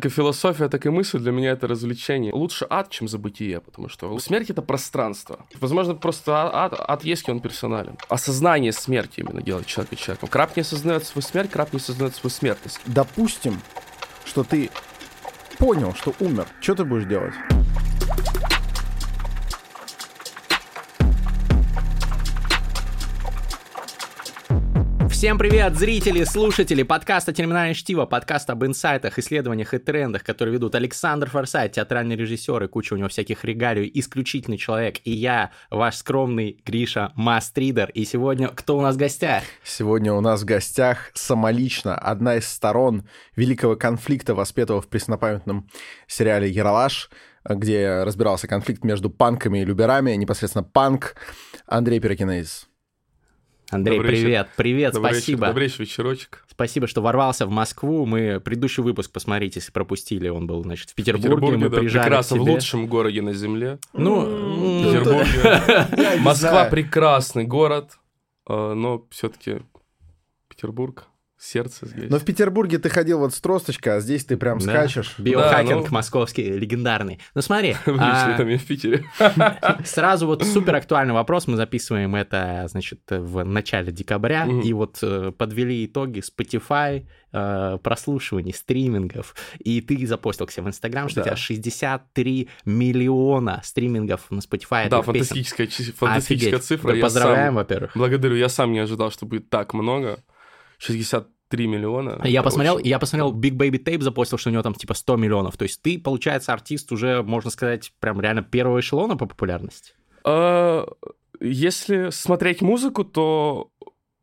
Как и философия, так и мысль для меня это развлечение. Лучше ад, чем забытие, потому что смерть — это пространство. Возможно, просто а, ад, ад есть, он персонален. Осознание смерти именно делает человека человеком. Краб не осознает свою смерть, краб не осознает свою смертность. Допустим, что ты понял, что умер. Что ты будешь делать? Всем привет, зрители, слушатели подкаста «Терминальное чтиво», подкаст об инсайтах, исследованиях и трендах, которые ведут Александр Форсайт, театральный режиссер и куча у него всяких регалий, исключительный человек, и я, ваш скромный Гриша Мастридер. И сегодня кто у нас в гостях? Сегодня у нас в гостях самолично одна из сторон великого конфликта, воспетого в преснопамятном сериале «Яралаш», где разбирался конфликт между панками и люберами, непосредственно панк Андрей Пирокинез. Андрей, Добрый привет, вечер. привет, Добрый спасибо. Вечер, добрейший вечерочек. Спасибо, что ворвался в Москву. Мы предыдущий выпуск посмотрите, если пропустили. Он был, значит, в В Петербурге. Петербурге, мы да, приезжали прекрасно, к в лучшем городе на земле. Ну, Петербурге. не Москва прекрасный город, э, но все-таки Петербург, сердце здесь. Но в Петербурге ты ходил вот с тросточкой, а здесь ты прям Да. скачешь. Биохакинг Да, ну. московский, легендарный. Ну смотри, Вы а, там я в Питере. сразу вот супер актуальный вопрос. Мы записываем это, значит, в начале декабря. И вот э, подвели итоги Spotify, э, прослушиваний, стримингов. И ты запостил к себе в Инстаграм, что у тебя 63 миллиона стримингов на Spotify. Да, фантастическая, фантастическая Офигеть. цифра. Да, поздравляем, сам- во-первых. Благодарю, я сам не ожидал, что будет так много. 63 миллиона. А Я посмотрел, очень- я посмотрел, Big Baby Tape запостил, что у него там типа 100 миллионов. То есть ты, получается, артист уже, можно сказать, прям реально первого эшелона по популярности. А, Если смотреть музыку, то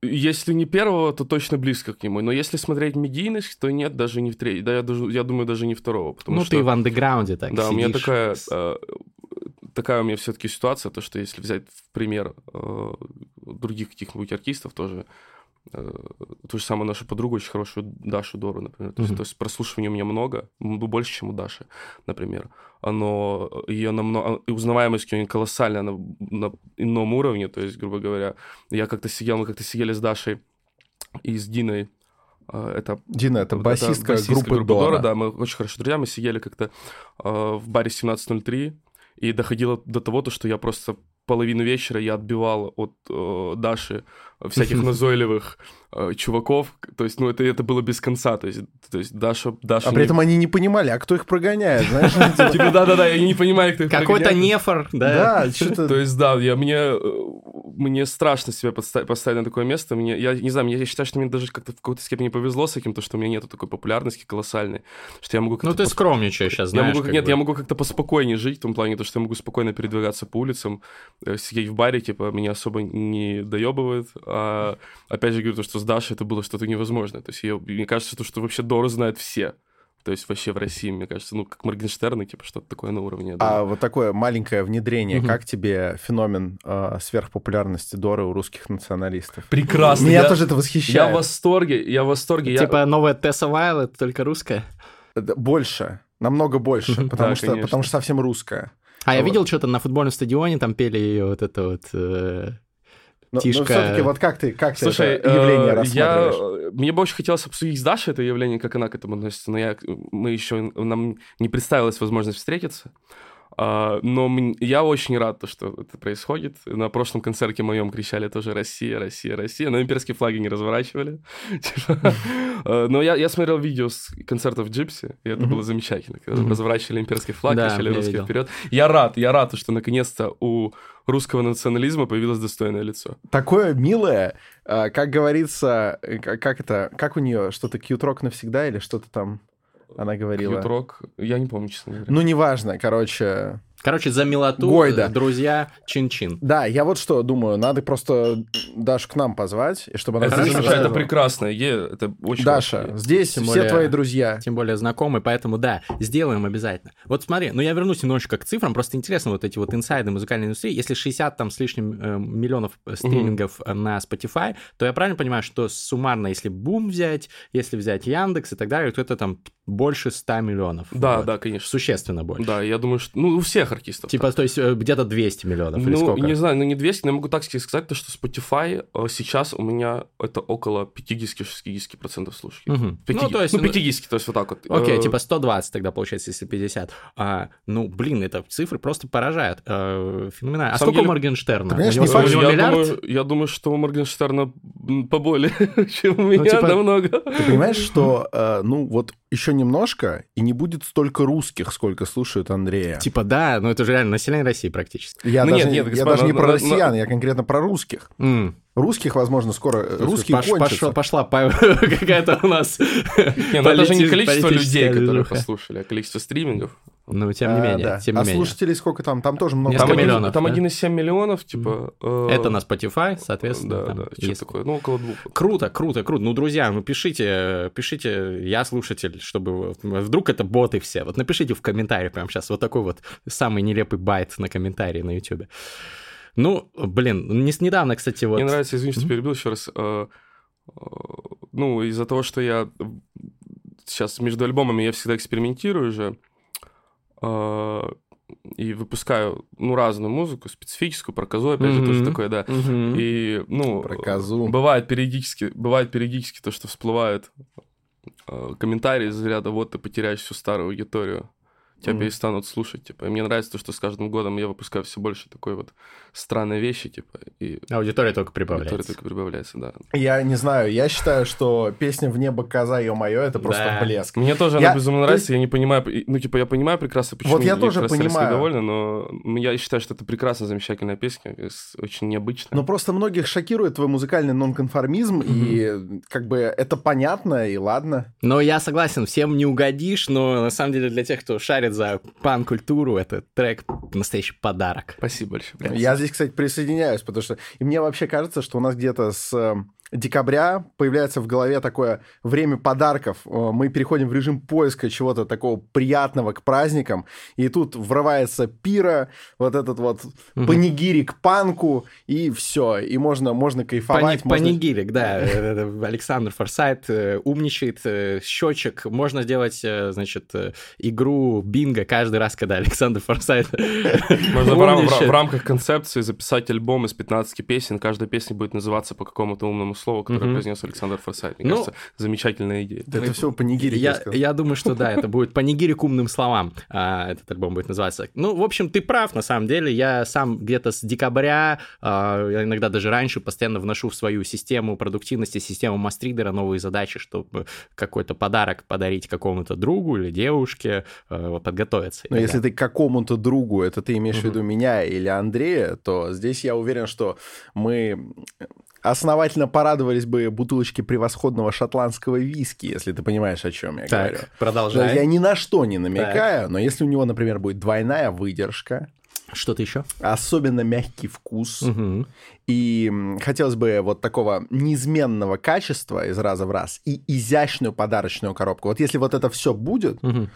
если не первого, то точно близко к нему. Но если смотреть медийность, то нет, даже не в третьем. Да, я, даже, я думаю, даже не второго. Потому ну, что, ты в андеграунде так Да, у меня сидишь. такая, э, такая у меня все-таки ситуация, то, что если взять в пример э, других каких-нибудь артистов тоже, ту же самую нашу подругу, очень хорошую Дашу Дору, например. То, есть, Мгм. то есть прослушиваний у меня много, м, больше, чем у Даши, например. Но ее намного... узнаваемость у нее колоссальная на, на ином уровне, то есть, грубо говоря, я как-то сидел, мы как-то сидели с Дашей и с Диной, э, это Дина, это это басистка басистка группы группы Дора. да, мы очень хорошо друзья, мы сидели как-то э, в баре 1703, и доходило до того, то, что я просто половину вечера я отбивал от э, Даши всяких назойливых э, чуваков, то есть, ну, это, это было без конца, то есть, то есть Даша... Даша А при этом они не понимали, а кто их прогоняет, знаешь? типа, Типа, да-да-да, я не понимаю, кто их Какой-то нефор, да? Да, что-то... То есть, да, я, мне, э, мне страшно себя поставить на такое место. Мне, я не знаю, мне, я считаю, что мне даже как-то в какой-то степени повезло с этим, то, что у меня нету такой популярности колоссальной, что я могу как-то Ну, ты скромничаешь сейчас, я знаешь. могу, как нет, бы. я могу как-то поспокойнее жить, в том плане, то, что я могу спокойно передвигаться по улицам, э, сидеть в баре, типа, меня особо не доебывают. А, опять же говорю, то, что с Дашей это было что-то невозможное. То есть её- мне кажется, то, что вообще Дору знают все. То есть вообще в России, мне кажется, ну, как Моргенштерн, типа, что-то такое на уровне. я А вот такое маленькое внедрение. Мгм. Как тебе феномен э, сверхпопулярности Доры у русских националистов? Прекрасно. Меня я- тоже это Я восхищает. в восторге, я в восторге. я- Типа новая Тесса Вайлет, только русская. Да, Больше, намного больше, потому, Да, что, конечно. потому что совсем русская. А я Вот. видел что-то на футбольном стадионе, там пели ее вот это вот... э, Но, Тишка. все-таки вот как ты, как ты Слушай, это явление э, я, рассматриваешь? э, мне бы очень хотелось обсудить с Дашей это явление, как она к этому относится, но я, мы еще, нам не представилась возможность встретиться. А, но я очень рад, то, что это происходит. На прошлом концерте моем кричали тоже «Россия, Россия, Россия», но имперские флаги не разворачивали. Типа, э, Но я, я смотрел видео с концертов Джипси, и это было замечательно, когда разворачивали имперский флаг, кричали я «Русский вперед». Я рад, я рад, что наконец-то у русского национализма появилось достойное лицо. Такое милое, э, как говорится, э, как как это, как у нее, что-то кьют-рок навсегда или что-то там она говорила? Кьют-рок. Я не помню, честно говоря. Ну, неважно, короче. Короче, за милоту, Гойда. э, друзья, чин-чин. Да, я вот что думаю, надо просто Дашу к нам позвать, и чтобы она Это, здесь это прекрасно. Это очень Даша, хорошо. здесь Тем все более- твои друзья. Тем более знакомый, поэтому да, сделаем обязательно. Вот смотри, ну я вернусь немножечко к цифрам, просто интересно вот эти вот инсайды музыкальной индустрии. Если 60 там с лишним э, миллионов э, стримингов э, на Spotify, то я правильно понимаю, что суммарно, если бум взять, если взять Яндекс и так далее, то это там больше 100 миллионов. Да, Вот. да, конечно. Существенно больше. Да, я думаю, что... Ну, у всех артистов. Типа, то есть э, где-то 200 миллионов или ну, сколько? не знаю, ну не 200, но я могу так сказать, то, что Spotify э, сейчас у меня это около 50-60% слушателей. Мгм. 50, Ну, то есть... ну, 50, то есть вот так вот. Окей, Э, типа 120 тогда получается, если 50. А, ну, блин, это цифры просто поражают. Э, феноменально. А самом сколько у деле- Моргенштерна? Ты У него не у я, миллиард? думаю, я думаю, что у Моргенштерна поболее, чем у меня типа- намного. Ты понимаешь, что, ну, вот еще немножко, и не будет столько русских, сколько слушают Андрея. Типа, да, ну это же реально население России практически. Я, Ну даже, нет, нет, я даже не про россиян, я конкретно про русских. М. Русских, возможно, скоро... э, Русские Пош- кончатся. Пошла по- какая-то у нас Не, ну это же не количество людей, которые послушали, а количество стримингов. Ну, тем не А, менее, да. тем не а менее. слушателей сколько там? Там тоже много. Несколько Там, один, миллионов, там да? 1,7 миллионов, типа... э, Это на Spotify, соответственно. Да, там да, что есть. такое? Ну, около двух. Круто, круто, круто. Ну, друзья, ну пишите, пишите, я слушатель, чтобы вдруг это боты все. Вот напишите в комментарии прямо сейчас вот такой вот самый нелепый байт на комментарии на YouTube. Ну, блин, не, недавно, кстати, вот... Мне нравится, извини, что перебил еще раз. э, э, Ну, из-за того, что я сейчас между альбомами я всегда экспериментирую же э, и выпускаю, ну, разную музыку, специфическую, про козу, опять же, тоже такое, да. Мгм. И, ну, Про козу. бывает периодически, бывает периодически то, что всплывают э, комментарии из ряда «вот ты потеряешь всю старую аудиторию». Тебя Мгм. перестанут слушать, типа. И мне нравится то, что с каждым годом я выпускаю все больше такой вот странной вещи, типа, и Аудитория только аудитория прибавляется. только прибавляется, да. Я не знаю, я считаю, что песня «В небо коза, ё-моё» это просто Да. блеск. Мне тоже Я- она безумно нравится, я не понимаю, ну, типа, я понимаю прекрасно, почему Вот я тоже понимаю. довольны, но я считаю, что это прекрасная, замечательная песня, очень необычная. Но просто многих шокирует твой музыкальный нонконформизм, и как бы это понятно, и ладно. Но я согласен, всем не угодишь, но на самом деле для тех, кто шарит за пан-культуру, это трек настоящий подарок. Спасибо большое. Я здесь, кстати, присоединяюсь, потому что и мне вообще кажется, что у нас где-то с э, декабря появляется в голове такое время подарков. Э, Мы переходим в режим поиска чего-то такого приятного к праздникам, и тут врывается пира, вот этот вот Мгм. панигири к панку, и все, и можно, можно кайфовать. Пани- можно- Панигирик, да. э, Александр Форсайт э, умничает, э, счетчик. Можно сделать, э, значит, э, игру бинго каждый раз, когда Александр Форсайт Можно в рамках концепции записать альбом из 15 песен. Каждая песня будет называться по какому-то умному слову, которое Мгм. произнес Александр Форсайт. Мне Ну, кажется, замечательная идея. Это все панигири. Я, я думаю, что да, это будет панигири к умным словам. а, этот альбом будет называться. Ну, в общем, ты прав, на самом деле. Я сам где-то с декабря, а, я иногда даже раньше, постоянно вношу в свою систему продуктивности, систему мастридера новые задачи, чтобы какой-то подарок подарить какому-то другу или девушке, а, подготовиться. Но если ты к какому-то другу, это ты имеешь в Мгм. виду меня или Андрея, то здесь я уверен, что мы основательно порадовались бы бутылочке превосходного шотландского виски, если ты понимаешь, о чем я говорю. Так, То есть продолжай. Я ни на что не намекаю, но если у него, например, будет двойная выдержка, Что-то еще? особенно мягкий вкус, Мгм. и хотелось бы вот такого неизменного качества из раза в раз и изящную подарочную коробку. Вот если вот это все будет, Мгм.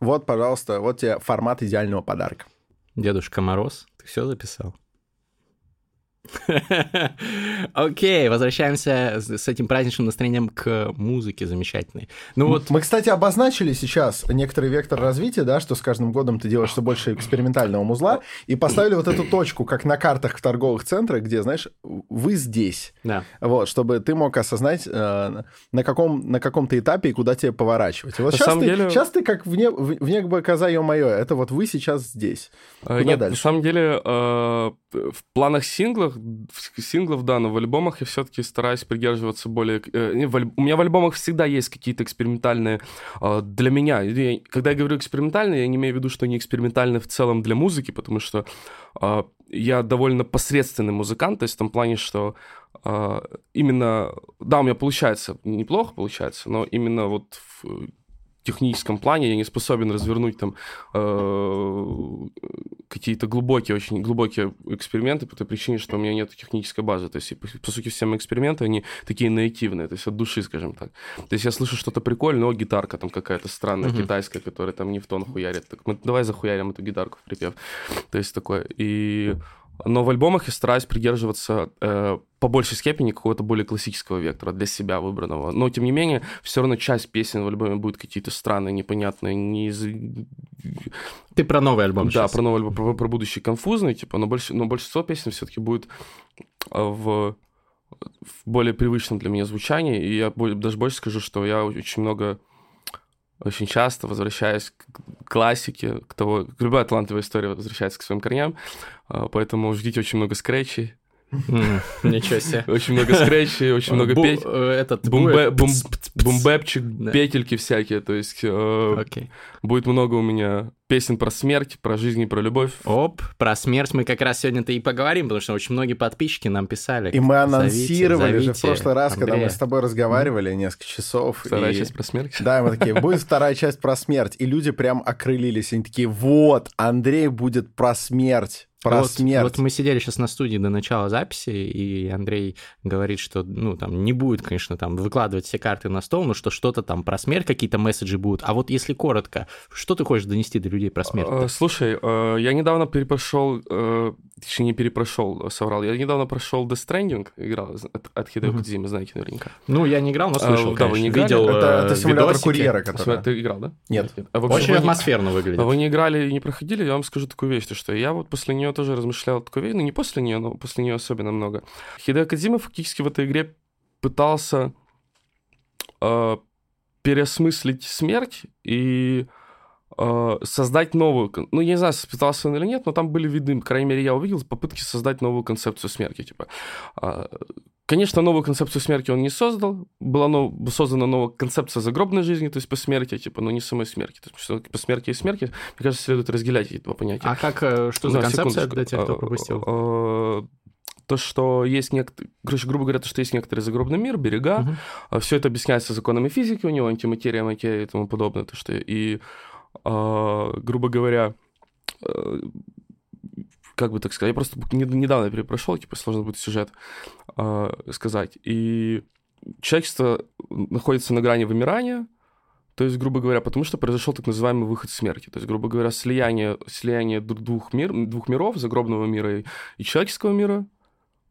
вот, пожалуйста, вот тебе формат идеального подарка. Дедушка Мороз, ты все записал? Окей, возвращаемся с этим праздничным настроением к музыке замечательной. Ну вот, Мы, кстати, обозначили сейчас некоторый вектор развития, да, что с каждым годом ты делаешь все больше экспериментального музла, и поставили вот эту точку, как на картах в торговых центрах, где, знаешь, вы здесь. да. Вот, чтобы ты мог осознать, э, на, каком, на каком-то этапе и куда тебе поворачивать. И вот На сейчас, самом ты, деле- сейчас ты как в, не, в, в небо коза, ё-моё, это вот вы сейчас здесь. Куда Нет, дальше? на самом деле, э, в планах синглов, в- синглов, да, но в альбомах я все-таки стараюсь придерживаться более... э, в У меня в альбомах всегда есть какие-то экспериментальные э, для меня. Я- Когда я говорю экспериментальные, я не имею в виду, что они экспериментальны в целом для музыки, потому что э, я довольно посредственный музыкант, то есть в том плане, что э, именно... Да, у меня получается, неплохо получается, но именно вот в техническом плане я не способен развернуть там э, какие-то глубокие, очень глубокие эксперименты по той причине, что у меня нет технической базы. То есть, по, по сути, все мои эксперименты, они такие наитивные, то есть от души, скажем так. То есть я слышу что-то прикольное, о, гитарка там какая-то странная, Мгм. китайская, которая там не в тон хуярит. Так мы давай захуярим эту гитарку в припев. То есть такое. И... Но в альбомах я стараюсь придерживаться э, по большей степени какого-то более классического вектора для себя выбранного. Но, тем не менее, все равно часть песен в альбоме будет какие-то странные, непонятные, не из Ты про новый альбом Да, сейчас. про новый альбом, про, про будущий конфузный, типа, но, больше, но большинство песен все-таки будет а, в, в более привычном для меня звучании, и я даже больше скажу, что я очень много, очень часто возвращаюсь к классике, к того, любая талантливая история возвращается к своим корням, а, поэтому ждите очень много скретчей, Ничего себе. очень много скретчей, очень много петь. Этот... Бумбэпчик, петельки всякие, то есть э, будет много у меня песен про смерть, про жизнь и про любовь. Оп, про смерть мы как раз сегодня-то и поговорим, потому что очень многие подписчики нам писали. И мы Зовите, анонсировали же в прошлый раз, когда мы с тобой разговаривали несколько часов. Вторая и- часть про смерть. Да, мы такие, будет вторая часть про смерть. И люди прям окрылились. Они такие, вот, Андрей будет про смерть. Про вот, смерть. Вот мы сидели сейчас на студии до начала записи, и Андрей говорит, что, ну, там, не будет, конечно, там, выкладывать все карты на стол, но что что-то там про смерть, какие-то месседжи будут. А вот если коротко, что ты хочешь донести до людей про смерть? Э, Слушай, э, я недавно перепрошел, э, точнее не перепрошел, э, соврал, я недавно прошел Death Stranding, играл от, от Хидео. Кодзимы, знаете наверняка. Ну, я не играл, но слышал, А, да, вы не играли? Видел это, э, это симулятор видосики. курьера, который... Ты играл, да? Нет. А вообще Очень вы атмосферно выглядит. А вы не играли и не проходили, я вам скажу такую вещь, то что я вот после нее тоже размышлял такую вещь, ну не после нее, но после нее особенно много. Хидео Кодзима фактически в этой игре пытался э, переосмыслить смерть и э, создать новую... Ну, я не знаю, пытался он или нет, но там были видны, по крайней мере, я увидел попытки создать новую концепцию смерти. Типа, А, Конечно, новую концепцию смерти он не создал. Была нов- создана новая концепция загробной жизни, то есть посмертия, типа, но не самой смерти. То есть что посмертие и смерти, мне кажется, следует разделять эти два понятия. А как, э, что за Ну, концепция для тех, кто А, пропустил? а, То, что есть некоторые, короче, грубо говоря, то, что есть некоторый загробный мир, берега, Мгм. все это объясняется законами физики у него, антиматерия, материя и тому подобное. То, что и, а, грубо говоря, э, как бы так сказать, я просто не- недавно перепрошел, типа сложно будет сюжет а, сказать. И человечество находится на грани вымирания, то есть, грубо говоря, потому что произошел так называемый выход смерти. То есть, грубо говоря, слияние, слияние двух, мир, двух миров, загробного мира и, и человеческого мира.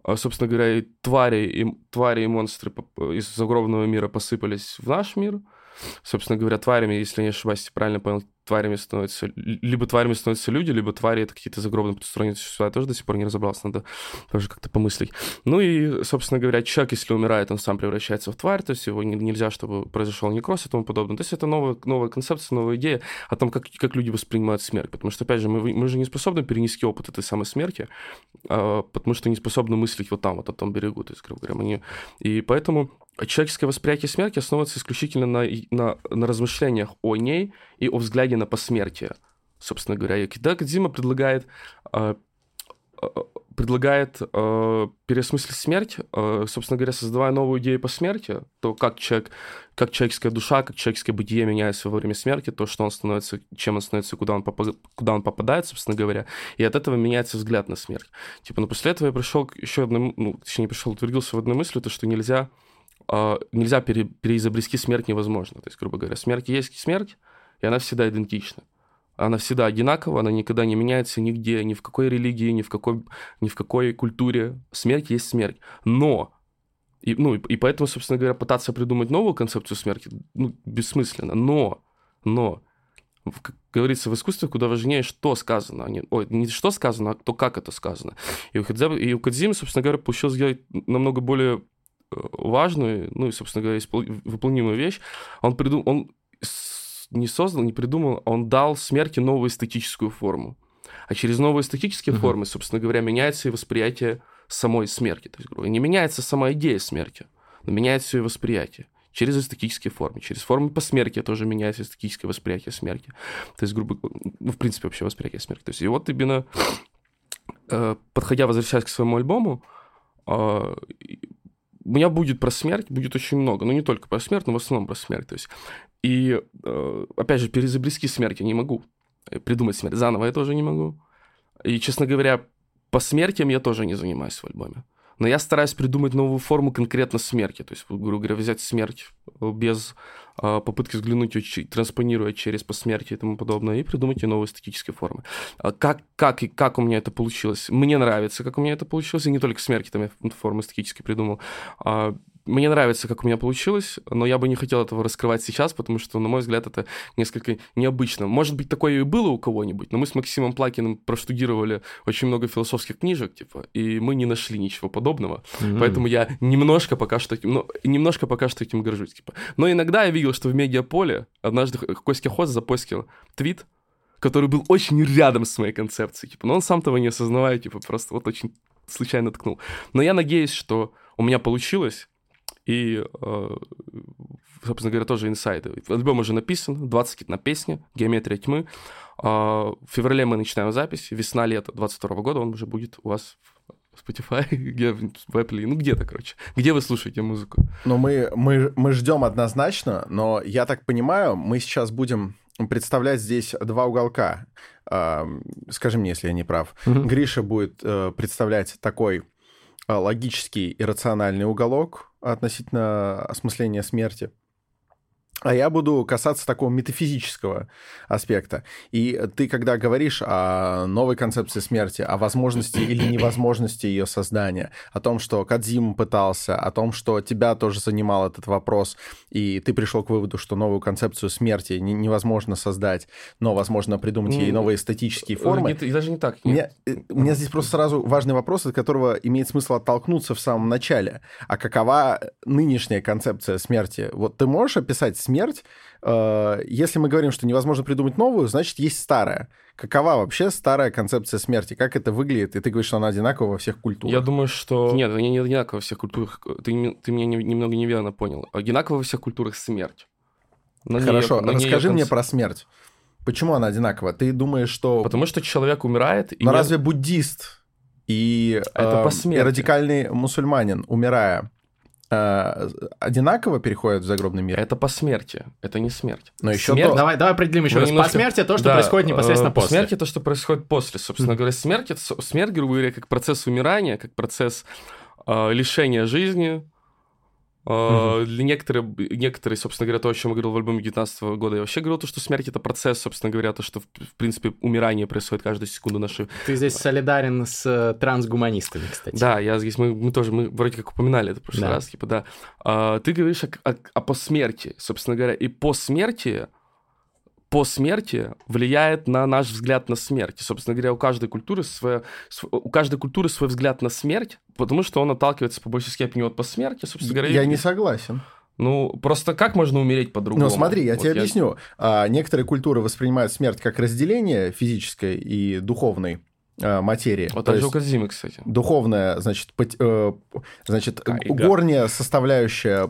А, собственно говоря, и твари, и, твари и монстры из загробного мира посыпались в наш мир. Собственно говоря, тварями, если не ошибаюсь, правильно понял, тварями становятся... Либо тварями становятся люди, либо твари — это какие-то загробные потусторонние существа. Я тоже до сих пор не разобрался, надо тоже как-то помыслить. Ну и, собственно говоря, человек, если умирает, он сам превращается в тварь, то есть его не- нельзя, чтобы произошел некроз и тому подобное. То есть это новая, новая концепция, новая идея о том, как, как люди воспринимают смерть. Потому что, опять же, мы, мы же не способны перенести опыт этой самой смерти, а, потому что не способны мыслить вот там, вот о том берегу. То есть, грубо говоря, мы не... И поэтому человеческое восприятие смерти основывается исключительно на, на, на размышлениях о ней и о взгляде на посмертие. Собственно говоря, и Кида Кодзима предлагает а, а, предлагает э, переосмыслить смерть, э, собственно говоря, создавая новую идею по смерти, то как человек, как человеческая душа, как человеческое бытие меняется во время смерти, то, что он становится, чем он становится, куда он, попа- куда он попадает, собственно говоря, и от этого меняется взгляд на смерть. Типа, но после этого я пришел к еще одному, ну, точнее, пришел, утвердился в одной мысли, то, что нельзя, э, нельзя пере, переизобрести смерть невозможно. То есть, грубо говоря, смерть есть смерть, и она всегда идентична. Она всегда одинакова, она никогда не меняется нигде, ни в какой религии, ни в какой, ни в какой культуре. Смерть есть смерть. Но, и, ну, и, и поэтому, собственно говоря, пытаться придумать новую концепцию смерти, ну, бессмысленно. Но, но, как говорится, в искусстве куда важнее, что сказано, а не, ой, не что сказано, а то, как это сказано. И у, Хидзе- и у Кодзимы, собственно говоря, получилось сделать намного более э, важную, ну и, собственно говоря, испол- выполнимую вещь. Он придумал, он не создал, не придумал, он дал смерти новую эстетическую форму. А через новые эстетические Мгм. формы, собственно говоря, меняется и восприятие самой смерти. То есть, грубо не меняется сама идея смерти, но меняется ее восприятие через эстетические формы. Через формы посмертия тоже меняется эстетическое восприятие смерти. То есть, грубо ну, в принципе, вообще восприятие смерти. То есть, и вот именно, э, подходя, возвращаясь к своему альбому, э, у меня будет про смерть, будет очень много. Ну, не только про смерть, но в основном про смерть. То есть, и, э, опять же, переизобрести смерть я не могу. Придумать смерть заново я тоже не могу. И, честно говоря, по смертям я тоже не занимаюсь в альбоме. Но я стараюсь придумать новую форму конкретно смерти. То есть, грубо говоря, взять смерть без попытки взглянуть, транспонируя через посмертие и тому подобное, и придумать новые эстетические формы. А как, как и как у меня это получилось? Мне нравится, как у меня это получилось, и не только смерти там я формы эстетические придумал. А, мне нравится, как у меня получилось, но я бы не хотел этого раскрывать сейчас, потому что, на мой взгляд, это несколько необычно. Может быть, такое и было у кого-нибудь, но мы с Максимом Плакиным проштудировали очень много философских книжек, типа, и мы не нашли ничего подобного. Mm-hmm. Поэтому я немножко пока что этим, ну, немножко пока что этим горжусь, типа. Но иногда я видел, что в медиаполе однажды Костя Хоз запостил твит, который был очень рядом с моей концепцией, типа, но он сам того не осознавая, типа, просто вот очень случайно ткнул. Но я надеюсь, что у меня получилось, и, э, собственно говоря, тоже инсайды. Альбом уже написан, 20 на песни, геометрия тьмы. А, в феврале мы начинаем запись, весна-лето 22 года он уже будет у вас в Spotify, где, в Apple, ну где-то, короче. Где вы слушаете музыку? Ну, мы, мы, мы ждем однозначно, но я так понимаю, мы сейчас будем представлять здесь два уголка. Скажи мне, если я не прав. Угу. Гриша будет э, представлять такой а, логический и рациональный уголок относительно осмысления смерти. А я буду касаться такого метафизического аспекта. И ты, когда говоришь о новой концепции смерти, о возможности или невозможности ее создания, о том, что Кадзим пытался, о том, что тебя тоже занимал этот вопрос, и ты пришел к выводу, что новую концепцию смерти невозможно создать, но возможно придумать ей новые эстетические формы. Нет, даже не так. Нет. Мне, у меня здесь просто сразу важный вопрос, от которого имеет смысл оттолкнуться в самом начале. А какова нынешняя концепция смерти? Вот ты можешь описать смерть, э, если мы говорим, что невозможно придумать новую, значит, есть старая. Какова вообще старая концепция смерти? Как это выглядит? И ты говоришь, что она одинакова во всех культурах. Я думаю, что... Нет, она не одинакова во всех культурах. Ты, ты меня немного неверно понял. Одинакова во всех культурах смерть. Но Хорошо, нее, расскажи мне про смерть. Почему она одинакова? Ты думаешь, что... Потому что человек умирает... Но и разве буддист и, это э, и радикальный мусульманин, умирая, Э, одинаково переходят в загробный мир? Это по смерти, это не смерть. Но еще смерть... то... давай, давай определим еще раз. Немножко... По смерти то, что да, происходит непосредственно по после. По смерти то, что происходит после. Собственно mm. говоря, смерть, это, смерть, грубо говоря, как процесс умирания, как процесс э, лишения жизни, Uh-huh. Для некоторых, некоторые, собственно говоря, то, о чем я говорил в альбоме 19 года, я вообще говорил, то, что смерть — это процесс, собственно говоря, то, что, в, принципе, умирание происходит каждую секунду нашей... Ты здесь солидарен с э, трансгуманистами, кстати. Да, я здесь, мы, мы тоже, мы вроде как упоминали это в прошлый да. раз, типа, да. А, ты говоришь о, о, о посмертии, собственно говоря, и по смерти по смерти влияет на наш взгляд на смерть. И, собственно говоря, у каждой культуры своя, у каждой культуры свой взгляд на смерть, потому что он отталкивается по большей степени от посмерти, собственно говоря. Я и... не согласен. Ну, просто как можно умереть по-другому? Ну, смотри, я вот тебе я... объясню. А, некоторые культуры воспринимают смерть как разделение физической и духовной а, материи. Вот так же у Казимы, кстати. Духовная, значит, пот... э, значит горняя составляющая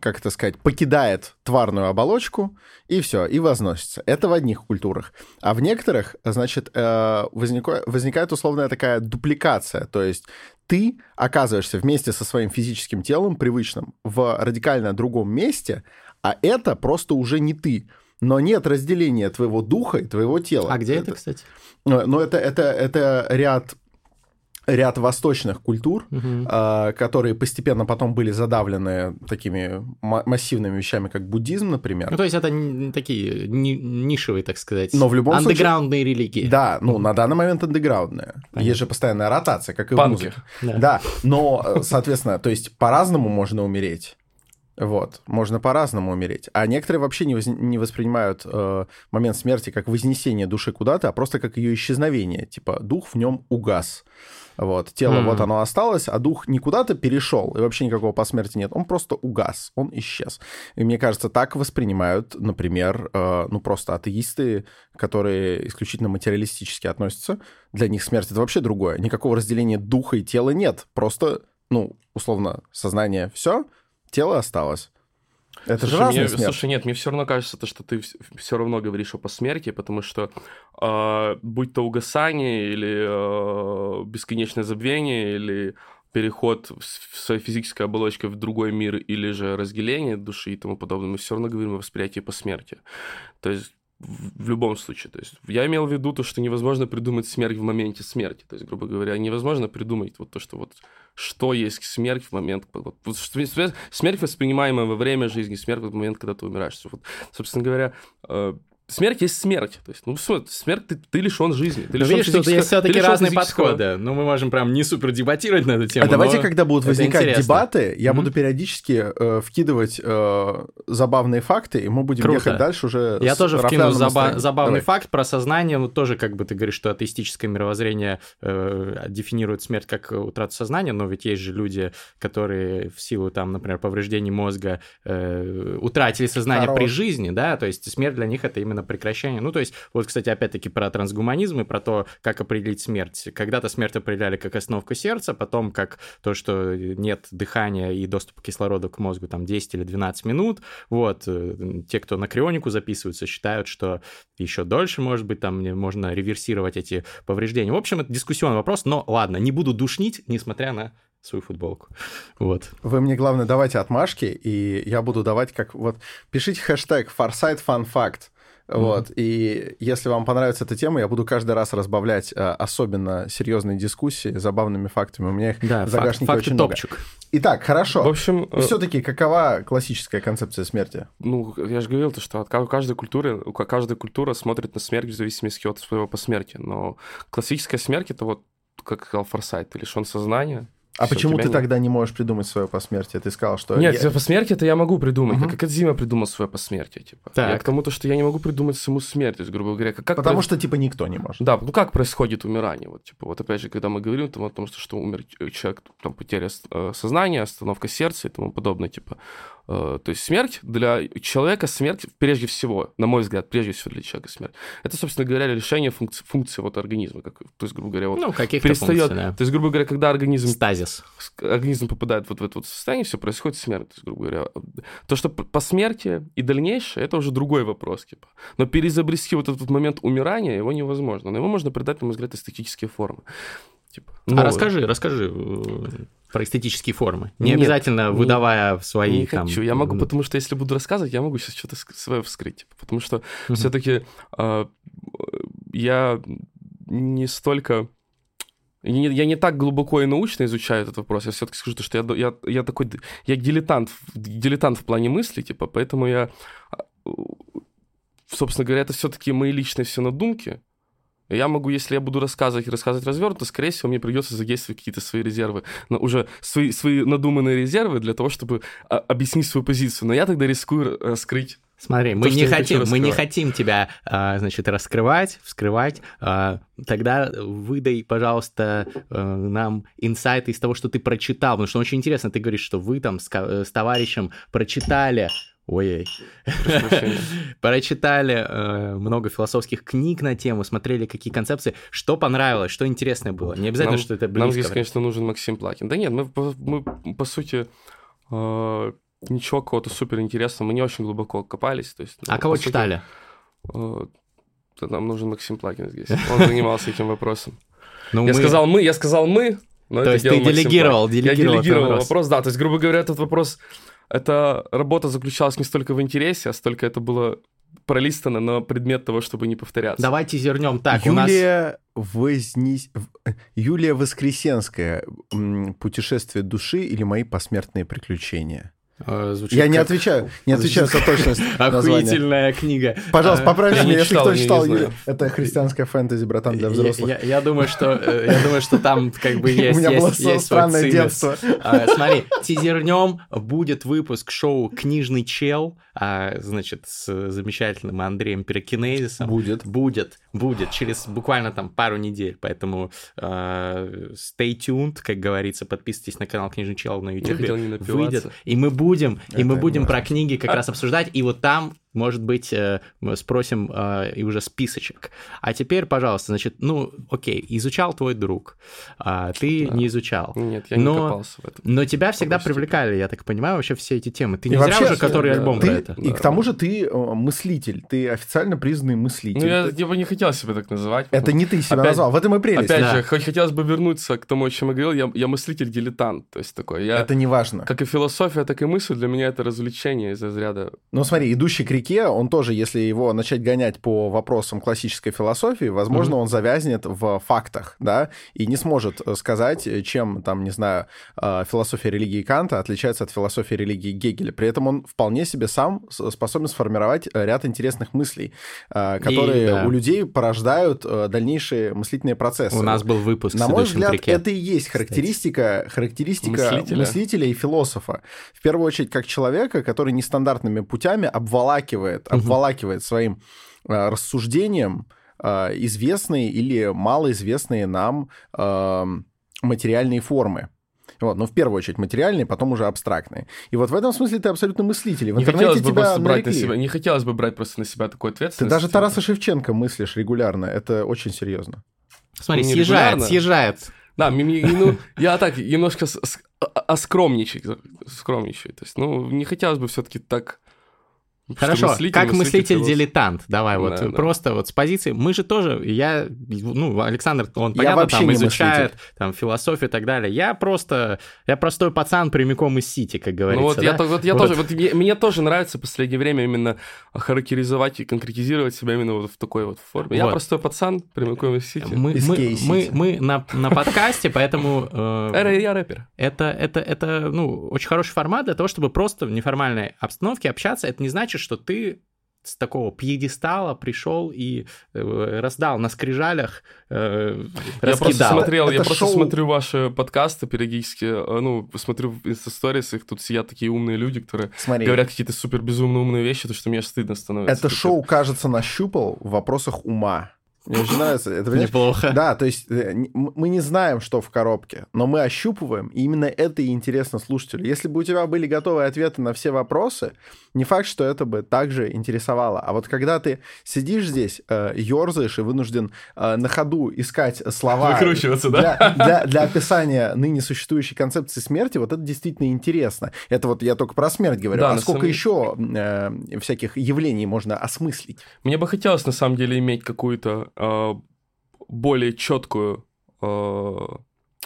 как это сказать, покидает тварную оболочку, и все, и возносится. Это в одних культурах. А в некоторых, значит, э, возникает, возникает условная такая дупликация, то есть ты оказываешься вместе со своим физическим телом, привычным, в радикально другом месте, а это просто уже не ты. Но нет разделения твоего духа и твоего тела. А где это, это кстати? Ну, это, это, это ряд ряд восточных культур, угу. которые постепенно потом были задавлены такими массивными вещами, как буддизм, например. Ну, то есть это такие нишевые, так сказать, Но в любом андеграундные случае, религии. Да, ну, на данный момент андеграундные. Есть же постоянная ротация, как и Панки. в музыке. Да. да, но, э, соответственно, то есть по-разному можно умереть. Вот, можно по-разному умереть. А некоторые вообще не, воз... не воспринимают э, момент смерти как вознесение души куда-то, а просто как ее исчезновение. Типа дух в нем угас. Вот, тело mm. вот оно осталось, а дух не куда-то перешел, и вообще никакого посмерти нет. Он просто угас, он исчез. И мне кажется, так воспринимают, например, э, ну просто атеисты, которые исключительно материалистически относятся. Для них смерть это вообще другое. Никакого разделения духа и тела нет. Просто, ну, условно, сознание все, тело осталось. Это слушай, же разная мне, смерть. Слушай, нет, мне все равно кажется, то, что ты все равно говоришь о посмертии, потому что э, будь то угасание или э, бесконечное забвение, или переход в своей физической оболочке в другой мир, или же разделение души и тому подобное, мы все равно говорим о восприятии посмертия. То есть в любом случае. То есть я имел в виду то, что невозможно придумать смерть в моменте смерти. То есть, грубо говоря, невозможно придумать вот то, что вот что есть смерть в момент... Вот, смерть, воспринимаемая во время жизни, смерть в момент, когда ты умираешь. Вот, собственно говоря, э, смерть есть смерть. То есть, ну, смерть, ты, ты лишен жизни. Ты лишен видишь, что есть все-таки разные физического... подходы. Ну, мы можем прям не супер дебатировать на эту тему. А давайте, когда будут возникать интересно. дебаты, я mm-hmm. буду периодически э, вкидывать э, забавные факты, и мы будем Круто. ехать дальше уже. Я тоже вкину заба- забавный Давай. факт про сознание. Ну, тоже, как бы ты говоришь, что атеистическое мировоззрение э, дефинирует смерть как утрату сознания, но ведь есть же люди, которые в силу, там, например, повреждений мозга э, утратили сознание Хорош. при жизни, да, то есть смерть для них это именно на прекращение. Ну, то есть, вот, кстати, опять-таки про трансгуманизм и про то, как определить смерть. Когда-то смерть определяли как остановку сердца, потом как то, что нет дыхания и доступа кислорода к мозгу там 10 или 12 минут. Вот, э, те, кто на крионику записываются, считают, что еще дольше, может быть, там можно реверсировать эти повреждения. В общем, это дискуссионный вопрос, но ладно, не буду душнить, несмотря на свою футболку. Вот. Вы мне, главное, давайте отмашки, и я буду давать как... Вот, пишите хэштег Farsight Fun Fact. Mm-hmm. Вот. И если вам понравится эта тема, я буду каждый раз разбавлять а, особенно серьезные дискуссии забавными фактами. У меня их да, в загашнике факт, очень много. Топчик. Итак, хорошо. В общем, э, все-таки какова классическая концепция смерти? Ну, я же говорил, что от каждой культуры, каждая культура смотрит на смерть в зависимости от своего посмертия. Но классическая смерть это вот как сказал Форсайт, ты лишен сознания, а Все, почему ты нет. тогда не можешь придумать свое посмертие? Ты сказал, что... Нет, я... посмертие это я могу придумать, угу. как Дима придумал свое посмертие, типа. Так. Я к тому, то, что я не могу придумать саму смерть, то есть, грубо говоря, как... Потому про... что, типа, никто не может. Да, ну как происходит умирание, вот, типа, вот опять же, когда мы говорим там, о том, что, что умер человек, там, потеря э, сознания, остановка сердца и тому подобное, типа, Э, то есть смерть для человека, смерть прежде всего, на мой взгляд, прежде всего для человека смерть. Это, собственно говоря, решение функции, функции вот организма. Как, то есть, грубо говоря, вот ну, каких перестает, функций, да. То есть, грубо говоря, когда организм... Стазис. Организм попадает вот в это вот состояние, все происходит смерть. То есть, грубо говоря, то, что по смерти и дальнейшее, это уже другой вопрос. Типа. Но переизобрести вот этот момент умирания, его невозможно. Но его можно придать, на мой взгляд, эстетические формы. Типа, а расскажи, расскажи э, про эстетические формы. Не Нет, обязательно не, выдавая свои не там... хочу. Я могу, потому что если буду рассказывать, я могу сейчас что-то свое вскрыть. Типа, потому что uh-huh. все-таки э, а, я не столько... Я не так глубоко и научно изучаю этот вопрос. Я все-таки скажу, что я, я, я такой... Я дилетант, дилетант в плане мысли, типа, поэтому я... А, собственно говоря, это все-таки мои личные все надумки, я могу, если я буду рассказывать и рассказывать развернуто, скорее всего, мне придется задействовать какие-то свои резервы, но уже свои, свои надуманные резервы для того, чтобы а, объяснить свою позицию. Но я тогда рискую раскрыть Смотри, мы, то, не хотим, мы не хотим тебя, а, значит, раскрывать, вскрывать. А, тогда выдай, пожалуйста, а, нам инсайты из того, что ты прочитал. Потому что очень интересно, ты говоришь, что вы там с, с товарищем прочитали Ой-ой. Прочитали э, много философских книг на тему, смотрели, какие концепции. Что понравилось, что интересное было? Не обязательно, нам, что это близко. Нам здесь, конечно, нужен Максим Плакин. Да нет, мы, мы по сути, э, ничего какого-то супер интересного, мы не очень глубоко копались. То есть, а кого сути, читали? Э, нам нужен Максим Плакин здесь. Он занимался этим вопросом. Ну, я мы... сказал мы, я сказал мы, но то есть ты делегировал, делегировал, я делегировал вопрос, да. То есть, грубо говоря, этот вопрос эта работа заключалась не столько в интересе, а столько это было пролистано на предмет того, чтобы не повторяться. Давайте зернем так. Юлия, нас... Вознес... Юлия Воскресенская «Путешествие души» или «Мои посмертные приключения». А, звучит я как... не отвечаю, не отвечаю за точность Охуительная книга. Пожалуйста, а, поправьте меня, если кто читал. Это христианская фэнтези, братан, для взрослых. Я думаю, что э, я думаю, что там как бы есть У меня было странное детство. А, смотри, тизернем будет выпуск шоу «Книжный чел», значит, с замечательным Андреем Перекинезисом. Будет. Будет, будет, через буквально там пару недель, поэтому stay tuned, как говорится, подписывайтесь на канал «Книжный чел» на YouTube. Выйдет, и мы будем будем, Это и мы будем про книги как раз обсуждать, и вот там может быть, э, мы спросим э, и уже списочек. А теперь, пожалуйста, значит, ну, окей, изучал твой друг, а ты да. не изучал. Нет, я но, не копался в этом. Но тебя всегда привлекали, я так понимаю, вообще все эти темы. Ты не и зря вообще, уже который да, альбом ты, про это. И да. к тому же ты э, мыслитель, ты официально признанный мыслитель. Ну, я, я бы не хотел себя так называть. Это не ты себя опять, назвал, в этом и прелесть. Опять да. же, хотелось бы вернуться к тому, о чем я говорил, я, я мыслитель-дилетант, то есть такой. Я, это не важно. Как и философия, так и мысль, для меня это развлечение из разряда... Ну, смотри, идущий к реке, он тоже, если его начать гонять по вопросам классической философии, возможно, mm-hmm. он завязнет в фактах, да, и не сможет э, сказать, чем, там, не знаю, э, философия религии Канта отличается от философии религии Гегеля. При этом он вполне себе сам способен сформировать ряд интересных мыслей, которые и, да. у людей порождают дальнейшие мыслительные процессы. У нас был выпуск. На мой взгляд, это и есть характеристика, характеристика мыслителя. мыслителя и философа. В первую очередь, как человека, который нестандартными путями обволакивает, угу. обволакивает своим э, рассуждением э, известные или малоизвестные нам э, материальные формы. Вот, но в первую очередь материальные, потом уже абстрактные. И вот в этом смысле ты абсолютно мыслитель. В не хотелось бы тебя брать на себя, не хотелось бы брать просто на себя такой ответственность. Ты даже Тараса Шевченко мыслишь регулярно. Это очень серьезно. Смотри, не съезжает, регулярно. съезжает. Да, ну, я так немножко оскромничаю, скромничаю. То есть, ну, не хотелось бы все-таки так Хорошо, мыслитель, как мыслитель-дилетант, давай вот да, просто да. вот с позиции, мы же тоже, я, ну, Александр, он, понятно, там изучает там философию и так далее, я просто, я простой пацан прямиком из Сити, как говорится, Ну вот да? я, вот я вот. тоже, вот мне, мне тоже нравится в последнее время именно характеризовать и конкретизировать себя именно вот в такой вот форме. Вот. Я простой пацан прямиком из Сити. Мы, мы, мы, мы на, на подкасте, поэтому... Э, я рэпер. Это, это, это, ну, очень хороший формат для того, чтобы просто в неформальной обстановке общаться, это не значит, что ты с такого пьедестала пришел и э, раздал на скрижалях, э, Я просто смотрел, Это я шоу... просто смотрю ваши подкасты периодически, э, ну, смотрю в инстасторис, их тут сидят такие умные люди, которые Смотри. говорят какие-то супер безумно умные вещи, то что мне стыдно становится. Это шоу, кажется, нащупал в вопросах ума. Мне очень нравится. Это, Неплохо. Да, то есть э, мы не знаем, что в коробке, но мы ощупываем, и именно это и интересно слушателю. Если бы у тебя были готовые ответы на все вопросы, не факт, что это бы также интересовало. А вот когда ты сидишь здесь, э, ерзаешь и вынужден э, на ходу искать слова Выкручиваться, для, да? для, для описания ныне существующей концепции смерти, вот это действительно интересно. Это вот я только про смерть говорю. Да, а сколько самом... еще э, всяких явлений можно осмыслить? Мне бы хотелось, на самом деле, иметь какую-то э, более четкую э,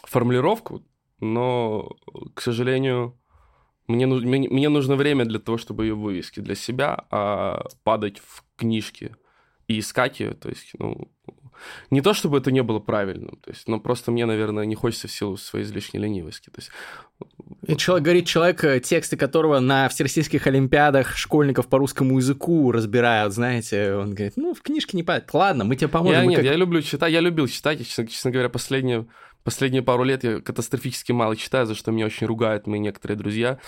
формулировку, но, к сожалению, мне, мне, мне нужно время для того, чтобы ее вывести для себя, а падать в книжки и искать ее, то есть, ну, не то, чтобы это не было правильным, то есть, но просто мне, наверное, не хочется в силу своей излишней ленивости. То есть... И человек, говорит человек, э, тексты которого на всероссийских олимпиадах школьников по русскому языку разбирают, знаете, он говорит, ну, в книжке не понятно, ладно, мы тебе поможем. Я, нет, как... я люблю читать, я любил читать, честно, честно говоря, последние, последние пару лет я катастрофически мало читаю, за что меня очень ругают мои некоторые друзья.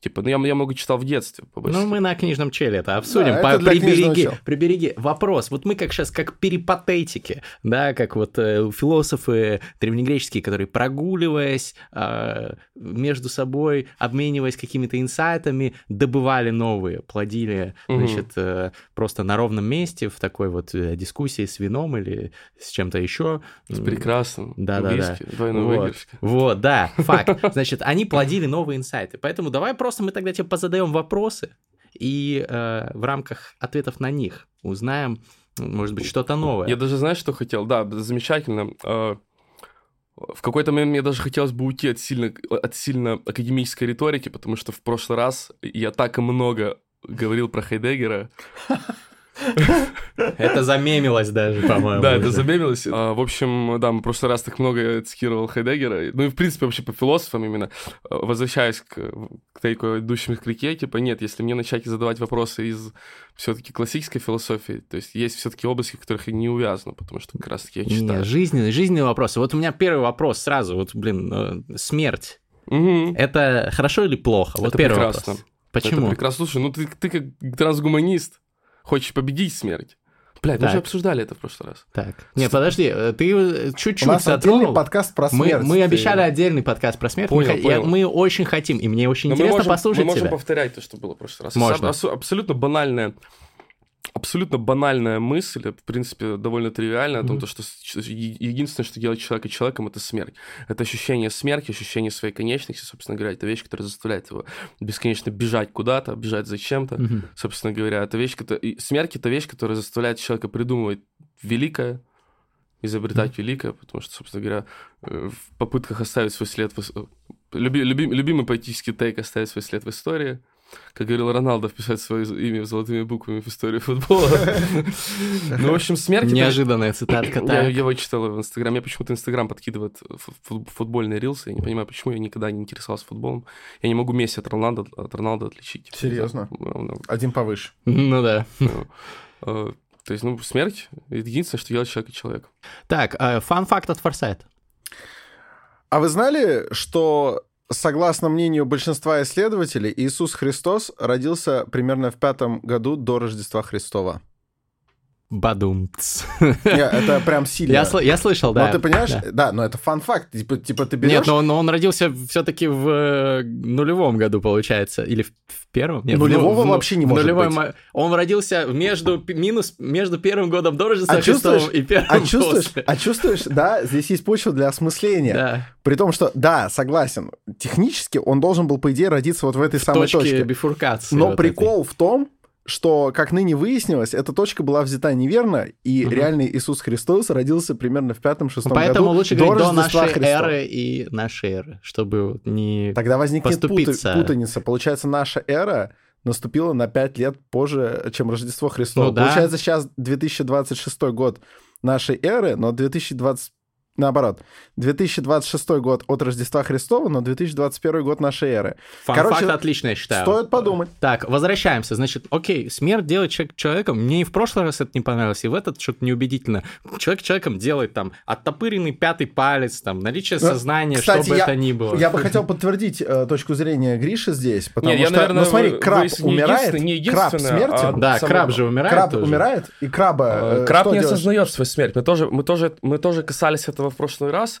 Типа, ну я, я много читал в детстве. Ну, мы на книжном челе это обсудим. Да, По, это прибереги, прибереги. Вопрос. Вот мы как сейчас, как перипатетики, да, как вот э, философы древнегреческие, которые, прогуливаясь э, между собой, обмениваясь какими-то инсайтами, добывали новые, плодили, угу. значит, э, просто на ровном месте в такой вот э, дискуссии с вином или с чем-то еще. С прекрасным. Да, да, да. Вот. Вот, да, факт. Значит, они плодили новые инсайты. Поэтому давай просто просто мы тогда тебе позадаем вопросы, и э, в рамках ответов на них узнаем, может быть, что-то новое. Я даже знаешь, что хотел? Да, замечательно. Э, в какой-то момент мне даже хотелось бы уйти от сильно, от сильно академической риторики, потому что в прошлый раз я так много говорил про Хайдеггера. Это замемилось даже, по-моему. Да, это замемилось. А, в общем, да, мы в прошлый раз так много цитировал Хайдеггера. Ну и, в принципе, вообще по философам именно. А, возвращаясь к, к тейку идущим к реке, типа, нет, если мне начать задавать вопросы из все-таки классической философии, то есть есть все-таки области, в которых я не увязну, потому что как раз-таки я читаю. Нет, жизненные, жизненные вопросы. Вот у меня первый вопрос сразу, вот, блин, э, смерть. Угу. Это хорошо или плохо? Вот это первый прекрасно. вопрос. Почему? Это прекрасно. Слушай, ну ты, ты как трансгуманист, Хочешь победить смерть? Блядь, мы же обсуждали это в прошлый раз. Так. Не, подожди, э, ты э, чуть-чуть У нас затронул. отдельный подкаст про смерть. Мы, мы обещали отдельный подкаст про смерть. Понял, мы, понял. мы очень хотим, и мне очень Но интересно мы можем, послушать Мы можем тебя. повторять то, что было в прошлый раз. Можно. Абсолютно банальное абсолютно банальная мысль, в принципе, довольно тривиальная, mm-hmm. о том, что единственное, что делает человека человеком, это смерть. Это ощущение смерти, ощущение своей конечности, собственно говоря, это вещь, которая заставляет его бесконечно бежать куда-то, бежать зачем-то, mm-hmm. собственно говоря. Это вещь, которая... Смерть — это вещь, которая заставляет человека придумывать великое, изобретать mm-hmm. великое, потому что, собственно говоря, э, в попытках оставить свой след... В... Люби, люби, любимый поэтический тейк «Оставить свой след в истории», как говорил Роналдо, вписать свое имя золотыми буквами в историю футбола. Ну, в общем, смерть... Неожиданная цитатка, Я его читал в Инстаграме. Мне почему-то Инстаграм подкидывает футбольные рилсы. Я не понимаю, почему я никогда не интересовался футболом. Я не могу Месси от Роналда, от Роналда отличить. Серьезно? Один повыше. Ну да. Э, то есть, ну, смерть — единственное, что делает человек и человек. Так, э, фан-факт от Форсайт. А вы знали, что Согласно мнению большинства исследователей, Иисус Христос родился примерно в пятом году до Рождества Христова. Бадумц. это прям сильно. Я, я слышал, да. Но ты понимаешь, да, да но это фан-факт. Типа, типа ты берешь... Нет, но он, но он родился все-таки в э, нулевом году, получается. Или в, в первом? Нет, Нулевого в, вообще не может нулевой, быть. Он родился между, минус, между первым годом до Рождества а Христовым и первым а чувствуешь, после. А чувствуешь, да, здесь есть почва для осмысления. Да. При том, что, да, согласен, технически он должен был, по идее, родиться вот в этой в самой точке. точке. бифуркации. Но вот прикол этой. в том, что, как ныне выяснилось, эта точка была взята неверно, и угу. реальный Иисус Христос родился примерно в пятом-шестом году. Поэтому лучше до говорить до нашей Христа. эры и нашей эры, чтобы не Тогда возникнет поступиться. путаница. Получается, наша эра наступила на пять лет позже, чем Рождество Христова. Ну, да. Получается, сейчас 2026 год нашей эры, но 2020 наоборот, 2026 год от Рождества Христова, но 2021 год нашей эры. Фан Короче, факт отлично, я считаю. Стоит подумать. Так, возвращаемся. Значит, окей, смерть делает человек человеком. Мне и в прошлый раз это не понравилось, и в этот что-то неубедительно. Человек человеком делает там оттопыренный пятый палец, там, наличие ну, сознания, Кстати, что бы я, это ни было. Я бы хотел подтвердить э, точку зрения Гриши здесь, потому Нет, что, я, наверное, ну смотри, краб умирает, не краб смертен. А, да, краб же умирает Краб тоже. умирает, и краба э, Краб не делаешь? осознает свою смерть. Мы тоже, мы, тоже, мы тоже касались этого в прошлый раз.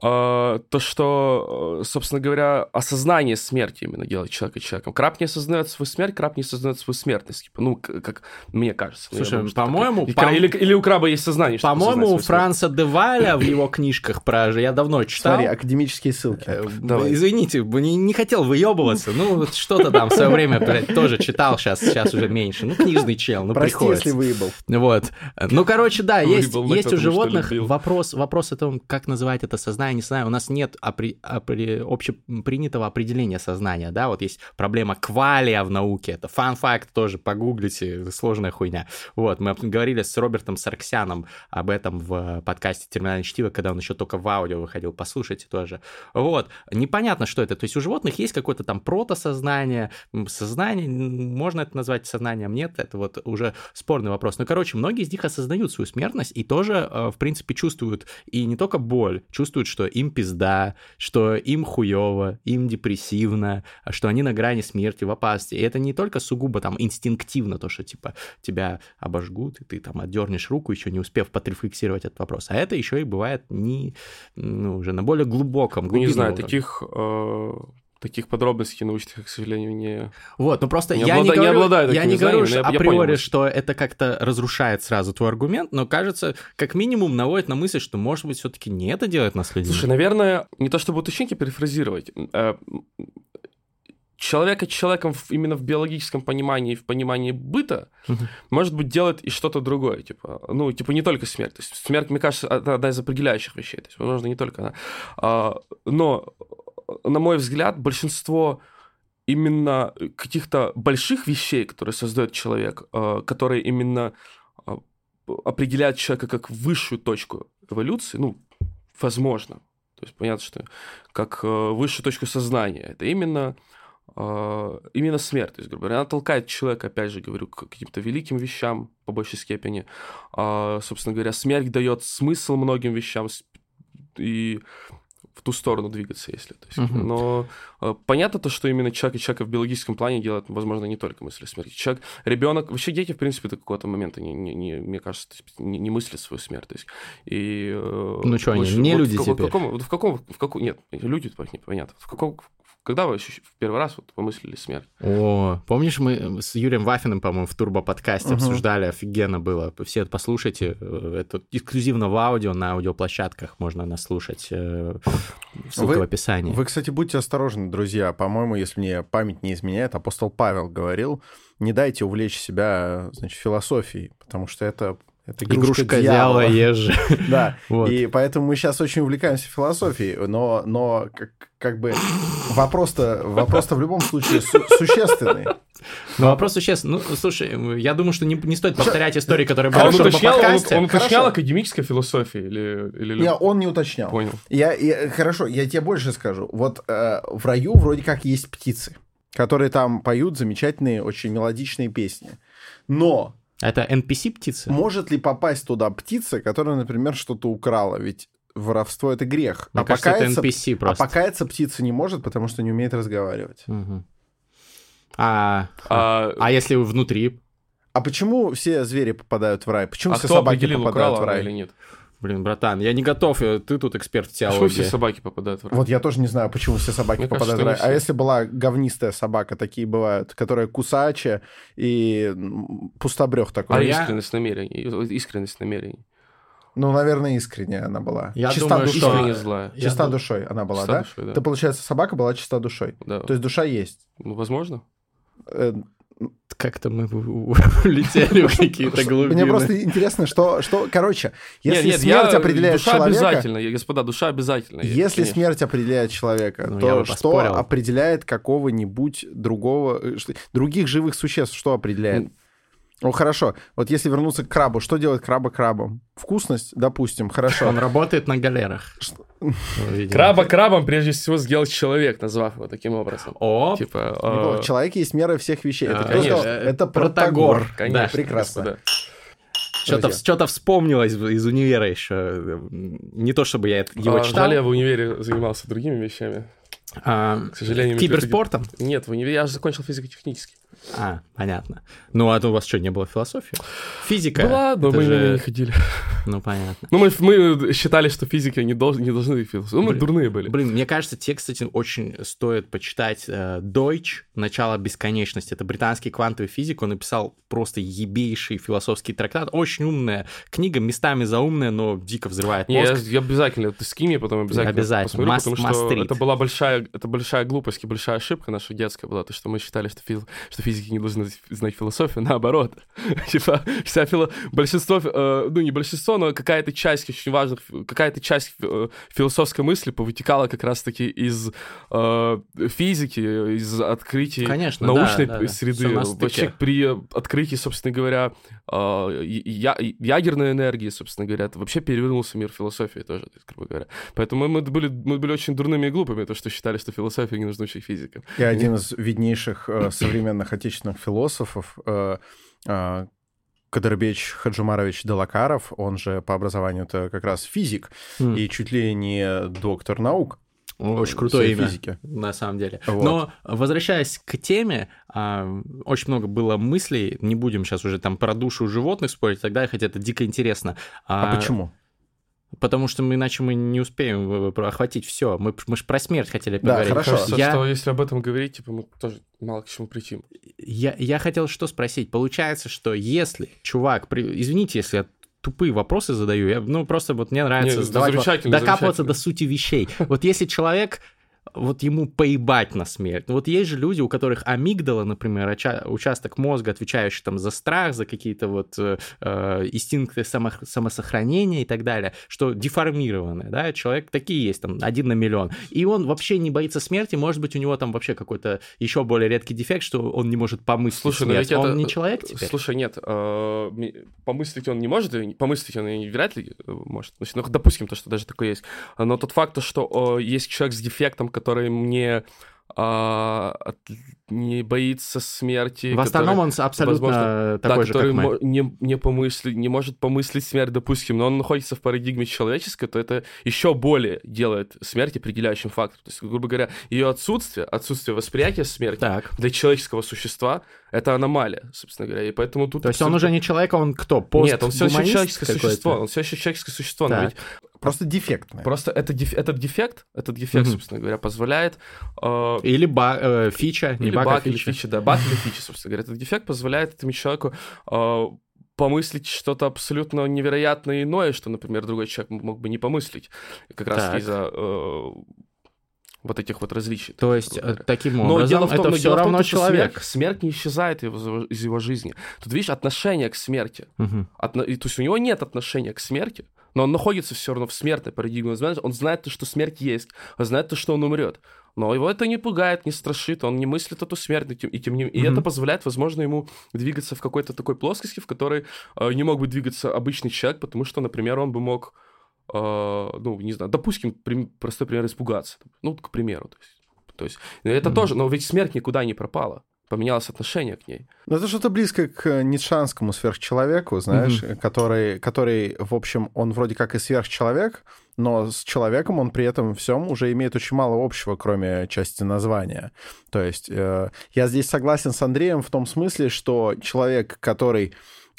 то, что, э, собственно говоря, осознание смерти именно делает человека человеком. Краб не осознает свою смерть, краб не осознает свою смертность. Типа, ну, как мне кажется. Ну, Слушай, по-моему... По... Или, или у краба есть сознание, По-моему, у Франца де Валя в его книжках про... Я давно читал. Смотри, академические ссылки. Э, Давай. Извините, не, не хотел выебываться. Ну, что-то там в свое время, блядь, тоже читал, сейчас, сейчас уже меньше. Ну, книжный чел, ну, Прости, приходится. если выебал. Вот. Ну, короче, да, есть, есть у животных вопрос, вопрос о том, как называть это сознание, не знаю, у нас нет опри, опри, общепринятого определения сознания, да, вот есть проблема квалия в науке, это фан-факт тоже, погуглите, сложная хуйня. Вот, мы говорили с Робертом Сарксяном об этом в подкасте «Терминальное чтиво», когда он еще только в аудио выходил, послушайте тоже. Вот, непонятно, что это, то есть у животных есть какое-то там протосознание, сознание, можно это назвать сознанием, нет, это вот уже спорный вопрос. Ну, короче, многие из них осознают свою смертность и тоже, э, в принципе, чувствуют и не только боль, чувствуют, что им пизда, что им хуево, им депрессивно, что они на грани смерти, в опасности. И это не только сугубо там инстинктивно, то, что типа тебя обожгут, и ты там отдернешь руку, еще не успев подрефлексировать этот вопрос. А это еще и бывает не, ну, уже на более глубоком, ну, Не знаю, уровне. таких э, таких подробностей научных, к сожалению, не... Вот, ну просто не я, облада... не говорю, не обладаю я не говорю я, априори, я что это как-то разрушает сразу твой аргумент, но кажется, как минимум наводит на мысль, что, может быть, все таки не это делает нас людьми. Слушай, наверное, не то чтобы уточнить и перефразировать, а человека человеком именно в биологическом понимании, в понимании быта, может быть, делает и что-то другое, типа, ну, типа не только смерть. То есть смерть, мне кажется, это одна из определяющих вещей. То есть, возможно, не только она. А, но на мой взгляд, большинство именно каких-то больших вещей, которые создает человек, э, которые именно э, определяют человека как высшую точку эволюции, ну, возможно. То есть понятно, что как э, высшую точку сознания. Это именно, именно смерть. То есть, грубо говоря, она толкает человека, опять же, говорю, к каким-то великим вещам по большей степени. А, собственно говоря, смерть дает смысл многим вещам. И в ту сторону двигаться, если. То есть, uh-huh. Но э, понятно то, что именно человек и человека в биологическом плане делает, возможно, не только мысли о смерти. Человек, ребенок, вообще дети, в принципе, до какого-то момента, не, не, не, мне кажется, не, не мыслят свою смерть. То есть, и, э, ну что, они не вот люди в, теперь? В каком, в каком, в каком, нет, люди, понятно. В каком, когда вы в первый раз вот помыслили смерть? О, помнишь, мы с Юрием Вафиным, по-моему, в турбо-подкасте uh-huh. обсуждали, офигенно было. Все это послушайте. Э, это эксклюзивно в аудио, на аудиоплощадках можно нас слушать. Э, ссылка вы, в описании. Вы, кстати, будьте осторожны, друзья. По-моему, если мне память не изменяет, апостол Павел говорил, не дайте увлечь себя, значит, философией, потому что это Это Игрушка, игрушка, дьявола, дьявола. езжи. Да, Вот. и поэтому мы сейчас очень увлекаемся философией, но, но как, как бы вопрос-то вопрос в любом случае су- существенный. Но вопрос существенный. Ну, слушай, я думаю, что не, не стоит повторять истории, которые А он были в уточнял, он, подкасте. он уточнял Хорошо. академическая философия или... или... Не, он не уточнял. Понял. Я, я- хорошо, я тебе больше скажу. Вот э, в раю вроде как есть птицы, которые там поют замечательные, очень мелодичные песни. Но Это NPC-птицы? может ли попасть туда птица, которая, например, что-то украла? Ведь воровство это грех. Мне а кажется, это покаяться, NPC а просто. покаяться птица не может, потому что не умеет разговаривать. Мгм. А, А, а если внутри? А почему все звери попадают в рай? Почему а все собаки попадают украла в рай? или нет? Блин, братан, я не готов, э, ты тут эксперт в Почему теологии. все собаки попадают в рай? Вот я тоже не знаю, почему все собаки Мне попадают кажется, в рай. А если была говнистая собака, такие бывают, которая кусачая и пустобрех такой. А я- искренность намерений, искренность намерений. Ну, наверное, искренняя она была. Я чиста думаю, душой. что- Искренне злая. Я Чиста дум- душой она была, Чиста да? душой, да. Это, получается, собака была чиста душой. Да. То есть душа есть. Ну, возможно. Э, Как-то мы улетели в какие-то глубины. Мне просто интересно, что, что короче, если нет, нет, смерть я- определяет душа человека, обязательно, господа, душа обязательно. если конечно. смерть определяет человека, Ну, то что поспорил. определяет какого-нибудь другого, э, других живых существ, что определяет? Ну, хорошо, вот если вернуться к крабу, что делает краба крабом? Вкусность, допустим, хорошо. Он работает на галерах. Краба крабом прежде всего сделал человек, назвав его таким образом. О, Типа, э, в человеке есть мера всех вещей. Это А, Протагор. Конечно, да, прекрасно. что-то, что-то вспомнилось из универа еще. Не то, чтобы я это- его А, читал. Я в универе занимался другими вещами. А, К сожалению, Киберспортом? Нет, в универе я же закончил физико-технический. А, понятно. Ну, а у вас что, не было философии? Физика? Была, но мы же- не ходили. Ну, понятно. Ну, мы, мы считали, что физики не, долж- не должны философию. Ну, мы Блин. дурные были. Блин, мне кажется, те, кстати, очень стоит почитать э, Deutsch «Начало бесконечности». Это британский квантовый физик, он написал просто ебейший философский трактат. Очень умная книга, местами заумная, но дико взрывает Не, я, мозг. я обязательно, ты скинь мне потом обязательно, Обязательно. посмотрю, Must- потому что это была большая, это большая глупость и большая ошибка наша детская была, то, что мы считали, что, фил- что физики не должны знать философию, наоборот. Типа, вся фило... большинство, э, ну, не большинство, но какая-то часть очень важных, какая-то часть э, философской мысли повытекала как раз-таки из э, физики, из открытий Конечно, научной да, да, да. среды. Вообще при открытии, собственно говоря, э, я- ядерной энергии, собственно говоря, это вообще перевернулся мир философии тоже, грубо говоря. Поэтому мы были, мы были очень дурными и глупыми, то, что считали, что философию не нужно учить физикам. И один из виднейших э, современных отечественных философов, э, э, Кадарбеч Хаджумарович Делакаров, он же по образованию это как раз физик, М. и чуть ли не доктор наук. Очень в крутое имя, физике. на самом деле. Вот. Но возвращаясь к теме, а, очень много было мыслей, не будем сейчас уже там про душу животных спорить и так далее, хотя это дико интересно. А, почему? Потому что мы иначе мы не успеем э, охватить все. Мы, мы же про смерть хотели Да, поговорить. хорошо. Кажется, Я- что если об этом говорить, типа, мы тоже мало к чему прийти. Я, я хотел что спросить. Получается, что если чувак... при- Извините, если я тупые вопросы задаю, я, ну просто вот мне нравится Не, задавать докапываться до сути вещей. Вот если человек вот ему поебать на смерть. Ну, Вот есть же люди, у которых амигдала, например, оча- участок мозга, отвечающий там за страх, за какие-то вот э, э, инстинкты само- самосохранения и так далее, что деформированы, да, человек такие есть, там, один на миллион. И он вообще не боится смерти, может быть, у него там вообще какой-то еще более редкий дефект, что он не может помыслить Слушай, ну смерть. ведь он это... не человек теперь? Слушай, нет, э, помыслить он не может, помыслить он и вряд ли э, может. Ну, допустим, то, что даже такое есть. Но тот факт, то, что э, есть человек с дефектом, который мне а, от- не боится смерти. В остальном который- он абсолютно возможно, такой да, же, который как мы. не, не, помысли, не может помыслить смерть, допустим, но он находится в парадигме человеческой, то это еще более делает смерть определяющим фактом. То есть, грубо говоря, ее отсутствие, отсутствие восприятия смерти Так. для человеческого существа это аномалия, собственно говоря. И поэтому тут... То есть он уже не человек, а он кто? Нет, он все еще человеческое какой-то? существо. Он все еще человеческое существо. Но Так. ведь Просто дефектное. просто это деф- этот дефект, этот дефект, Мгм. собственно говоря, позволяет э, Или ба- э, фича, не или баг, а баг, или фича. фича, да, баг или фича, собственно говоря. Этот дефект позволяет этому человеку э, помыслить что-то абсолютно невероятное иное, что, например, другой человек мог бы не помыслить. Как раз Так. из-за э, вот этих вот различий. То есть говоря. таким Но образом дело в том, это но все том, равно то, что человек. Смерть, смерть не исчезает его- из его жизни. Тут, видишь, отношение к смерти. Мгм. Отно- и, то есть у него нет отношения к смерти, но он находится все равно в смертной парадигме. Он знает, то, что смерть есть, он знает то, что он умрет. Но его это не пугает, не страшит, он не мыслит эту смерть, и тем, и, тем не- и Мгм. это позволяет, возможно, ему двигаться в какой-то такой плоскости, в которой э, не мог бы двигаться обычный человек, потому что, например, он бы мог, э, ну, не знаю, допустим, простой пример, испугаться. Ну, к примеру. То есть, то есть ну, это Мгм. тоже, но ведь смерть никуда не пропала. Поменялось отношение к ней. Ну, это что-то близко к ницшанскому сверхчеловеку, знаешь, который, который, в общем, он вроде как и сверхчеловек, но с человеком он при этом всем уже имеет очень мало общего, кроме части названия. То есть э, я здесь согласен с Андреем в том смысле, что человек, который э,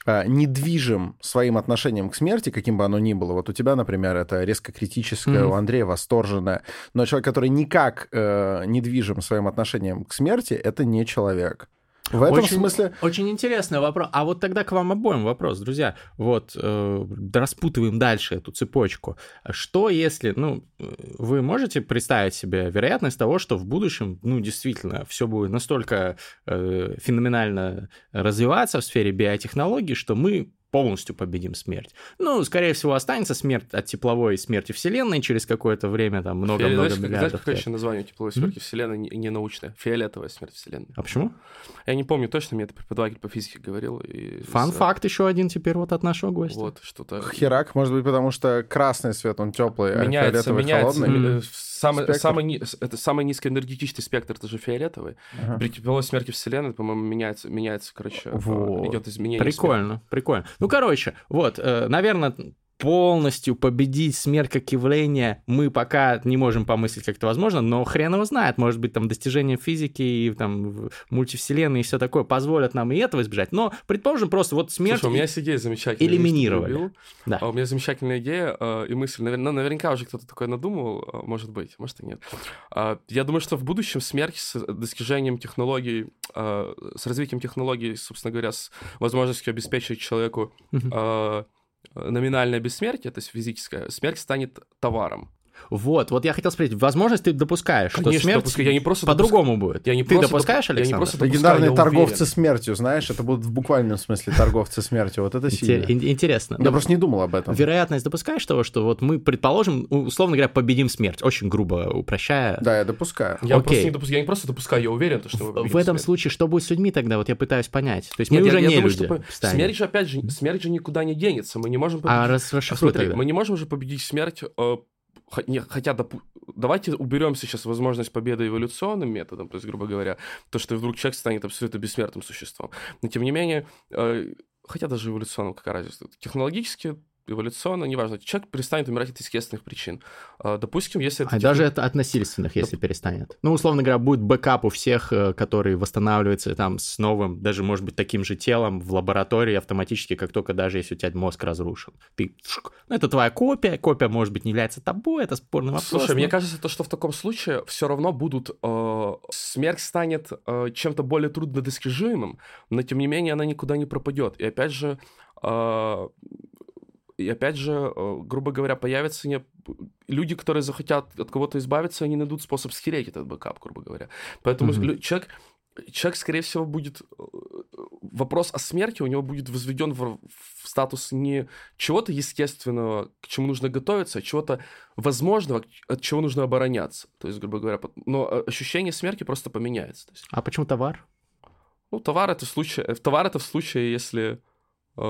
недвижим своим отношением к смерти, каким бы оно ни было. Вот у тебя, например, это резко критическое, Мгм. у Андрея восторженное. Но человек, который никак э, недвижим своим отношением к смерти, это не человек. В этом Очень- смысле... Очень интересный вопрос. А вот тогда к вам обоим вопрос, друзья. Вот э, распутываем дальше эту цепочку. Что если, ну, вы можете представить себе вероятность того, что в будущем, ну, действительно, все будет настолько э, феноменально развиваться в сфере биотехнологий, что мы полностью победим смерть. Ну, скорее всего, останется смерть от тепловой смерти Вселенной через какое-то время, там, много-много Фиолет- знаешь, как- знаешь, миллиардов какое еще название тепловой смерти Вселенной не, не научное? Фиолетовая смерть Вселенной. А почему? Я не помню точно, мне это преподаватель по физике говорил. и- Фан-факт еще один теперь вот от нашего гостя. Вот, что-то... Херак, может быть, потому что красный свет, он теплый, а Меняется, фиолетовый меняется. холодный. э, Самый, Спектр. самый, это самый низкоэнергетический спектр, это же фиолетовый. Ага. При тепловой смерти Вселенной, по-моему, меняется, меняется, короче, э, Вот. идет изменение. Прикольно, прикольно. Ну, короче, вот, наверное, полностью победить смерть как явление мы пока не можем помыслить, как это возможно, но хрен его знает, может быть, там достижения физики и там мультивселенной и все такое позволят нам и этого избежать. Но, предположим, просто вот смерть... Слушай, у меня есть идея замечательная. элиминировали. Да. А У меня замечательная идея э, и мысль. Навер- ну, наверняка уже кто-то такое надумал, э, может быть, может и нет. А, Я думаю, что в будущем смерть с достижением технологий, э, с развитием технологий, собственно говоря, с возможностью обеспечить человеку э, номинальное бессмертие, то есть физическое, смерть станет товаром. Вот, вот я хотел спросить, возможность ты допускаешь, что Конечно, смерть допускаю. Я не просто по-другому будет? Я не ты просто допускаешь, доп- я не Александр? просто допускаю, Легендарные я торговцы уверен. смертью, знаешь, это будут в буквальном смысле торговцы смертью. Вот это сильно. ин- Интересно. Я просто не думал об этом. Вероятность допускаешь того, что вот мы, предположим, условно говоря, победим смерть, очень грубо упрощая. Да, я допускаю. Я, Окей. просто не допускаю, я не просто допускаю, я уверен, то, что В, победим в этом смерть. случае что будет с людьми тогда? Вот я пытаюсь понять. То есть мы уже я не люди. что смерть же, опять же, смерть же никуда не денется. Мы не можем победить. А раз, расшифруй Смотри, тогда. мы не можем же победить смерть, э, хотя допу- давайте уберем сейчас возможность победы эволюционным методом, то есть, грубо говоря, то, что вдруг человек станет абсолютно бессмертным существом. Но тем не менее, э, хотя даже эволюционным, какая разница, технологически эволюционно, неважно, человек перестанет умирать от естественных причин. Э, Допустим, если это... А даже это от насильственных, если перестанет. Ну, условно говоря, будет бэкап у всех, э, который восстанавливается там с новым, даже, может быть, таким же телом в лаборатории автоматически, как только даже если у тебя мозг разрушен. Ты... Ну, это твоя копия, копия, может быть, не является тобой, это спорный вопрос. Слушай, мне но- кажется, то, что в таком случае все равно будут... э, смерть станет э, чем-то более труднодостижимым, но тем не менее она никуда не пропадет. И опять же... э, и опять же, э, грубо говоря, появятся не... люди, которые захотят от кого-то избавиться, они найдут способ схерить этот бэкап, грубо говоря. Поэтому лю- человек, человек, скорее всего, будет... э, Вопрос о смерти у него будет возведен в, в статус не чего-то естественного, к чему нужно готовиться, а чего-то возможного, от чего нужно обороняться. То есть, грубо говоря, но э, ощущение смерти просто поменяется. Есть, А почему товар? ну, товар это в случае... Товар это в случае, если... э,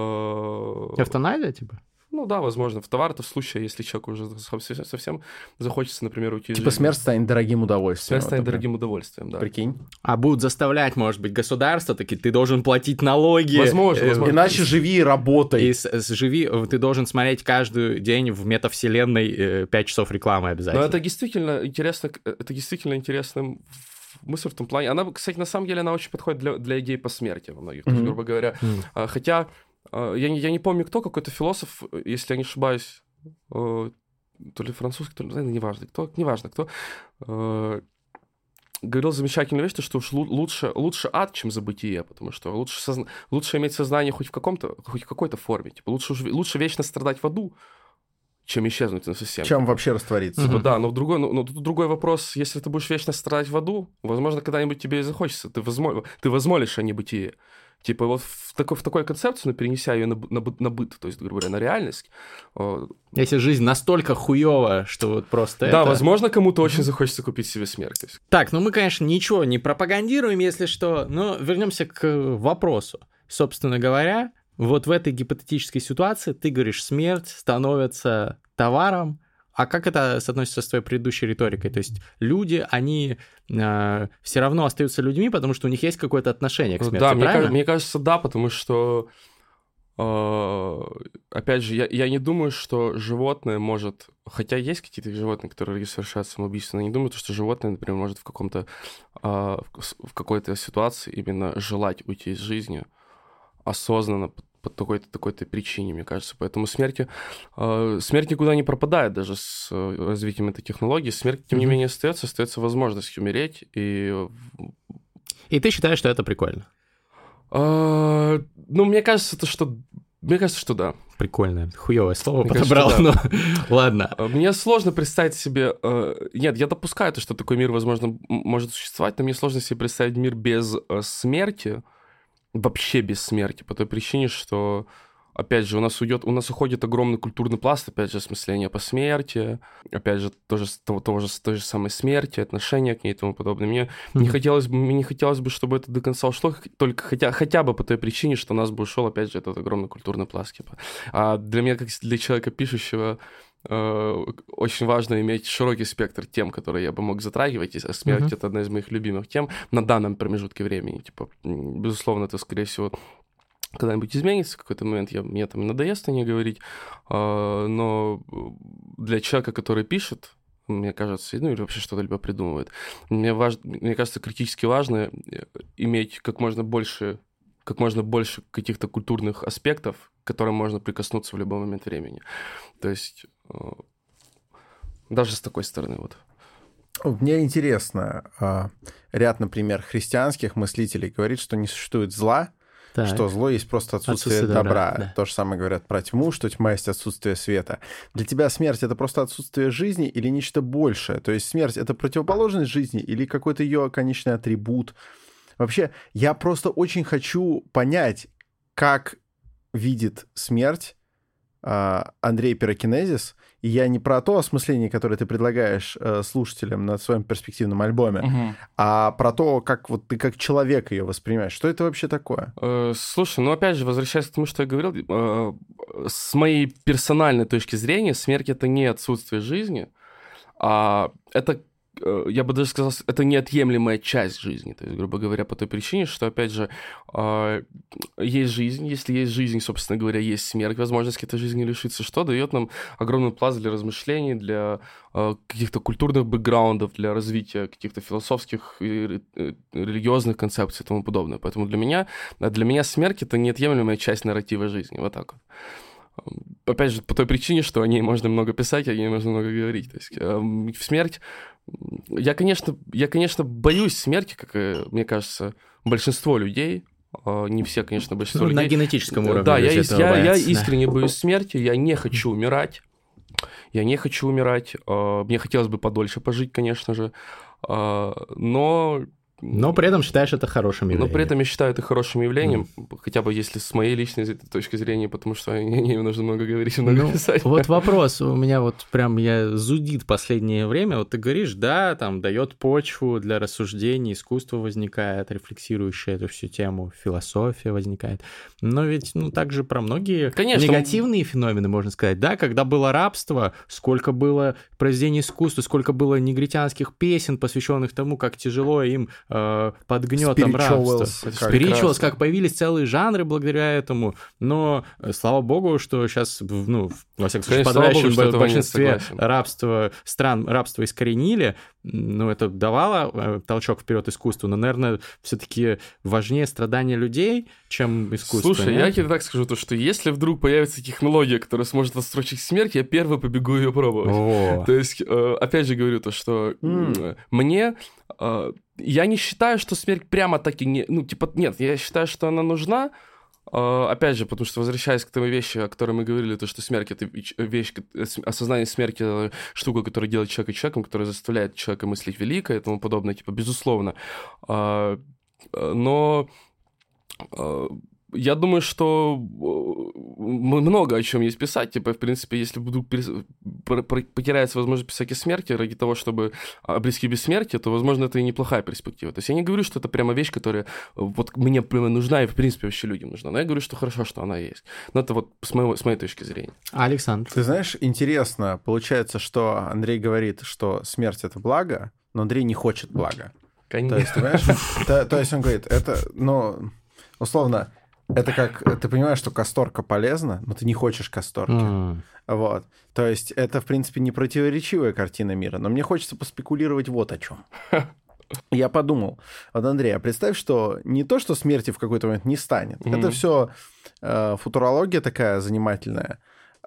Эвтаназия, типа? Ну да, возможно. В товар это в случае, если человеку уже совсем, захочется, например, уйти Типа смерть станет дорогим удовольствием. Смерть станет вот, дорогим удовольствием, да. Прикинь. А будут заставлять, может быть, государство, такие, ты должен платить налоги. Возможно, э, возможно. Иначе живи и работай. И с- с- живи, э, ты должен смотреть каждый день в метавселенной 5 часов рекламы Но обязательно. это действительно интересно, э, это действительно интересная мысль в том плане. Она, кстати, на самом деле, она очень подходит для, для идей по смерти во многих. То есть, Мгм. грубо говоря, а, хотя я, не- я не помню, кто, какой-то философ, если я не ошибаюсь, э, то ли французский, то ли, наверное, неважно, кто, неважно, кто, э, говорил замечательную вещь, то, что уж лу- лучше, лучше ад, чем забытие, потому что лучше, созна- лучше иметь сознание хоть в, каком-то, хоть в какой-то форме. Типа, лучше, лучше вечно страдать в аду, чем исчезнуть совсем. Чем вообще раствориться. Типа, да, но другой, но, но тут другой вопрос, если ты будешь вечно страдать в аду, возможно, когда-нибудь тебе и захочется, ты, возмо... ты возмолишь о небытие. Типа вот в такой, в такой концепцию, но перенеся ее на, на, на быт, то есть, грубо говоря, на реальность. э, Если жизнь настолько хуевая, что вот просто Да, это... возможно, кому-то очень захочется купить себе смерть. Есть, Так, ну мы, конечно, ничего не пропагандируем, если что, но вернемся к вопросу. Собственно говоря, вот в этой гипотетической ситуации ты говоришь, смерть становится товаром, а как это соотносится с твоей предыдущей риторикой? То есть люди, они э, все равно остаются людьми, потому что у них есть какое-то отношение к смерти, да, мне, правильно? ка- мне кажется, да, потому что, э, опять же, я, я не думаю, что животное может... Хотя есть какие-то животные, которые совершают самоубийство, но я не думаю, что животное, например, может в каком-то... э, в какой-то ситуации именно желать уйти из жизни осознанно по, такой-то такой-то причине, мне кажется. Поэтому смерти, э, смерть никуда не пропадает даже с э, развитием этой технологии. Смерть, тем не Мгм. менее, остается, остается возможность умереть. И э, И ты считаешь, что это прикольно? А, ну, мне кажется, то, что... Мне кажется, что да. Прикольное, хуевое слово Мне кажется, подобрал, да. но ладно. А, Мне сложно представить себе... э, Нет, я допускаю то, что такой мир, возможно, может существовать, но мне сложно себе представить мир без э, смерти, вообще без смерти, по той причине, что, опять же, у нас уйдет, у нас уходит огромный культурный пласт, опять же, осмысление по смерти, опять же, тоже, того, того же, той же самой смерти, отношения к ней и тому подобное. Мне не Мгм. хотелось бы, мне не хотелось бы, чтобы это до конца ушло, только хотя, хотя бы по той причине, что у нас бы ушел, опять же, этот огромный культурный пласт. Типа. А для меня, как для человека пишущего, очень важно иметь широкий спектр тем, которые я бы мог затрагивать, и смерть Мгм. это одна из моих любимых тем на данном промежутке времени. Типа, безусловно, это, скорее всего, когда-нибудь изменится, в какой-то момент я, мне там надоест о ней говорить, а, но для человека, который пишет, мне кажется, ну или вообще что-то либо придумывает, мне, важ... мне кажется, критически важно э, иметь как можно больше как можно больше каких-то культурных аспектов, к которым можно прикоснуться в любой момент времени. То есть э, даже с такой стороны вот. Мне интересно, а, ряд, например, христианских мыслителей говорит, что не существует зла, Так. что зло есть просто отсутствие, Отсутствие добра. добра, да. То же самое говорят про тьму, что тьма есть отсутствие света. Для тебя смерть это просто отсутствие жизни или нечто большее? То есть смерть это противоположность жизни или какой-то ее конечный атрибут? Вообще, я просто очень хочу понять, как видит смерть а, Андрей Пирокинезис. И я не про то осмысление, которое ты предлагаешь э, слушателям на своем перспективном альбоме, а про то, как вот ты как человек ее воспринимаешь. Что это вообще такое? Э, Слушай, ну опять же, возвращаясь к тому, что я говорил, э, с моей персональной точки зрения, смерть это не отсутствие жизни, а это, я бы даже сказал, это неотъемлемая часть жизни. То есть, грубо говоря, по той причине, что, опять же, э, есть жизнь, если есть жизнь, собственно говоря, есть смерть, возможность этой жизни лишиться, что дает нам огромный пласт для размышлений, для э, каких-то культурных бэкграундов, для развития каких-то философских и э, религиозных концепций и тому подобное. Поэтому для меня а для меня смерть это неотъемлемая часть нарратива жизни. Вот так вот. Опять же, по той причине, что о ней можно много писать, о ней можно много говорить. То есть эм, смерть... Я, конечно, я, конечно, боюсь смерти, как, мне кажется, большинство людей. Э, Не все, конечно, большинство Ну, на людей. генетическом уровне. Да, я, я, я искренне боюсь смерти, я не хочу умирать. Я не хочу умирать. э, Мне хотелось бы подольше пожить, конечно же. Э, Но Но при этом считаешь это хорошим явлением. но при этом я считаю это хорошим явлением, хотя бы если с моей личной точки зрения, потому что о ней нужно много говорить и много Ну, писать. вот вопрос у меня вот прям я зудит последнее время. Вот ты говоришь, да, там дает почву для рассуждений, искусство возникает, рефлексирующее эту всю тему, философия возникает. Но ведь, ну, также про многие Конечно. негативные феномены, можно сказать, да, когда было рабство, сколько было произведений искусства, сколько было негритянских песен, посвященных тому, как тяжело им э, под гнетом рабства. Spirituals, как появились целые жанры благодаря этому, но э, слава богу, что сейчас, ну, во всяком случае, подавляющем большинстве рабства, стран рабство искоренили, ну, это давало э, толчок вперед искусству, но, наверное, все-таки важнее страдания людей, чем искусство. Слушай, нет? я тебе так скажу, то, что если вдруг появится технология, которая сможет отсрочить смерть, я первый побегу ее пробовать. О, То есть, э, опять же говорю то, что м, мне... э, Я не считаю, что смерть прямо таки не... Ну, типа, нет, я считаю, что она нужна, А, опять же, потому что возвращаясь к той вещи, о которой мы говорили, то, что смерть — это вещь, э, осознание смерти — штука, которая делает человека человеком, которая заставляет человека мыслить великое и тому подобное, типа, безусловно. Э, но я думаю, что много о чем есть писать. Типа, в принципе, если вдруг потеряется возможность писать о смерти ради того, чтобы обрести бессмертие, то, возможно, это и неплохая перспектива. То есть я не говорю, что это прямо вещь, которая вот мне прямо нужна и, в принципе, вообще людям нужна. Но я говорю, что хорошо, что она есть. Но это вот с, моего, с моей точки зрения. Александр. Ты знаешь, интересно, получается, что Андрей говорит, что смерть — это благо, но Андрей не хочет блага. Конечно. То есть, понимаешь, то, то есть он говорит, это, ну, условно, это как, ты понимаешь, что касторка полезна, но ты не хочешь касторки. Mm. Вот. То есть это, в принципе, не противоречивая картина мира, но мне хочется поспекулировать вот о чем. Я подумал, вот, Андрей, а представь, что не то, что смерти в какой-то момент не станет. Mm-hmm. Это все э, футурология такая занимательная.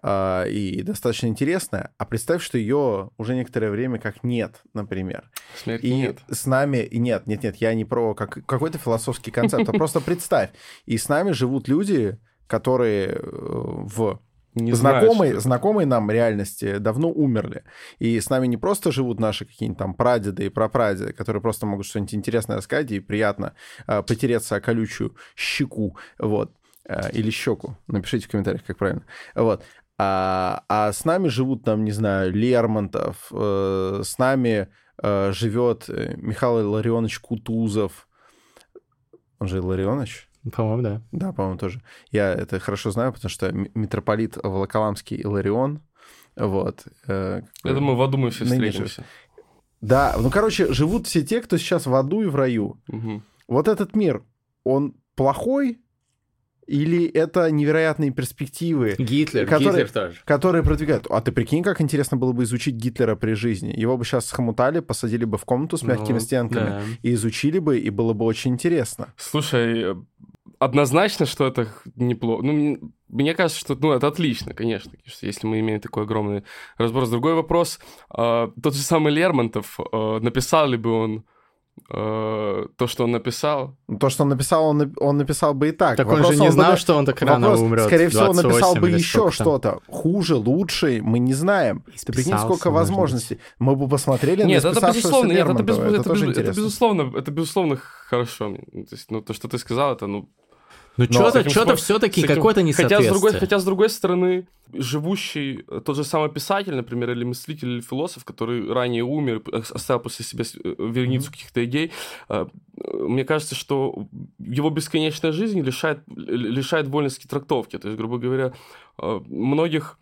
А, и достаточно интересная, а представь, что ее уже некоторое время как нет, например. Смерти и нет. с нами... И нет, нет, нет, я не про как, какой-то философский концепт, а просто представь. И с нами живут люди, которые э, в не знакомой, знаю, знакомой нам реальности давно умерли. И с нами не просто живут наши какие-нибудь там прадеды и прапрадеды, которые просто могут что-нибудь интересное рассказать, и приятно э, потереться о колючую щеку, вот, э, или щеку. Напишите в комментариях, как правильно. Вот. А, а с нами живут там, не знаю, Лермонтов, э, с нами э, живет э, Михаил Ларионович Кутузов. Он же Ларионович? По-моему, да. Да, по-моему, тоже. Я это хорошо знаю, потому что митрополит Волоколамский Иларион, вот. Э, Я думаю, в аду мы все встретимся. Да, ну, короче, живут все те, кто сейчас в аду и в раю. Угу. Вот этот мир, он плохой, или это невероятные перспективы? Гитлер, которые, Гитлер тоже. Которые продвигают. А ты прикинь, как интересно было бы изучить Гитлера при жизни. Его бы сейчас схомутали, посадили бы в комнату с мягкими ну, стенками да. и изучили бы, и было бы очень интересно. Слушай, однозначно, что это неплохо. Ну, мне кажется, что ну, это отлично, конечно, если мы имеем такой огромный разброс. Другой вопрос, э, тот же самый Лермонтов, э, написал ли бы он то, что он написал. То, что он написал, он, он написал бы и так. Так Вопрос, он же не он знал, бы... что он так рано Вопрос, умрет. Скорее всего, он написал бы еще что-то. Хуже, лучше, мы не знаем. Ты прикинь, сколько возможностей. Мы бы посмотрели нет, на это безусловно, нет, это, без, это, это, без, это, безусловно, это безусловно хорошо. То есть, ну, то, что ты сказал, это, ну, ну, что-то, что-то все-таки какое-то несоответствие. Хотя с, другой, хотя, с другой стороны, живущий э, тот же самый писатель, например, или мыслитель, или философ, который ранее умер, э, оставил после себя э, верницу mm-hmm. каких-то идей, мне кажется, что его бесконечная жизнь лишает, лишает вольности трактовки. То есть, грубо говоря, многих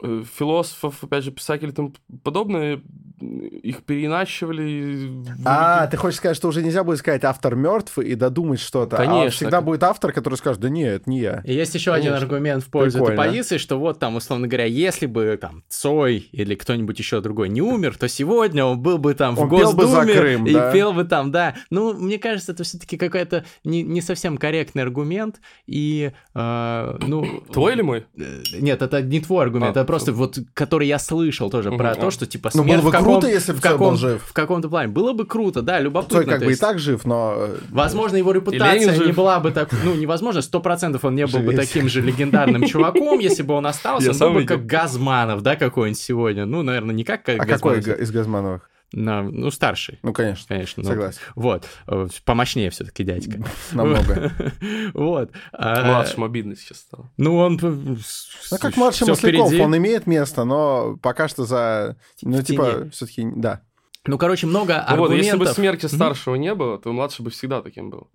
философов, опять же, писателей и тому подобное, их переиначивали. А, ты хочешь сказать, что уже нельзя будет сказать автор мертв и додумать что-то. А Конечно. А всегда будет автор, который скажет, да нет, это не я. И есть еще Конечно. один аргумент в пользу Прикольно. этой позиции, что вот там, условно говоря, если бы там Цой или кто-нибудь еще другой не умер, то сегодня он был бы там в он Госдуме пел бы за Крым, и да? пел бы там, да. Ну, мне кажется, это все-таки какой-то не, не совсем корректный аргумент. И, э, ну... Твой или мой? Э, нет, это не твой аргумент, а, это просто вот, который я слышал тоже угу, про а. то, что типа смерть ну, было бы каком, круто, если бы в каком, был жив. В каком-то плане. Было бы круто, да, любопытно. Цой как бы и так жив, но... Э, возможно, его репутация не была бы так... Ну, невозможно, сто процентов он не был бы таким же легендарным чуваком, если бы он остался. Он был бы как Газманов, да, какой-нибудь сегодня. Ну, наверное, не как А какой из Газмановых? На, ну, старший. Ну, конечно. Конечно. Ну, Согласен. Вот. Э, помощнее все-таки дядька. Намного. Вот. Младшим обидно сейчас стало. Ну, он... Ну, как младший Масляков, он имеет место, но пока что за... Ну, типа, все-таки, да. Ну, короче, много аргументов. Вот, если бы смерти старшего не было, то младший бы всегда таким был.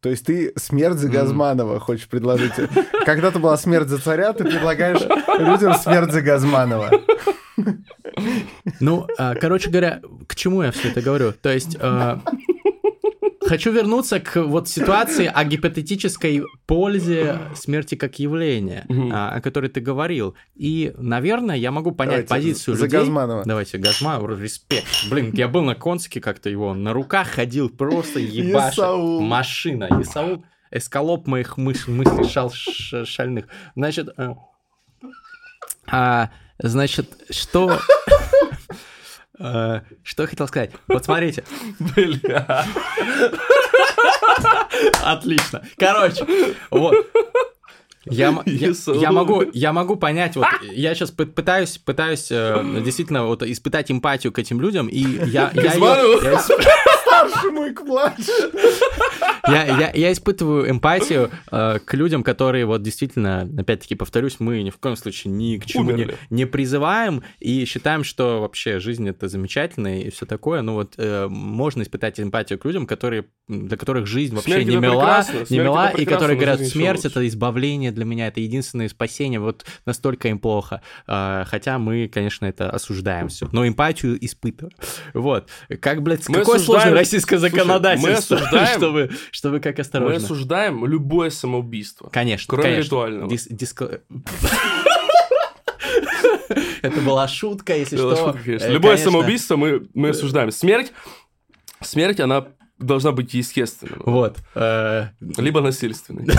То есть ты смерть за Газманова mm. хочешь предложить? Когда-то была смерть за царя, ты предлагаешь людям смерть за Газманова. Ну, а, короче говоря, к чему я все это говорю? То есть... А, хочу вернуться к вот ситуации о гипотетической пользе смерти как явления, mm о которой ты говорил. И, наверное, я могу понять Давайте, позицию за людей. Газманова. Давайте, Газманов, респект. Блин, я был на Конске как-то его на руках ходил, просто ебашит. Машина. Исаул эскалоп моих мыслей шал, шальных. Значит, э, а, Значит, что... Э, что я хотел сказать? Вот смотрите. Бля. Отлично. Короче, вот. Я, я, я могу, я могу понять, вот я сейчас пытаюсь, пытаюсь э, действительно вот испытать эмпатию к этим людям, и я, я, я исп- Старшему и к младшему. я, я, я испытываю эмпатию э, к людям, которые вот действительно, опять-таки повторюсь, мы ни в коем случае ни к чему не, Умерли. не призываем и считаем, что вообще жизнь это замечательно и все такое. Ну вот э, можно испытать эмпатию к людям, которые для которых жизнь вообще Смерть не мила, не мила, и которые говорят, смерть это избавление для меня, это единственное спасение. Вот настолько им плохо. А, хотя мы, конечно, это осуждаем все, но эмпатию испытываем. Вот. Как, блядь, Мы какое сложное российское Слушай, мы законодательство, осуждаем- чтобы, чтобы как Мы осторожно. осуждаем любое самоубийство. Конечно, Кроме конечно. ритуального. Дис- диск- Это была шутка, если что. шутка, конечно. Э, Любое конечно. самоубийство мы, мы осуждаем. Смерть, смерть, она должна быть естественной. Вот. э, Либо насильственной.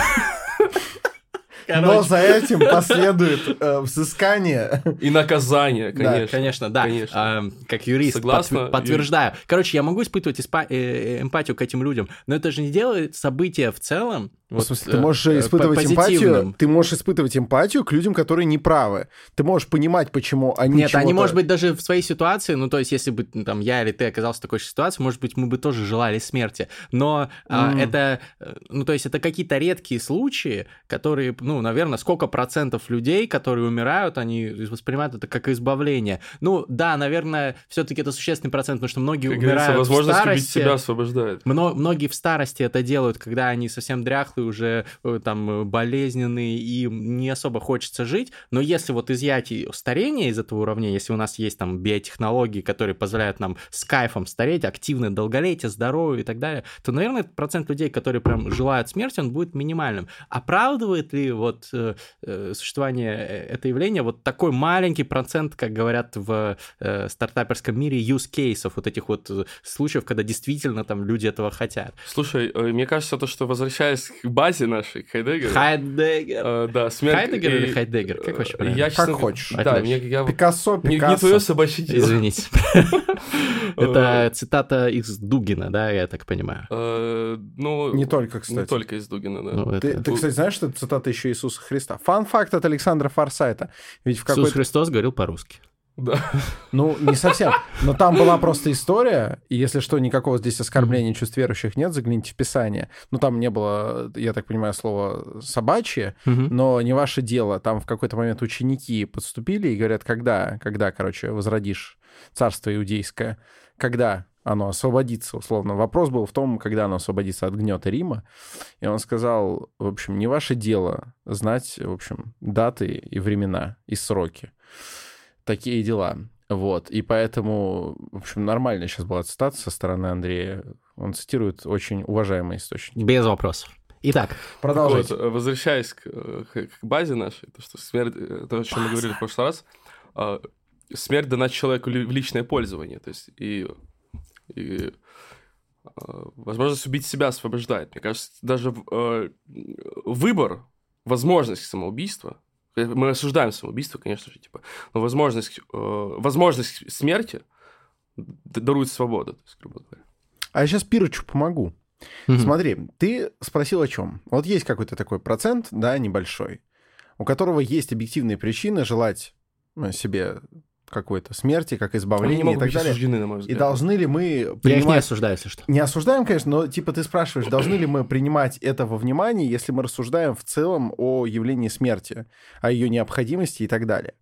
Но короче, за этим последует э, взыскание. И наказание, Да, конечно. Конечно, да. Конечно. А, как юрист Согласна, подтвер- подтверждаю. Короче, я могу испытывать испа- э, эмпатию к этим людям, но это же не делает события в целом. В вот, смысле, ты э, можешь э, испытывать эмпатию, ты можешь испытывать эмпатию к людям, которые неправы. Ты можешь понимать, почему они Нет, они, может быть, даже в своей ситуации, ну, то есть, если бы ну, там я или ты оказался в такой же ситуации, может быть, мы бы тоже желали смерти. Но а, М. это, э, ну, то есть, это какие-то редкие случаи, которые, ну, наверное, сколько процентов людей, которые умирают, они воспринимают это как избавление. Ну, да, наверное, все-таки это существенный процент, потому что многие Как умирают в возможность убить старости. себя освобождает. Мно- многие в старости это делают, когда они совсем дряхлые, уже э, там э, болезненные, и не особо хочется жить. Но если вот изъять старение из этого уравнения, если у нас есть там биотехнологии, которые позволяют нам с кайфом стареть, активное долголетие, здоровье и так далее, то, наверное, процент людей, которые прям желают смерти, он будет минимальным. Оправдывает ли вот э, э, существование э, это явление вот такой маленький процент, как говорят в э, стартаперском мире, use кейсов, вот этих вот э, случаев, когда действительно там люди этого хотят. Слушай, э, мне кажется, то, что возвращаясь к базе нашей, к Хайдеггеру, Хайдеггер. э, да, смерть... Хайдеггер и- или Хайдеггер? Как вообще правильно? Я, честно, Как хочешь. Да, мне, я... Пикассо, Не, Пикассо. не твое собачье дело. Извините. Это цитата из Дугина, да, я так понимаю. Ну, Не только, кстати. Не только из Дугина, да. Ну, Ты, кстати, знаешь, что это цитата еще Иисуса Христа? Фан-факт от Александра Форсайта. Ведь в Иисус. Христос говорил по-русски. Да. Ну, не совсем. Но там была просто история, и если что, никакого здесь оскорбления чувств верующих нет, загляните в Писание. Ну, там не было, я так понимаю, слова «собачье», но не ваше дело. Там в какой-то момент ученики подступили и говорят, когда, когда, короче, возродишь царство иудейское, когда оно освободится, условно. Вопрос был в том, когда оно освободится от гнета Рима. И он сказал, в общем, не ваше дело знать, в общем, даты и времена, и сроки. Такие дела. Вот. И поэтому, в общем, нормальная сейчас была цитата со стороны Андрея. Он цитирует очень уважаемый источник. Без вопросов. Итак, Продолжайте. Вот, возвращаясь к, к- к базе нашей, то, что смерть, э, то, о чем мы говорили в прошлый раз, а, смерть дана человеку в личное пользование, то есть и, и, а, возможность убить себя освобождает. Мне кажется, даже э, выбор, возможность самоубийства, э, мы осуждаем самоубийство, конечно же, типа, но возможность, э, возможность смерти дарует свободу, то есть, грубо говоря. А я сейчас Пирочу помогу. мгм. Смотри, ты спросил о чем? Вот есть какой-то такой процент, да, небольшой, у которого есть объективные причины желать ну, себе какой-то смерти, как избавления и так быть далее. осуждены, на мой И взгляд. должны ли мы я их не принимать... осуждаю, если что. Не осуждаем, конечно, но типа ты спрашиваешь, должны ли мы принимать это во внимание, если мы рассуждаем в целом о явлении смерти, о ее необходимости и так далее.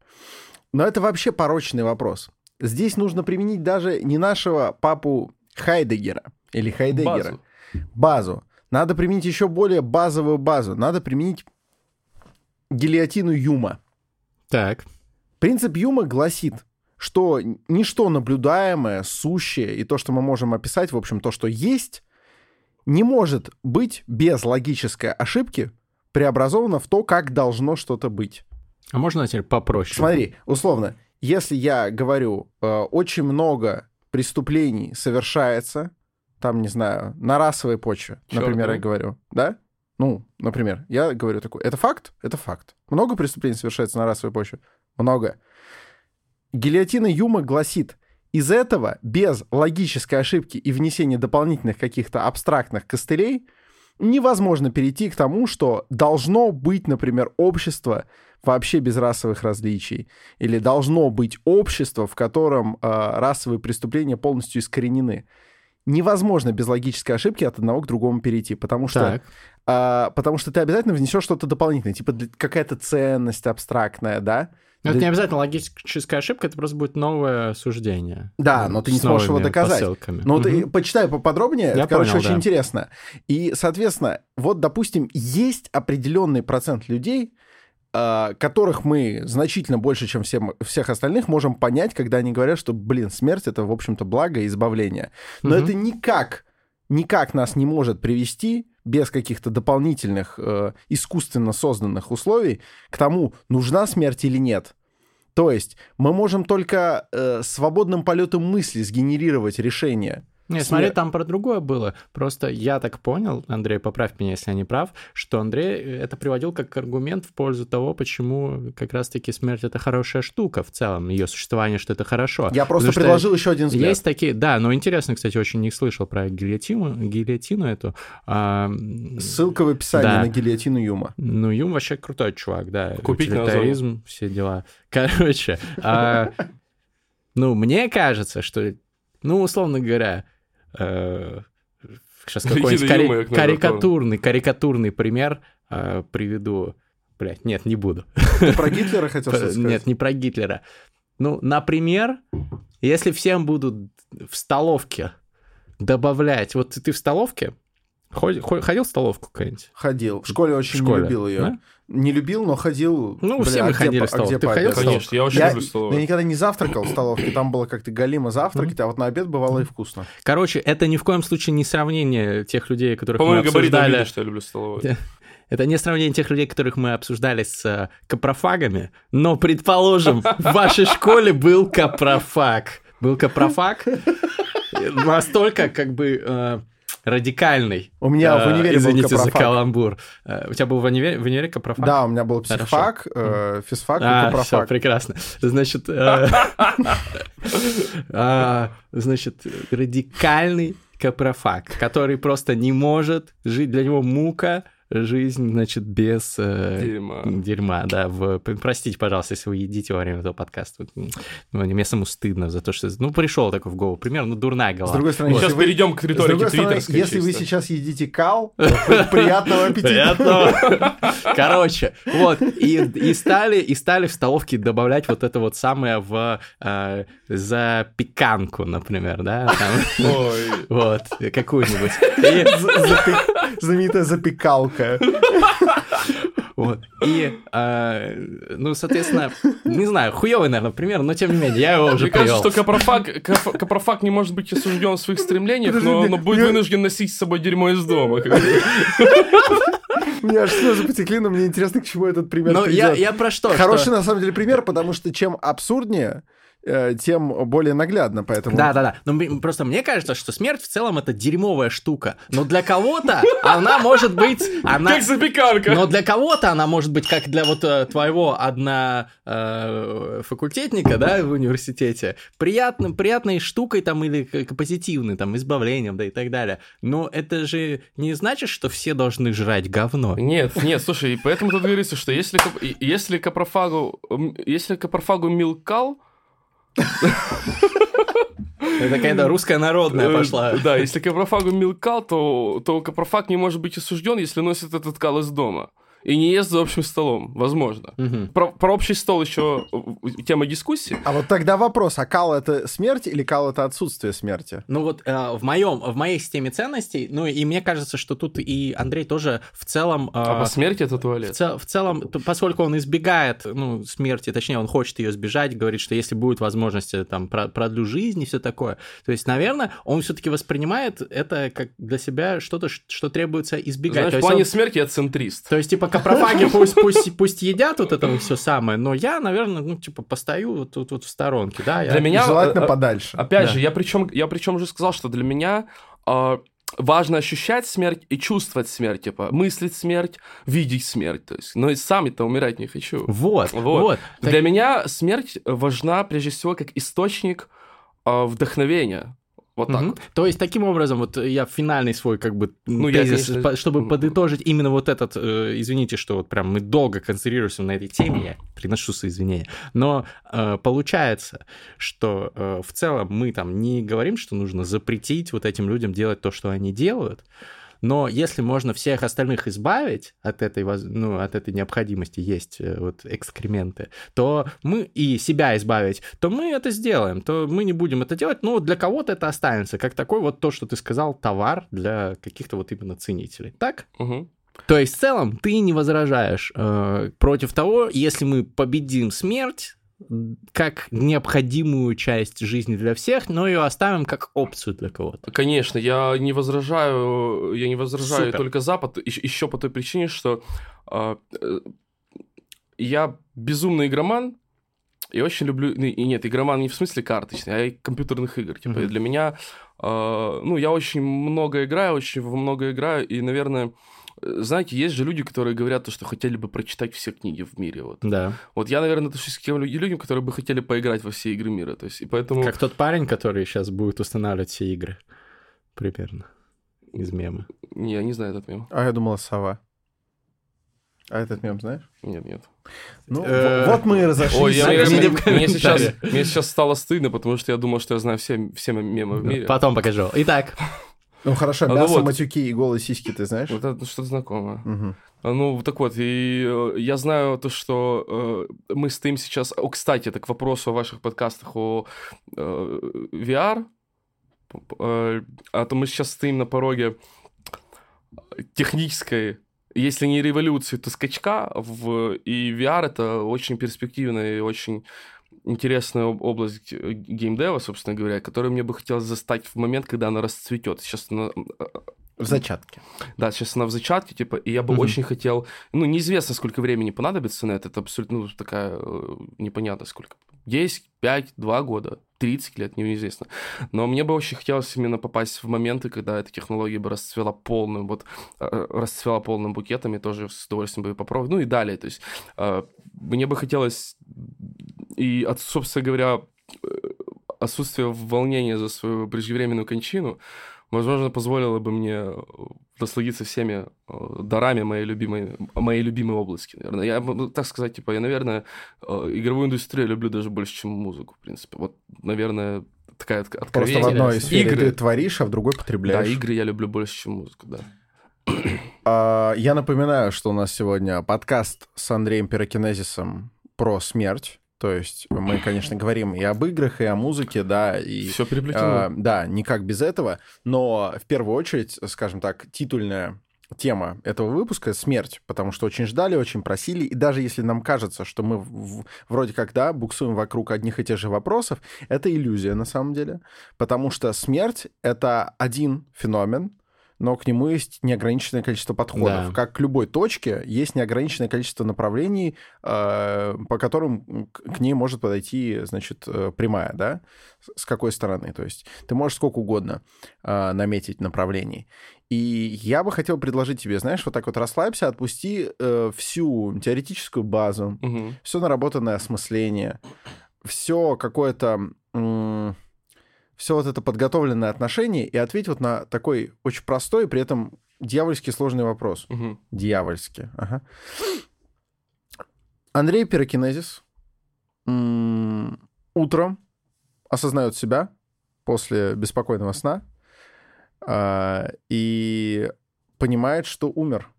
Но это вообще порочный вопрос. Здесь нужно применить даже не нашего папу Хайдегера или Хайдегера, Базу. базу. Надо применить еще более базовую базу. Надо применить гильотину Юма. Так. Принцип Юма гласит, что ничто наблюдаемое, сущее и то, что мы можем описать, в общем, то, что есть, не может быть без логической ошибки преобразовано в то, как должно что-то быть. А можно теперь попроще? Смотри, условно, если я говорю, э, очень много преступлений совершается, там, не знаю, на расовой почве, Чёрные. например, я говорю, да? Ну, например, я говорю такой, это факт? Это факт. Много преступлений совершается на расовой почве? Много. Гильотина Юма гласит, из этого, без логической ошибки и внесения дополнительных каких-то абстрактных костылей, невозможно перейти к тому, что должно быть, например, общество вообще без расовых различий, или должно быть общество, в котором э, расовые преступления полностью искоренены. Невозможно без логической ошибки от одного к другому перейти, потому что, Так. а, потому что ты обязательно внесешь что-то дополнительное, типа какая-то ценность абстрактная, да? Ну, Это не обязательно логическая ошибка, это просто будет новое суждение. Да, но ты не сможешь его доказать. посылками. Ну, ты Мгм. почитай поподробнее, Я это, короче, понял, очень да. интересно. И, соответственно, вот, допустим, есть определенный процент людей, а, которых мы значительно больше, чем всем, всех остальных, можем понять, когда они говорят, что, блин, смерть — это, в общем-то, благо и избавление. Но Мгм. это никак, никак нас не может привести без каких-то дополнительных э, искусственно созданных условий к тому, нужна смерть или нет. То есть мы можем только э, свободным полетом мысли сгенерировать решение. Смер- смотри, там про другое было. Просто я так понял, Андрей, поправь меня, если я не прав, что Андрей это приводил как аргумент в пользу того, почему как раз-таки смерть это хорошая штука в целом, ее существование, что это хорошо. Я просто Потому предложил еще один взгляд. Есть такие, да, но интересно, кстати, очень не слышал про гильотину, гильотину эту. А, Ссылка в описании Да. на гильотину Юма. Ну, Юм вообще крутой чувак, да. Купить Утилитаризм, все дела. Короче, а, ну, мне кажется, что, ну, условно говоря, сейчас Гильотина какой-нибудь кари- карикатурный, карикатурный пример э, приведу. Блять, нет, не буду. Ты про Гитлера хотел что-то сказать? Нет, не про Гитлера. Ну, например, если всем будут в столовке добавлять... Вот ты в столовке? Ходил, ходил в столовку какая-нибудь? Ходил. В школе очень В школе, не любил ее. да? Не любил, но ходил. Ну, Бля, все мы а где ходили по- в а где. Ты ходил? Конечно, я очень Я, люблю я столовую. никогда не завтракал в столовке, там было как-то галимо завтракать, а вот на обед бывало и вкусно. Короче, это ни в коем случае не сравнение тех людей, которых мы По-моему, габаритом обсуждали. видно, что я люблю столовую. Это не сравнение тех людей, которых мы обсуждали с э, капрофагами, но, предположим, в вашей школе был капрофаг. Был капрофаг настолько как бы э, радикальный. У меня в Э, универе был Извините за каламбур. Э, У тебя был в универе, в универе капрофаг? Да, у меня был психфак, э, физфак и А, все, капрофак. прекрасно. Значит, э, а, значит, радикальный капрофаг, который просто не может жить, для него мука жизнь, значит, без э, Дерьма. дерьма, да. В... Простите, пожалуйста, если вы едите во время этого подкаста. Вот, Ну, мне самому стыдно за то, что... Ну, пришел такой в голову пример, ну, дурная С голова. другой стороны, Сейчас вы- перейдем к с риторике другой стороны, твиттерской если вы чисто. сейчас едите кал, приятного аппетита. Приятного. Короче, вот, и, и, стали, и стали в столовке добавлять вот это вот самое в э, запеканку, например, да, там, Ой. вот, какую-нибудь. И, Знаменитая запекалка. вот, и, э, ну, соответственно, не знаю, хуёвый, наверное, пример, но тем не менее, я его уже Мне кажется, что капрофаг, каф- капрофаг не может быть осужден в своих стремлениях, но, Подожди, но будет я- вынужден носить с собой дерьмо из дома. У меня аж слезы потекли, но мне интересно, к чему этот пример Ну, я, я про что? Хороший, что- на самом деле, пример, потому что чем абсурднее, тем более наглядно, поэтому... Да, да, да. Но просто мне кажется, что смерть в целом это дерьмовая штука. Но для кого-то она может быть. Она... Как запеканка. Но для кого-то она может быть как для вот э, твоего одна э, факультетника, да, в университете, приятным, приятной штукой там или позитивной, там, избавлением, да, и так далее. Но это же не значит, что все должны жрать говно. Нет, нет, слушай, и поэтому тут говорится, что если, если капрофагу, если капрофагу милкал, Это какая-то русская народная э, пошла. Да, если капрофагу милкал, то, то капрофаг не может быть осужден, если носит этот кал из дома. И не ест за общим столом, возможно. Мгм. Про, про общий стол еще э, тема дискуссии. А вот тогда вопрос, а кал это смерть или кал это отсутствие смерти? Ну вот э, в моем, в моей системе ценностей, ну и мне кажется, что тут и Андрей тоже в целом... э, А по смерти это В, туалет. цел- в целом, поскольку он избегает ну, смерти, точнее, он хочет ее избежать, говорит, что если будет возможность, э, там, про- продлю жизнь и все такое. То есть, наверное, он все-таки воспринимает это как для себя что-то, что требуется избегать. Знаешь, в плане он- смерти я центрист. то есть, типа, капрофаги пусть, пусть, пусть едят вот это все самое, но я, наверное, ну, типа, постою вот тут вот в сторонке, да? я- Для меня... Желательно э, э, подальше. Опять Да. же, я причем, я причем уже сказал, что для меня а, важно ощущать смерть и чувствовать смерть, типа мыслить смерть, видеть смерть. То есть, но и сам-то умирать не хочу. Вот, вот. Вот. Так- Для меня смерть важна прежде всего как источник а, вдохновения. Вот так вот. То есть, таким образом, вот я финальный свой, как бы, Ну, я, тезис, конечно, по- чтобы подытожить именно вот этот, э, извините, что вот прям мы долго концентрируемся на этой теме, я приношу свои извинения, но э, получается, что э, в целом мы там не говорим, что нужно запретить вот этим людям делать то, что они делают, но если можно всех остальных избавить от этой, ну, от этой необходимости есть э, вот экскременты, то мы и себя избавить, то мы это сделаем, то мы не будем это делать, но для кого-то это останется, как такой вот то, что ты сказал, товар для каких-то вот именно ценителей. Так? Мгм. То есть в целом ты не возражаешь э, против того, если мы победим смерть как необходимую часть жизни для всех, но ее оставим как опцию для кого-то. Конечно, я не возражаю, я не возражаю Супер. только Запад, еще по той причине, что а, э, я безумный игроман, и очень люблю, ну, и нет, игроман не в смысле карточный, а и компьютерных игр. Типа, и для меня, а, ну, я очень много играю, очень много играю, и, наверное, э, знаете, есть же люди, которые говорят, то, что хотели бы прочитать все книги в мире. Вот, Да. вот я, наверное, отношусь к тем лю- людям, которые бы хотели поиграть во все игры мира. То есть, и поэтому... Как тот парень, который сейчас будет устанавливать все игры. Примерно. Из мема. Не, я не знаю этот мем. А я думала, сова. А этот мем знаешь? Нет, нет. Ну, Э, вот мы и разошлись. Ой, я, мне, сейчас, мне сейчас стало стыдно, потому что я думал, что я знаю все, все мемы в мире. Потом покажу. Итак, Ну хорошо, А, ну мясо, вот. матюки и голые сиськи ты знаешь? Вот это что-то знакомое. А, Ну, так вот, и э, я знаю то, что э, мы стоим сейчас... О, кстати, это к вопросу о ваших подкастах о э, VR. Э, А то мы сейчас стоим на пороге технической, если не революции, то скачка. В... И VR — это очень перспективная и очень интересная об- область э, геймдева, собственно говоря, которую мне бы хотелось застать в момент, когда она расцветет. Сейчас она э, В зачатке. да, сейчас она в зачатке, типа, и я бы Мгм. очень хотел... Ну, неизвестно, сколько времени понадобится на это. Это абсолютно ну, такая э, непонятно сколько. 10, 5, 2 года, 30 лет, неизвестно. Но мне бы очень хотелось именно попасть в моменты, когда эта технология бы расцвела полным, вот, э, расцвела полным букетом, и тоже с удовольствием бы попробовать. Ну и далее, то есть э, мне бы хотелось... И, от, собственно говоря, э, отсутствие волнения за свою преждевременную кончину, возможно, позволило бы мне э, насладиться всеми э, дарами моей любимой, моей любимой области, наверное. Я могу так сказать, типа, я, наверное, игровую индустрию люблю даже больше, чем музыку, в принципе. Вот, наверное, такая отк- Просто откровение. в одной сфере Игры. ты творишь, а в другой Да, потребляешь. игры я люблю больше, чем музыку, да. А, Я напоминаю, что у нас сегодня подкаст с Андреем Пирокинезисом про смерть. То есть мы, конечно, говорим и об играх, и о музыке, да, и... Все переплетено. да, никак без этого. Но в первую очередь, скажем так, титульная тема этого выпуска — смерть, потому что очень ждали, очень просили, и даже если нам кажется, что мы в- вроде как, да, буксуем вокруг одних и тех же вопросов, это иллюзия на самом деле, потому что смерть — это один феномен, но к нему есть неограниченное количество подходов. Да. Как к любой точке есть неограниченное количество направлений, э, по которым к ней может подойти, значит, э, прямая, да? С- какой стороны? То есть ты можешь сколько угодно э, наметить направлений. И я бы хотел предложить тебе, знаешь, вот так вот расслабься, отпусти всю теоретическую базу, Мгм. все наработанное осмысление, все какое-то... все вот это подготовленное отношение и ответь вот на такой очень простой при этом дьявольски сложный вопрос. Мгм. Дьявольски, ага. Андрей Пирокинезис м, утром осознает себя после беспокойного сна а, и понимает, что умер.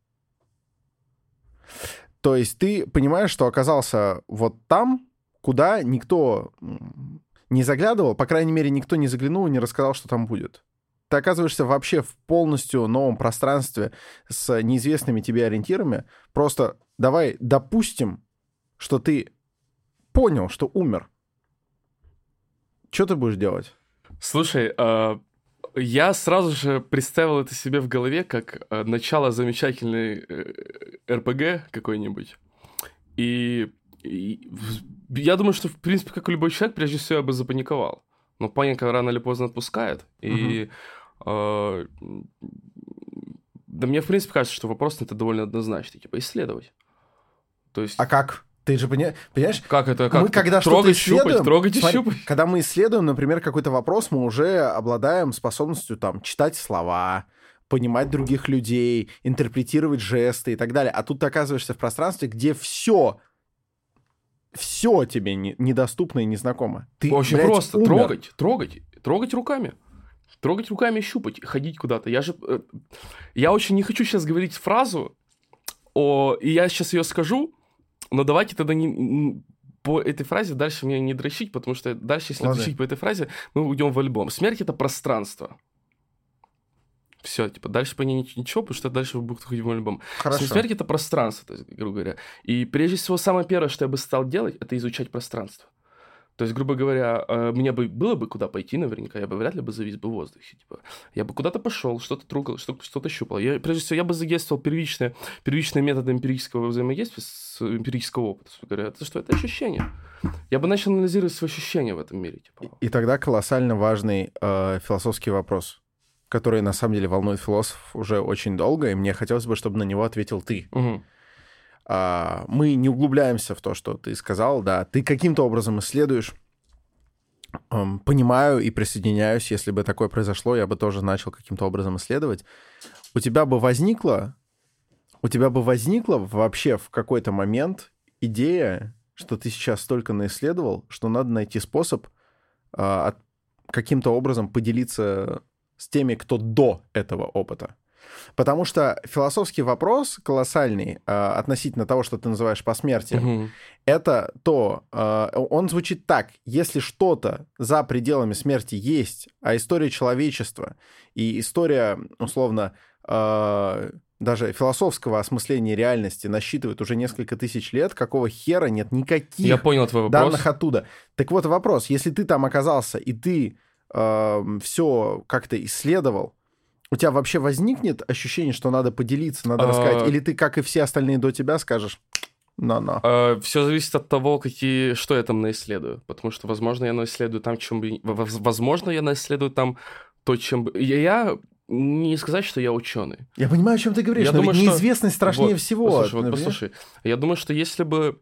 То есть ты понимаешь, что оказался вот там, куда никто не заглядывал, по крайней мере, никто не заглянул и не рассказал, что там будет. Ты оказываешься вообще в полностью новом пространстве с неизвестными тебе ориентирами. Просто давай допустим, что ты понял, что умер. Что ты будешь делать? Слушай, а, я сразу же представил это себе в голове как а, начало замечательной э, РПГ какой-нибудь. И, и я думаю, что, в принципе, как и любой человек, прежде всего я бы запаниковал. Но паника рано или поздно отпускает. И а, да мне, в принципе, кажется, что вопрос это довольно однозначный. Типа, исследовать. То есть... А как? Ты же поня- понимаешь? Как это? Как мы когда трогать, что-то исследуем, щупать, трогать и смотри, щупать? когда мы исследуем, например, какой-то вопрос, мы уже обладаем способностью там читать слова, понимать других людей, интерпретировать жесты и так далее. А тут ты оказываешься в пространстве, где все, все тебе не- недоступно и незнакомо. Ты, Очень блядь, просто. умер. Трогать, трогать, трогать руками. Трогать руками щупать, ходить куда-то. Я же... э, Я очень не хочу сейчас говорить фразу, о, и я сейчас ее скажу, но давайте тогда не, по этой фразе дальше мне не дрочить, потому что дальше, если Ладно. дрочить по этой фразе, мы уйдем в альбом. Смерть — это пространство. Все, типа, дальше по ней нич- ничего, потому что дальше вы будете ходить в альбом. Хорошо. Смерть — это пространство, то есть, грубо говоря. И прежде всего, самое первое, что я бы стал делать, это изучать пространство. То есть, грубо говоря, э, мне бы было бы куда пойти наверняка, я бы вряд ли бы завис бы в воздухе. Типа. Я бы куда-то пошел, что-то трогал, что- что-то щупал. Я, прежде всего, я бы задействовал первичные, первичные методы эмпирического взаимодействия с эмпирического опыта. Говоря. Это что? Это ощущение. Я бы начал анализировать свои ощущения в этом мире. Типа. И тогда колоссально важный э, философский вопрос, который на самом деле волнует философов уже очень долго, и мне хотелось бы, чтобы на него ответил ты. Мгм. А, мы не углубляемся в то, что ты сказал, да, ты каким-то образом исследуешь. Эм, Понимаю и присоединяюсь, если бы такое произошло, я бы тоже начал каким-то образом исследовать. У тебя бы возникло, у тебя бы возникла вообще в какой-то момент идея, что ты сейчас столько наисследовал, что надо найти способ а, каким-то образом поделиться с теми, кто до этого опыта. Потому что философский вопрос колоссальный а, относительно того, что ты называешь посмертием, Мгм. это то, э, он звучит так, если что-то за пределами смерти есть, а история человечества и история, условно, э, даже философского осмысления реальности насчитывает уже несколько тысяч лет, какого хера нет никаких Я понял твой вопрос. данных оттуда. Так вот вопрос, если ты там оказался и ты все как-то исследовал, у тебя вообще возникнет ощущение, что надо поделиться, надо А. рассказать, или ты, как и все остальные до тебя, скажешь, на-на. все зависит от того, какие, что я там наисследую. Потому что, возможно, я наисследую там, чем бы... воз- Возможно, я наисследую там то, чем бы... Я, я не сказать, что я ученый. Я понимаю, о чем ты говоришь, Я но думаю, ведь что- неизвестность страшнее Вот, всего. Послушай, вот послушай. Я думаю, что если бы...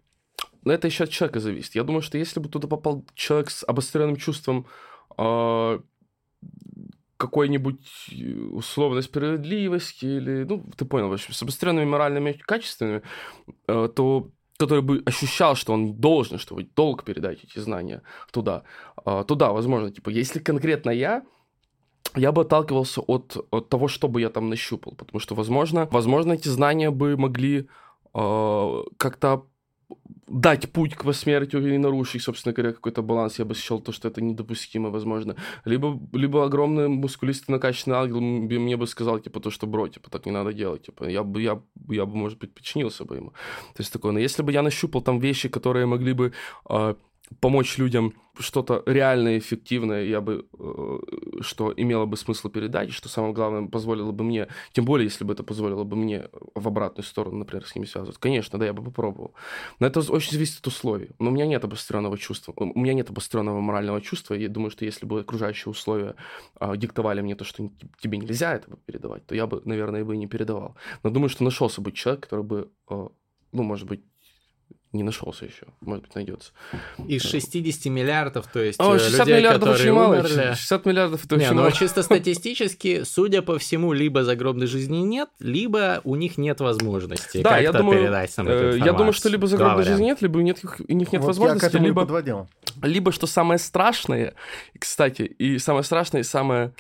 Ну, это еще от человека зависит. Я думаю, что если бы туда попал человек с обостренным чувством а, какой-нибудь э, условной справедливости или, ну, ты понял, в общем, с обостренными моральными качествами, э, то который бы ощущал, что он должен, что вы долг передать эти знания туда, а, туда, возможно, типа, если конкретно я, я бы отталкивался от, от того, что бы я там нащупал, потому что, возможно, возможно, эти знания бы могли э, как-то дать путь к посмертию и нарушить, собственно говоря, какой-то баланс. Я бы счел то, что это недопустимо, возможно. Либо, либо огромный мускулистый накачанный ангел мне бы сказал, типа, то, что, бро, типа, так не надо делать. Типа, я бы, я, я бы, может быть, подчинился бы ему. То есть такое. Но если бы я нащупал там вещи, которые могли бы э, помочь людям что-то реальное, эффективное, я бы, э, что имело бы смысл передать, что самое главное, позволило бы мне, тем более, если бы это позволило бы мне в обратную сторону, например, с ними связываться, конечно, да, я бы попробовал. Но это очень зависит от условий. Но у меня нет обостренного чувства, у меня нет обостренного морального чувства, я думаю, что если бы окружающие условия э, диктовали мне то, что тебе нельзя этого передавать, то я бы, наверное, бы и не передавал. Но думаю, что нашелся бы человек, который бы, э, ну, может быть, не нашелся еще, может быть, найдется. Из 60 миллиардов, то есть О, э, 60 людей, миллиардов которые очень мало. умерли. 60 миллиардов это Не, очень ну мало. чисто статистически, судя по всему, либо загробной жизни нет, либо у них нет возможности Да, я думаю, передать нам э, эту Я думаю, что либо загробной жизни нет, либо у них, у них нет Вот возможности, либо, подводил. либо, что самое страшное, кстати, и самое страшное, и самое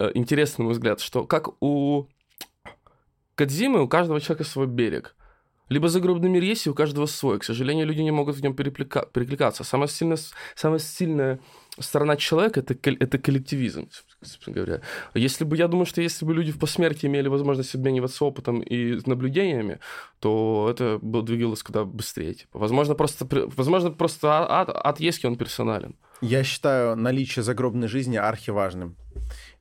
э, интересное, на мой взгляд, что как у Кадзимы, у каждого человека свой берег. Либо загробный мир есть, и у каждого свой. К сожалению, люди не могут в нем переплека- перекликаться. Самая сильная, самая сильная сторона человека это, кол- это коллективизм, собственно говоря. Если бы, я думаю, что если бы люди в посмертии имели возможность обмениваться опытом и наблюдениями, то это бы двигалось куда быстрее. Типа. Возможно, просто, возможно, просто а- от, от Ески он персонален. Я считаю наличие загробной жизни архиважным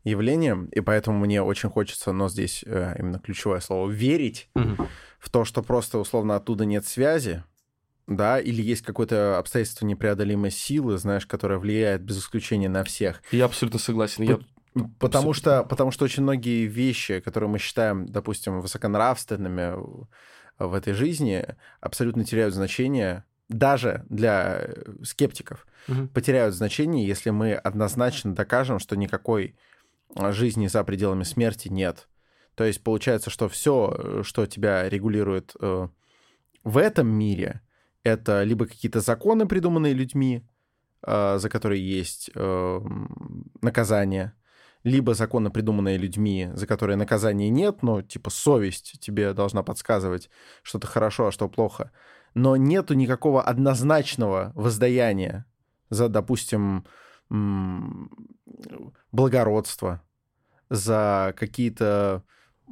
явлением, и поэтому мне очень хочется, но здесь э, именно ключевое слово, верить Мгм. В то, что просто условно оттуда нет связи, да, или есть какое-то обстоятельство непреодолимой силы, знаешь, которое влияет без исключения на всех. Я абсолютно согласен. Я... Потому Абсолютно. что, потому что очень многие вещи, которые мы считаем, допустим, высоконравственными, в этой жизни абсолютно теряют значение даже для э, скептиков, Мгм. потеряют значение, если мы однозначно докажем, что никакой а, жизни за пределами смерти нет. То есть получается, что все, что тебя регулирует э, в этом мире, это либо какие-то законы, придуманные людьми, э, за которые есть э, наказание, либо законы, придуманные людьми, за которые наказания нет, но типа совесть тебе должна подсказывать, что это хорошо, а что плохо. Но нету никакого однозначного воздаяния за, допустим, благородство, за какие-то...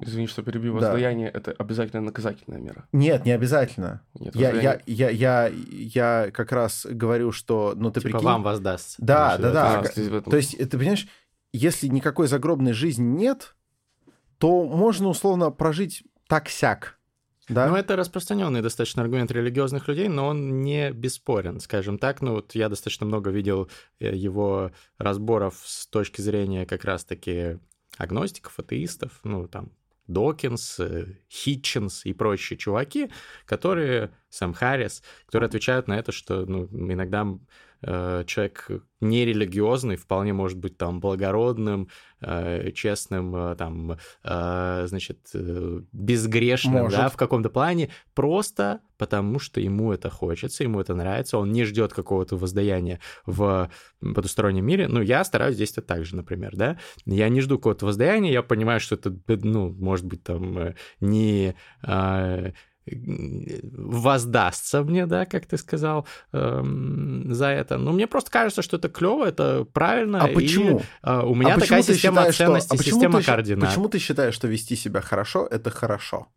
Извини, что перебью. Да. Воздаяние — это обязательно наказательная мера. Нет, не обязательно. Нет, Я, я, я, я, я как раз говорю, что, ну ты Типа прикинь... вам воздастся. Да, да, да. А, этом- То есть, ты понимаешь, если никакой загробной жизни нет, то можно условно прожить так-сяк. Да? Ну, это распространенный достаточно аргумент религиозных людей, но он не бесспорен, скажем так. Ну, вот я достаточно много видел э, его разборов с точки зрения как раз-таки агностиков, атеистов, ну, там, Докинс, э, Хитчинс и прочие чуваки, которые, Сэм Харрис, которые отвечают на это, что ну, иногда э, человек нерелигиозный вполне может быть там благородным, э, честным, э, там, э, значит, э, безгрешным, Может. да, в каком-то плане, просто потому что ему это хочется, ему это нравится, он не ждет какого-то воздаяния в потустороннем мире. Ну, я стараюсь действовать так же, например, да. Я не жду какого-то воздаяния, я понимаю, что это, ну, может быть, там, э, не э, воздастся мне, да, как ты сказал, эм, за это. Но мне просто кажется, что это клево, это правильно. А и, почему? э, у меня А такая система считаешь, что- ценностей, а система ты координат. Почему ты считаешь, что вести себя хорошо — это хорошо?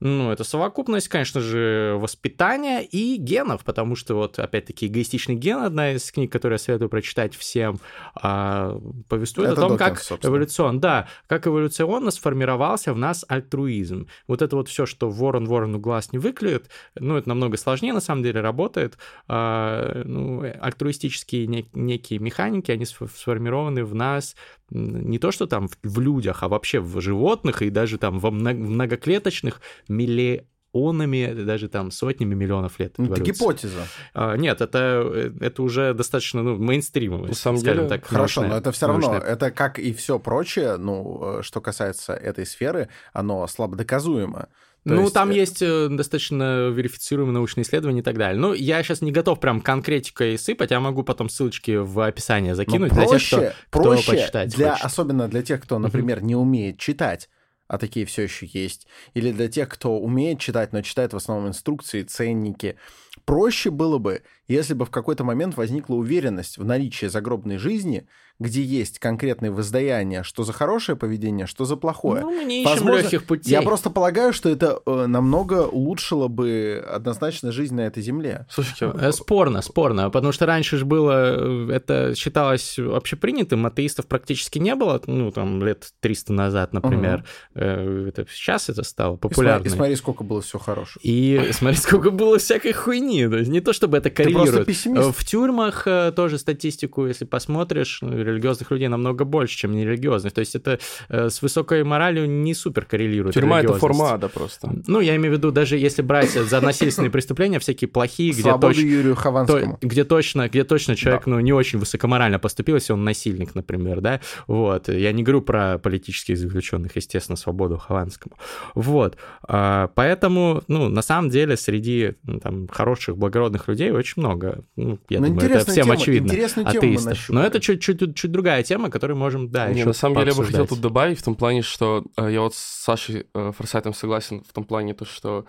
Ну, это совокупность, конечно же, воспитания и генов, потому что вот, опять-таки, «Эгоистичный ген» — одна из книг, которую я советую прочитать всем, а, повествует Это о том, Докинс, как собственно. эволюцион, да, как эволюционно сформировался в нас альтруизм. Вот это вот все, что ворон ворону глаз не выклюет, ну, это намного сложнее, на самом деле, работает. А, ну, альтруистические нек- некие механики, они сф- сформированы в нас не то, что там в, в людях, а вообще в животных и даже там во мно- многоклеточных миллионами, даже там сотнями миллионов лет. Ну, это эволюции. гипотеза. А, нет, это, это уже достаточно ну, мейнстримово. На самом скажем деле, так, Хорошо, научная- но это все равно, научная это как и все прочее, ну, э, что касается этой сферы, оно слабо доказуемо. То ну, есть, там э, есть э, достаточно верифицируемые научные исследования и так далее. Ну, я сейчас не готов прям конкретикой сыпать, я могу потом ссылочки в описание Но закинуть проще, для тех, кто, кто проще почитать для, хочет. особенно для тех, кто, например, не умеет читать, а такие все еще есть, или для тех, кто умеет читать, но читает в основном инструкции, ценники. Проще было бы, если бы в какой-то момент возникла уверенность в наличии загробной жизни, где есть конкретные воздаяния, что за хорошее поведение, что за плохое. Ну, мы не ищем Возможно, легких путей. Я просто полагаю, что это э, намного улучшило бы однозначно жизнь на этой земле. Слушайте, Э, Спорно, спорно, потому что раньше же было, э, это считалось общепринятым, атеистов практически не было, ну, там, лет 300 назад, например. Э, Это, сейчас это стало И популярным. И смотри, сколько было все хорошего. И смотри, сколько было всякой хуйни. То есть не то, чтобы это просто коррелирует. пессимист. В тюрьмах э, тоже статистику, если посмотришь, ну, религиозных людей намного больше, чем нерелигиозных. То есть это э, с высокой моралью не супер коррелирует. тюрьма — это форма ада просто. Ну, я имею в виду, даже если брать за насильственные преступления, всякие плохие, где точно... Юрию То- Хованскому. где точно, где точно человек, ну, не очень высокоморально поступил, если он насильник, например, да, вот, я не говорю про политических заключенных, естественно, свободу Хованскому, вот, А, поэтому, ну, на самом деле, среди ну, там хороших, благородных людей очень много, ну, я Ну, думаю, это всем тема, очевидно, интересную тему мы атеистов, но это чуть-чуть чуть другая тема, которую можем, да, Не, еще на самом деле я бы хотел тут добавить в том плане, что э, я вот с Сашей э, Форсайтом согласен в том плане, то, что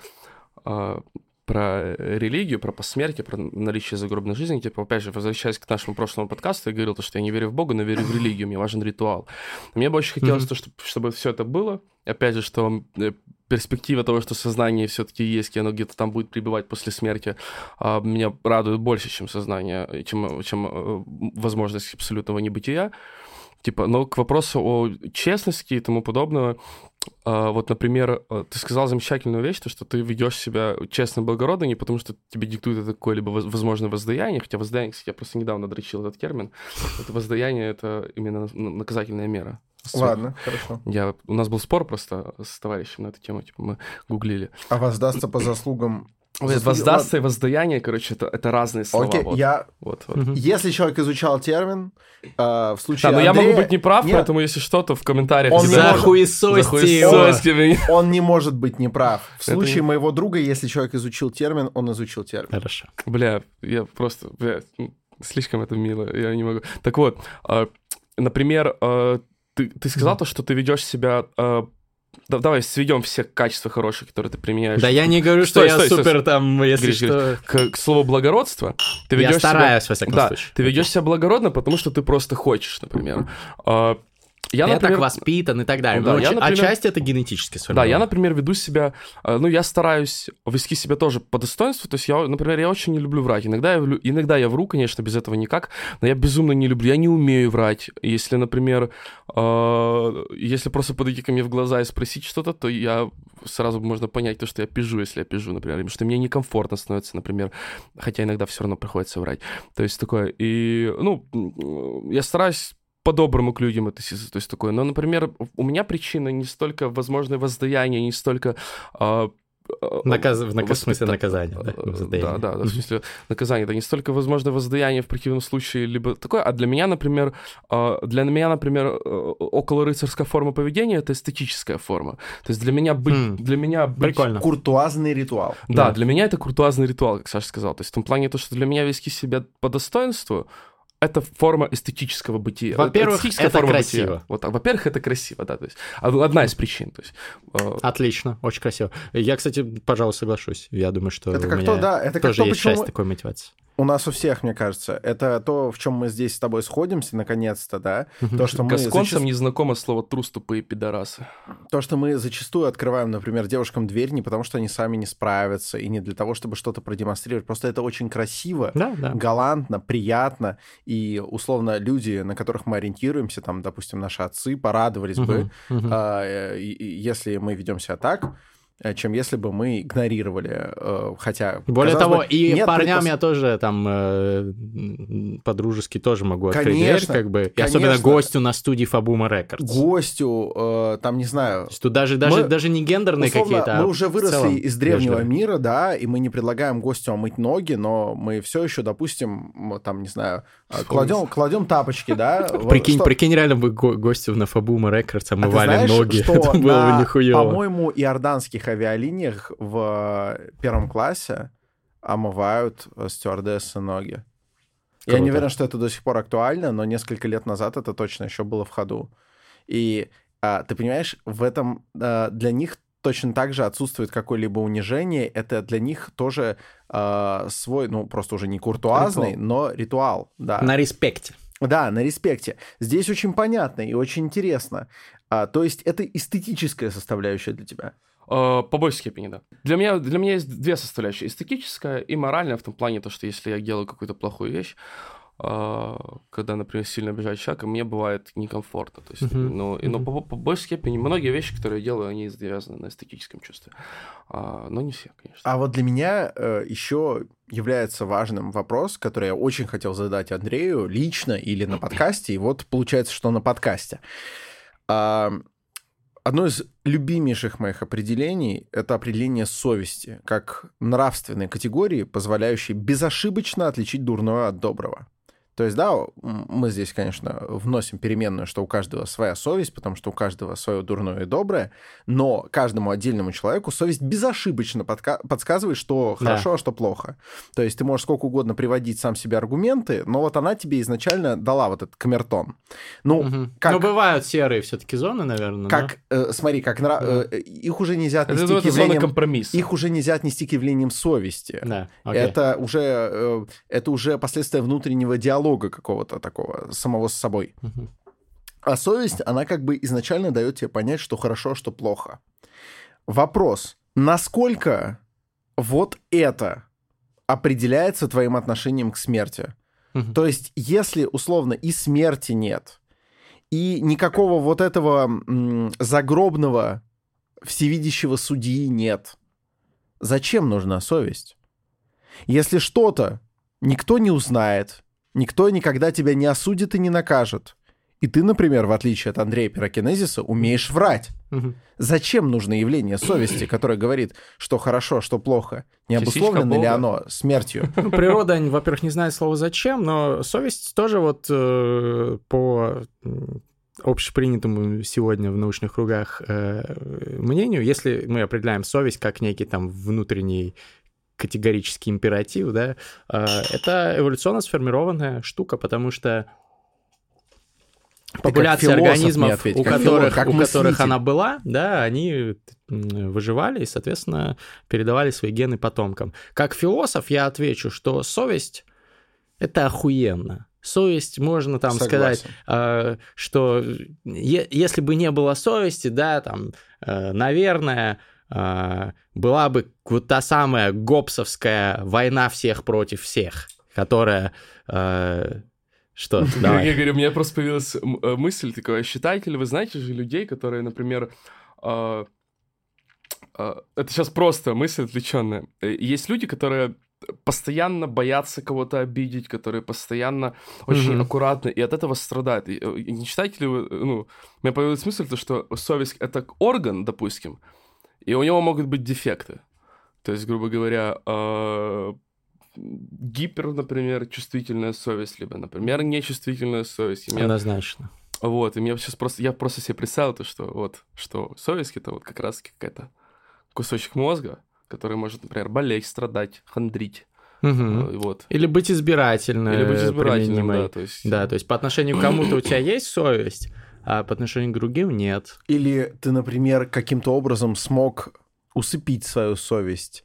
э, про религию, про посмертие, про наличие загробной жизни, типа, опять же, возвращаясь к нашему прошлому подкасту, я говорил, то, что я не верю в Бога, но верю в религию, мне важен ритуал. Мне бы очень хотелось, Мгм. то, что, чтобы все это было, опять же, что э, перспектива того, что сознание все-таки есть, и оно где-то там будет пребывать после смерти, а, меня радует больше, чем сознание, чем, чем э, возможность абсолютного небытия. Типа, но к вопросу о честности и тому подобного, вот, например, а, ты сказал замечательную вещь, то, что ты ведешь себя честно благородно не потому, что тебе диктует это какое-либо возможное воздаяние, хотя воздаяние, кстати, я просто недавно дрочил этот термин. Это воздаяние — это именно наказательная мера. Ладно, хорошо. Я, у нас был спор просто с товарищем на эту тему, типа мы гуглили. А воздастся по заслугам Заслуги... Воздастся и воздаяние, короче, это, это разные слова. Окей, вот. я... Вот, вот. Угу. Если человек изучал термин, э, в случае Да, но Андрея... я могу быть неправ, Нет. поэтому если что, то в комментариях... Он его. Захуесосьте меня. Он не может быть неправ. В Это случае не- моего друга, если человек изучил термин, он изучил термин. Хорошо. Бля, я просто, бля, слишком это мило, я не могу. Так вот, а, например, а, ты, ты сказал то, что ты ведешь себя... а, да- давай сведем все качества хорошие, которые ты применяешь. Да я не говорю, что Стой, я стой, стой, супер там, если Гриш, что... К, к слову благородства, ты Я ведешь себя... стараюсь, во всяком Да, случае. ты ведешь себя благородно, потому что ты просто хочешь, например. Я, Я например, так воспитан и так далее. Да, Ну, я, например- Отчасти это генетически Да, сформировано. я, например, веду себя, э, ну, я стараюсь вести себя тоже по достоинству, то есть я, например, я очень не люблю врать. Иногда я, иногда я вру, конечно, без этого никак, но я безумно не люблю, я не умею врать. Если, например, э, если просто подойти ко мне в глаза и спросить что-то, то я сразу можно понять то, что я пижу, если я пижу, например, или что мне некомфортно становится, например, хотя иногда все равно приходится врать. То есть такое, и, ну, я стараюсь по-доброму к людям относиться, то есть такое. Но, например, у меня причина не столько возможное воздаяние, не столько... а, а, Наказ... В наказ... воспита- смысле наказания, да? э, воздаяние. Да, да, да, в смысле наказание. Это не столько возможное воздаяние в противном случае, либо такое, а для меня, например, а, для меня, например, э, около рыцарская форма поведения — это эстетическая форма. То есть для меня быть... М, Для меня быть... Прикольно. Куртуазный ритуал. Да, Да. для меня это куртуазный ритуал, как Саша сказал. То есть в том плане то, что для меня вести себя по достоинству это форма эстетического бытия. Во-первых, Эстетическая это форма красиво. бытия. Вот, так. во-первых, это красиво, да, то есть од- одна из причин. То есть, э, Отлично, очень красиво. Я, кстати, пожалуй, соглашусь. Я думаю, что Это у как меня то, да, это как тоже то, есть почему часть такой мотивации. У нас у всех, мне кажется. Это то, в чем мы здесь с тобой сходимся, наконец-то, да? То, что мы Гасконцам зачаст- не знакомо слово трус, тупые пидорасы. То, что мы зачастую открываем, например, девушкам дверь не потому, что они сами не справятся, и не для того, чтобы что-то продемонстрировать. Просто это очень красиво, Да, да. галантно, приятно, и условно люди, на которых мы ориентируемся, там, допустим, наши отцы, порадовались бы, Мгм, мгм. а, э, если мы ведем себя так, чем если бы мы игнорировали, э, хотя... Более того, бы, и нет парням предпос- я тоже там э, по-дружески тоже могу открыть Конечно, дверь, как бы. И особенно конечно. гостю на студии Фабума Рекордс. гостю, э, там, не знаю, То есть тут даже, даже, Мы- даже не гендерные какие-то, а мы уже в выросли целом из древнего вежливые. мира, да, и мы не предлагаем гостю омыть ноги, но мы все еще, допустим, там, не знаю, а, кладем, кладем тапочки, да. Прикинь, что- прикинь, реально бы го- гостю на Фабума Рекордс А омывали знаешь, ноги. что Это было на, бы нихуево. по-моему, иорданских авиалиниях в первом классе омывают э, стюардессы ноги. Я не Круто. уверен, что это до сих пор актуально, но несколько лет назад это точно еще было в ходу. И а, ты понимаешь, в этом а, для них точно так же отсутствует какое-либо унижение. Это для них тоже а, свой, ну, просто уже не куртуазный, Ритуал. но ритуал. Да. На респекте. Да, на респекте. Здесь очень понятно и очень интересно. А, то есть это эстетическая составляющая для тебя. Э, По большей степени, да. Для меня, для меня есть две составляющие. Эстетическая и моральная в том плане, то, что если я делаю какую-то плохую вещь, э, когда, например, сильно обижаю человека, мне бывает некомфортно. То есть, Мгм, ну, и, но мгм. по, по большей степени многие вещи, которые я делаю, они завязаны на эстетическом чувстве. А, но не все, конечно. А вот для меня э, еще является важным вопрос, который я очень хотел задать Андрею лично или на подкасте, и вот получается, что на подкасте. А, Одно из любимейших моих определений — это определение совести, как нравственной категории, позволяющей безошибочно отличить дурное от доброго. То есть, да, мы здесь, конечно, вносим переменную, что у каждого своя совесть, потому что у каждого свое дурное и доброе, но каждому отдельному человеку совесть безошибочно подка- подсказывает, что Да. хорошо, а что плохо. То есть ты можешь сколько угодно приводить сам себе аргументы, но вот она тебе изначально дала вот этот камертон. Ну, Мгм. как- Ну, бывают серые все-таки зоны, наверное. как, э, смотри, как нра- Да. э, их уже нельзя отнести к это зона явлениям... компромисса. Их уже нельзя отнести к явлениям совести. да? Да, окей. Это уже, э, это уже последствия внутреннего диалога какого-то такого, самого с собой. А совесть, она как бы изначально дает тебе понять, что хорошо, что плохо. Вопрос, насколько вот это определяется твоим отношением к смерти? Мгм. То есть, если условно и смерти нет, и никакого вот этого загробного всевидящего судьи нет. Зачем нужна совесть? Если что-то никто не узнает, никто никогда тебя не осудит и не накажет, и ты, например, в отличие от Андрея Пирокинезиса, умеешь врать. Мгм. Зачем нужно явление совести, которое говорит, что хорошо, что плохо? Не обусловлено ли оно смертью? Ну, природа, во-первых, не знает слова «зачем», но совесть тоже вот э, по общепринятому сегодня в научных кругах э, мнению, если мы определяем совесть как некий там внутренний категорический императив, да, э, это эволюционно сформированная штука, потому что популяции организмов, ответь, у как которых, как у которых она была, да, они выживали и, соответственно, передавали свои гены потомкам. Как философ я отвечу, что совесть — это охуенно. Совесть, можно там сказать, Согласен. э, что е- если бы не было совести, да, там, э, наверное, была бы вот та самая гопсовская война всех против всех, которая... э, что? Я Давай. говорю, у меня просто появилась э, мысль такая, считаете ли вы, знаете же людей, которые, например, а, а, это сейчас просто мысль отвлеченная. Э, Есть люди, которые постоянно боятся кого-то обидеть, которые постоянно очень Мгм. аккуратны, и от этого страдают. И, э, и не считаете ли вы, ну, у меня появилась мысль, то, что совесть — это орган, допустим, и у него могут быть дефекты. То есть, грубо говоря, э, гипер, например, чувствительная совесть, либо, например, нечувствительная совесть. Меня- Однозначно. вот, и мне сейчас просто, я просто себе представил то, что вот, что совесть это вот как раз какая-то кусочек мозга, который может, например, болеть, страдать, хандрить, э, вот. Или быть избирательно Или быть избирательным, применимой. да, то есть... Да, то есть по отношению к кому-то у тебя есть совесть, а по отношению к другим нет. Или ты, например, каким-то образом смог усыпить свою совесть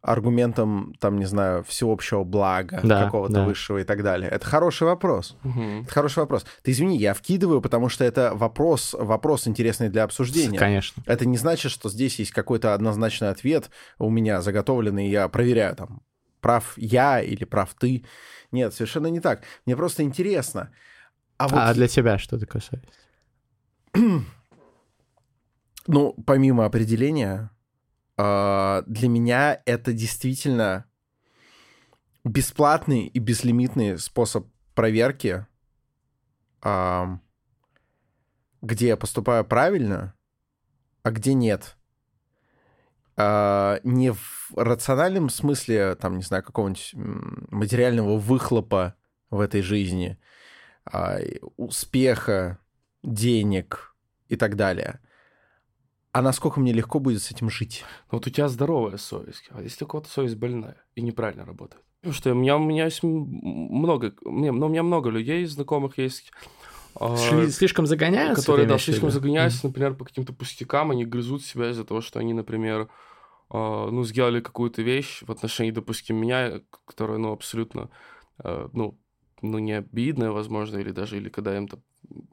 аргументом, там, не знаю, всеобщего блага, Да, какого-то да. высшего и так далее. Это хороший вопрос. Мгм. Это хороший вопрос. Ты извини, я вкидываю, потому что это вопрос, вопрос интересный для обсуждения. Конечно. Это не значит, что здесь есть какой-то однозначный ответ у меня заготовленный, и я проверяю там, прав я или прав ты. Нет, совершенно не так. Мне просто интересно. А вот, А для тебя что такое совесть? ну, помимо определения, а, для меня это действительно бесплатный и безлимитный способ проверки, ам, где я поступаю правильно, а где нет. А, Не в рациональном смысле, там, не знаю, какого-нибудь материального выхлопа в этой жизни, а, успеха, денег и так далее. А насколько мне легко будет с этим жить? Ну, Вот у тебя здоровая совесть, а если у кого-то совесть больная и неправильно работает? Потому что у меня, у меня есть много, не, ну, у меня много людей, знакомых есть, а, Сли- Слишком загоняются? которые, да, слишком загоняются, например, по каким-то пустякам, они грызут себя из-за того, что они, например, а, ну, сделали какую-то вещь в отношении, допустим, меня, которая, ну, абсолютно, а, ну, ну, не обидная, возможно, или даже, или когда я им-то,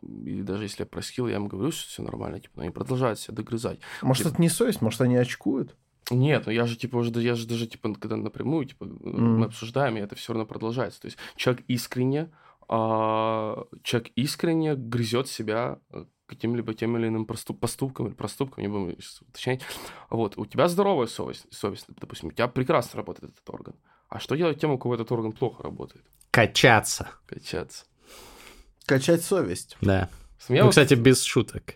или даже если я простил, я им говорю, что все нормально, типа, но они продолжают себя догрызать. Может, это не совесть, может, они очкуют? Нет, ну я же типа уже, я же даже типа, когда напрямую типа мы обсуждаем, и это все равно продолжается. То есть человек искренне, а, человек искренне грызет себя э, каким-либо тем или иным проступ- поступком или проступком, не будем уточнять. Вот, у тебя здоровая совесть, совесть, допустим, у тебя прекрасно работает этот орган. А что делать тем, у кого этот орган плохо работает? Качаться, Качаться. Качать совесть. да. Я ну, вот- кстати, без шуток.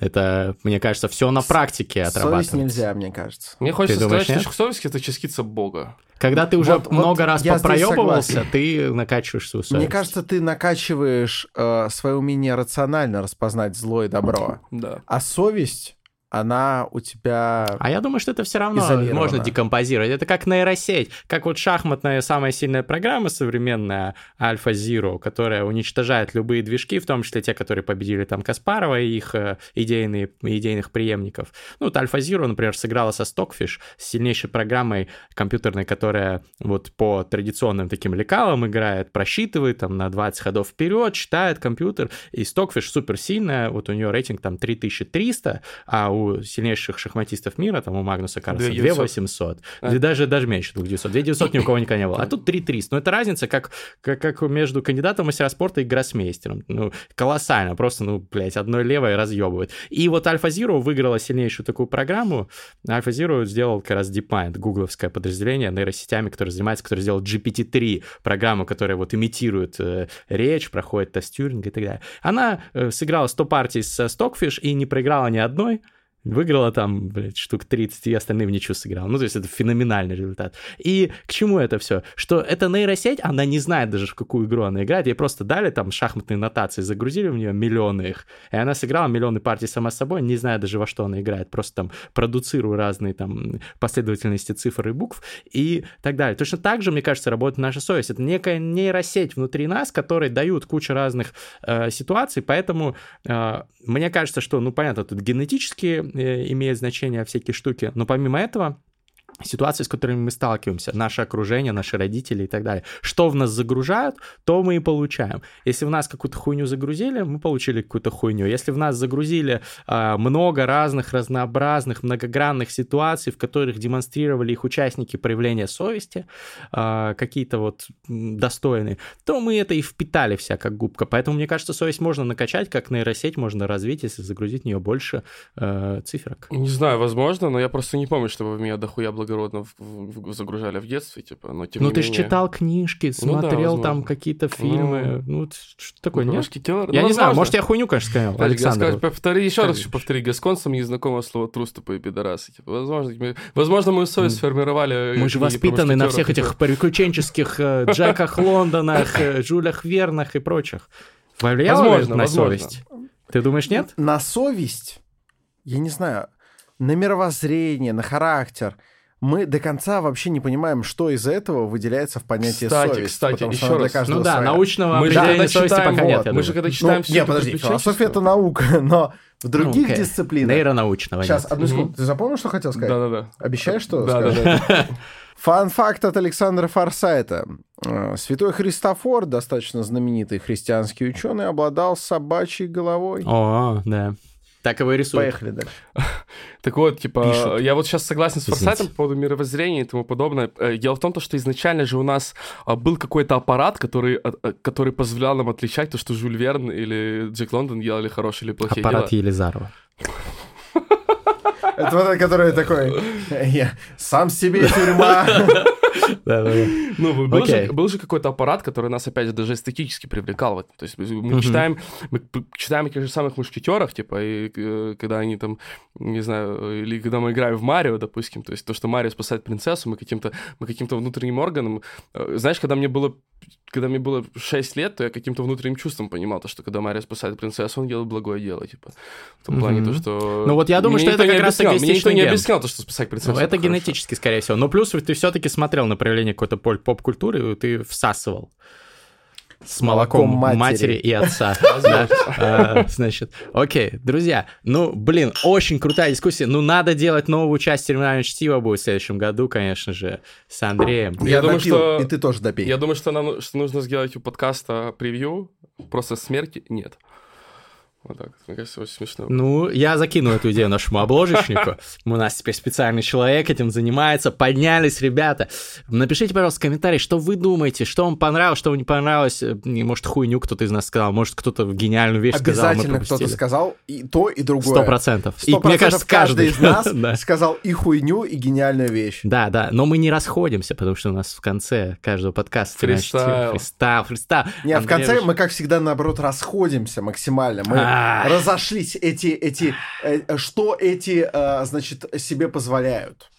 Это, мне кажется, все на практике Совесть отрабатывается. нельзя, мне кажется. Мне хочется думаешь, сказать, нет? что совесть это частица Бога. Когда ты уже Вот- вот много раз я здесь попроебывался, ты накачиваешь свою совесть. Мне кажется, ты накачиваешь э, свое умение рационально распознать зло и добро. Да. А совесть, она у тебя... А я думаю, что это все равно можно декомпозировать. Это как нейросеть, как вот шахматная самая сильная программа современная Альфа Zero, которая уничтожает любые движки, в том числе те, которые победили там Каспарова и их э, идейные, идейных преемников. Ну, вот Альфа Zero, например, сыграла со Stockfish, с сильнейшей программой компьютерной, которая вот по традиционным таким лекалам играет, просчитывает там на 20 ходов вперед, читает компьютер, и Stockfish супер сильная, вот у нее рейтинг там 3300, а у у сильнейших шахматистов мира, там у Магнуса Карлсона, 2 900. 800. А. Или даже, даже меньше 2 900. 2 900 ни у кого никогда не было. А тут 3 300. Ну, это разница, как, как, как между кандидатом мастера спорта и гроссмейстером. Ну, колоссально. Просто, ну, блядь, одной левой разъебывает. И вот Альфа Zero выиграла сильнейшую такую программу. Альфа Zero сделал как раз DeepMind, гугловское подразделение нейросетями, которое занимается, которое сделал GPT-3, программу, которая вот имитирует э, речь, проходит тестюринг и так далее. Она э, сыграла 100 партий с Stockfish и не проиграла ни одной. Выиграла там, блядь, штук 30, и остальные в ничью сыграла. Ну, то есть это феноменальный результат. И к чему это все? Что эта нейросеть, она не знает даже, в какую игру она играет. Ей просто дали там шахматные нотации, загрузили в нее миллионы их, и она сыграла миллионы партий сама собой, не зная даже, во что она играет. Просто там продуцируя разные там последовательности цифр и букв и так далее. Точно так же, мне кажется, работает наша совесть. Это некая нейросеть внутри нас, которые дают кучу разных э, ситуаций, поэтому э, мне кажется, что, ну, понятно, тут генетически имеет значение всякие штуки, но помимо этого ситуации, с которыми мы сталкиваемся, наше окружение, наши родители и так далее. Что в нас загружают, то мы и получаем. Если в нас какую-то хуйню загрузили, мы получили какую-то хуйню. Если в нас загрузили э, много разных, разнообразных, многогранных ситуаций, в которых демонстрировали их участники проявления совести, э, какие-то вот достойные, то мы это и впитали вся как губка. Поэтому, мне кажется, совесть можно накачать, как нейросеть можно развить, если загрузить в нее больше э, циферок. Не знаю, возможно, но я просто не помню, чтобы меня дохуя благородно в- в- в- загружали в детстве, типа, но тем ну, ты же читал книжки, Ну да, смотрел там какие-то фильмы. Ну, т- что такое, Ну, нет? мушкетер. Я Ну, не знаю, может, я хуйню, конечно, сказал, Подожди, Александр. скажу, повтори еще раз, Конечно. еще повтори. Гасконцам не знакомо слово трус, тупые пидорасы. Типа, возможно, мы, возможно, мою совесть сформировали. Мы же воспитаны на всех этих приключенческих э, Джеках Лондонах, э, Жюлях Вернах и прочих. Повлияло ли Возможно, на возможно. совесть? Ты думаешь, нет? На совесть, я не знаю, на мировоззрение, на характер. Мы до конца вообще не понимаем, что из этого выделяется в понятие Кстати, совесть. кстати, потому что еще раз. Ну да, своя. научного Мы же когда совести читаем, пока нет. вот, я мы же думаю. когда Ну, читаем не, всё это подожди, философия это наука, но в других Ну, окей. дисциплинах... Нейронаучного Сейчас, нет. одну секунду. Ты запомнил, что хотел сказать? Да-да-да. Обещаешь, что Да, да, скажешь? Фан-факт от Александра Форсайта. Э, Святой Христофор, достаточно знаменитый христианский ученый, обладал собачьей головой. О, да. Так его и рисуют. Поехали дальше. Так вот, типа, Пишут. я вот сейчас согласен с. Форсайтом по поводу мировоззрения и тому подобное. Э, Дело в том, то, что изначально же у нас а, был какой-то аппарат, который, а, а, который позволял нам отличать то, что Жюль Верн или Джек Лондон делали хорошие или плохие Аппарат дела. Елизарова. Это вот этот, который такой, я сам себе тюрьма. Ну, был, же, был же какой-то аппарат, который нас, опять же, даже эстетически привлекал. в этом. То есть мы читаем, мы читаем о тех же самых мушкетерах, типа, и э, когда они там, не знаю, или когда мы играем в Марио, допустим, то есть то, что Марио спасает принцессу, мы каким-то, мы каким-то внутренним органом... э, Знаешь, когда мне было когда мне было 6 лет, то я каким-то внутренним чувством понимал, то, что когда Марио спасает принцессу, он делает благое дело, типа. В том плане то, что... Ну вот я думаю, Мне что это как раз объяснял, Мне никто не ген. объяснял, то, что спасать принцессу. Ну, это хорошо. генетически, скорее всего. Но плюс ты все-таки смотрел на проявление какой-то поп-культуры, и ты всасывал с молоком молоком матери. матери. и отца. А, Значит, окей, друзья, ну, блин, очень крутая дискуссия. Ну, надо делать новую часть терминального чтива будет в следующем году, конечно же, с Андреем. Я думаю, что- и ты тоже допей. Я думаю, что нам что нужно сделать у подкаста превью. Просто смерти нет. Вот так. Мне кажется, очень смешно. Ну, я закину эту идею нашему обложечнику. У нас теперь специальный человек этим занимается. Поднялись, ребята. Напишите, пожалуйста, в комментарии, что вы думаете, что вам понравилось, что вам не понравилось. Э, Может, хуйню кто-то из нас сказал, может, кто-то гениальную вещь сказал, Обязательно кто-то сказал и то, и другое. Сто процентов. И мне кажется, процентов каждый из нас Да. сказал и хуйню, и гениальную вещь. Да, да, но мы не расходимся, потому что у нас в конце каждого подкаста Фристайл. фристайл, фристайл. Не, а в конце мы, как всегда, наоборот, расходимся максимально. Мы А. разошлись. Эти, эти, э, что эти, э, значит, себе позволяют.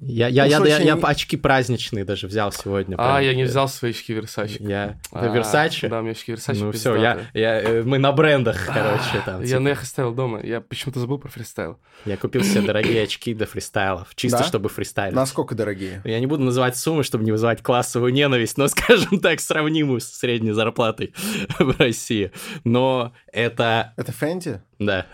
Я, я, Уж я, я, очень- я очки праздничные даже взял сегодня. А, прям. я не взял свои очки Версачи. Я... А, Это Версачи? Да, у меня очки Версачи Ну все, я, я, э, мы на брендах, короче, там. Я типа. на их оставил дома. Я почему-то забыл про фристайл. Я купил себе дорогие очки для фристайлов, чисто Да? чтобы фристайлить. Насколько дорогие? Я не буду называть суммы, чтобы не вызывать классовую ненависть, но, скажем так, сравнимую с средней зарплатой в России. Но это... Это Фенти? Да.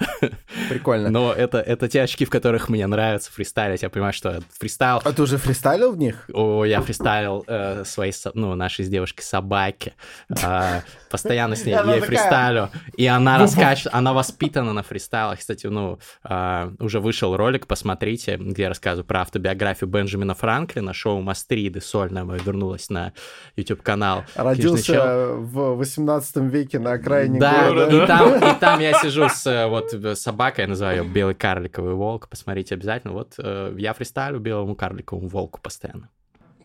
Прикольно. Но это, это те очки, в которых мне нравится фристайлить. Я понимаю, что фристайл... А ты уже фристайлил в них? О, я фристайлил э, своей, ну, нашей с девушкой собаке. А, постоянно с ней, ей фристайлю. И она раскачивает, она воспитана на фристайлах. Кстати, ну, а, уже вышел ролик, посмотрите, где я рассказываю про автобиографию Бенджамина Франклина, шоу Мастриды, сольное мое вернулось на YouTube-канал. Родился в 18 веке на окраине Да, города. и там, и там я сижу с э, вот э, собакой, я называю ее белый карликовый волк, посмотрите обязательно. Вот э, я фристайлю белому карликовому волку постоянно.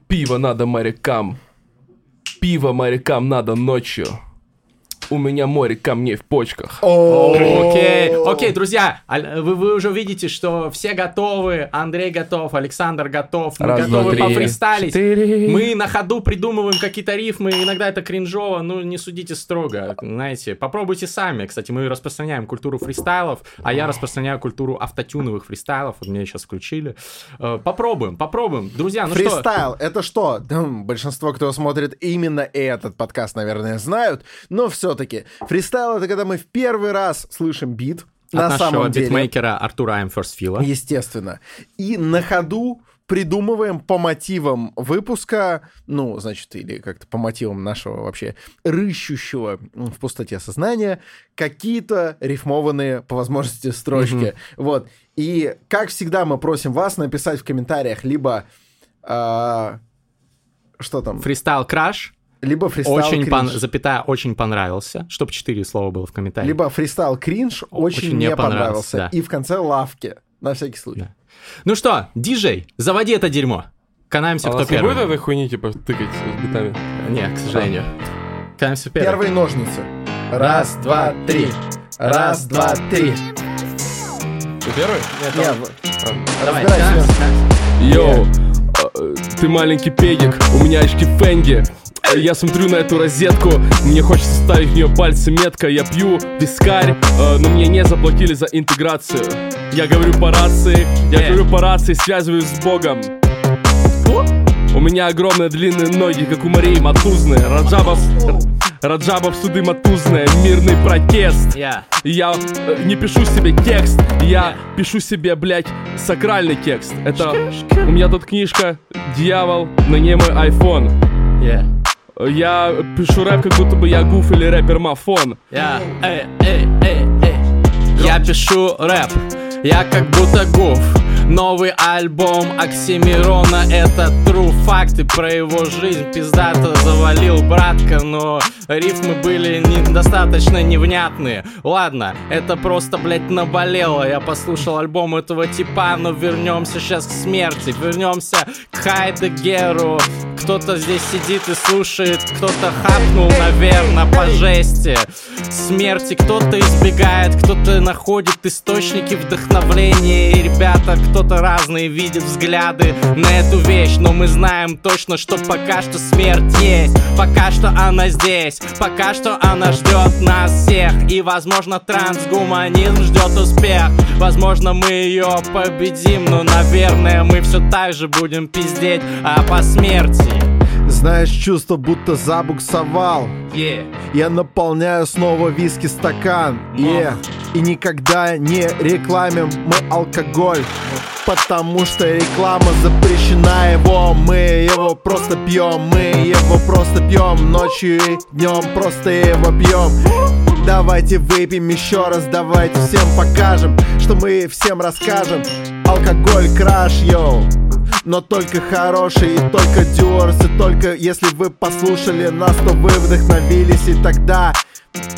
Пиво надо морякам. Пиво морякам надо ночью. У меня море камней в почках. Окей, окей, друзья, вы, вы уже видите, что все готовы, Андрей готов, Александр готов, мы Раз, два, готовы три, пофристайлить. четыре. Мы на ходу придумываем какие-то рифмы, иногда это кринжово, ну не судите строго, знаете, попробуйте сами. Кстати, мы распространяем культуру фристайлов, а я распространяю культуру автотюновых фристайлов, вот мне сейчас включили. Э, Попробуем, попробуем. Друзья, ну что? Фристайл — это что? Большинство, кто смотрит именно этот подкаст, наверное, знают. Но все-таки фристайл — это когда мы в первый раз слышим бит, От на нашего самом деле. битмейкера Артура Аймфорсфила. Естественно. И на ходу придумываем по мотивам выпуска, ну, значит, или как-то по мотивам нашего вообще рыщущего в пустоте сознания, какие-то рифмованные, по возможности, строчки. Вот. И, как всегда, мы просим вас написать в комментариях либо... а, что там? Фристайл краш. Либо фристайл Очень, кринж. пон- запятая, очень понравился. Чтоб четыре слова было в комментариях. Либо фристайл кринж очень, Очень не понравился, понравился. да. И в конце лавки. На всякий случай. Да. Ну что, диджей, заводи это дерьмо. Канаемся, А кто первый. будет этой хуйни, типа, тыкать с битами? Нет, к сожалению. Канаемся первый. Первые ножницы. Раз, два, три. Раз, два, три. Ты первый? Не, Давай, разбирайся. канаемся. Йоу, э, ты маленький педик, у меня очки Фенди. Я смотрю на эту розетку, мне хочется ставить в нее пальцы метко Я пью вискарь, э, но мне не заплатили за интеграцию Я говорю по рации, я Э. говорю по рации, связываюсь с Богом У меня огромные длинные ноги, как у Марии Матузны Раджабов, Раджабов суды Матузные, мирный протест Я. я э, не пишу себе текст, я пишу себе, блядь, сакральный текст. Это у меня тут книжка «Дьявол», на ней мой iPhone. Я. Я пишу рэп, как будто бы я гуф или рэпер Мафон. Я. Эй, эй, эй, эй. Я пишу рэп. Я как будто гуф. Новый альбом Оксимирона Это true факты про его жизнь Пиздато завалил братка Но рифмы были недостаточно невнятные. Ладно, это просто, блядь, наболело. Я послушал альбом этого типа Но вернемся сейчас к смерти. Вернемся к Хайдегеру Кто-то здесь сидит и слушает Кто-то хапнул, наверное, по жести. Смерти кто-то избегает Кто-то находит источники вдохновления. И, ребята, кто-то разные видит взгляды на эту вещь Но мы знаем точно, что пока что смерть есть Пока что она здесь Пока что она ждет нас всех И, возможно, трансгуманизм ждет успех Возможно, мы ее победим Но, наверное, мы все так же будем пиздеть А по смерти Знаешь, чувство, будто забуксовал. Yeah. Я наполняю снова виски стакан. Yeah. И никогда не рекламим мы алкоголь. Потому что реклама запрещена его Мы его просто пьем Мы его просто пьем Ночью и днем просто его пьем Давайте выпьем еще раз Давайте всем покажем Что мы всем расскажем Алкоголь краш, йоу но только хороший и только дюрс И только если вы послушали нас, то вы вдохновились И тогда,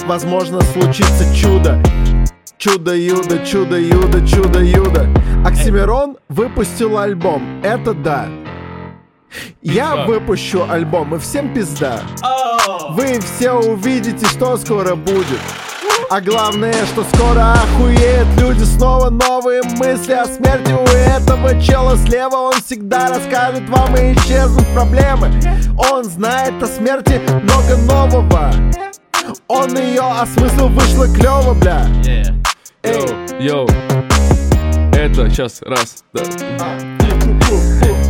возможно, случится чудо Чудо-юдо, чудо-юдо, чудо-юдо Оксимирон выпустил альбом, это да. Я выпущу альбом, и всем пизда. Вы все увидите, что скоро будет. А главное, что скоро охуеют люди Снова новые мысли о смерти у этого чела. Слева он всегда расскажет вам и исчезнут проблемы. Он знает о смерти много нового Он ее осмыслил, вышло клево, бля Эй, Йоу, это сейчас раз, да.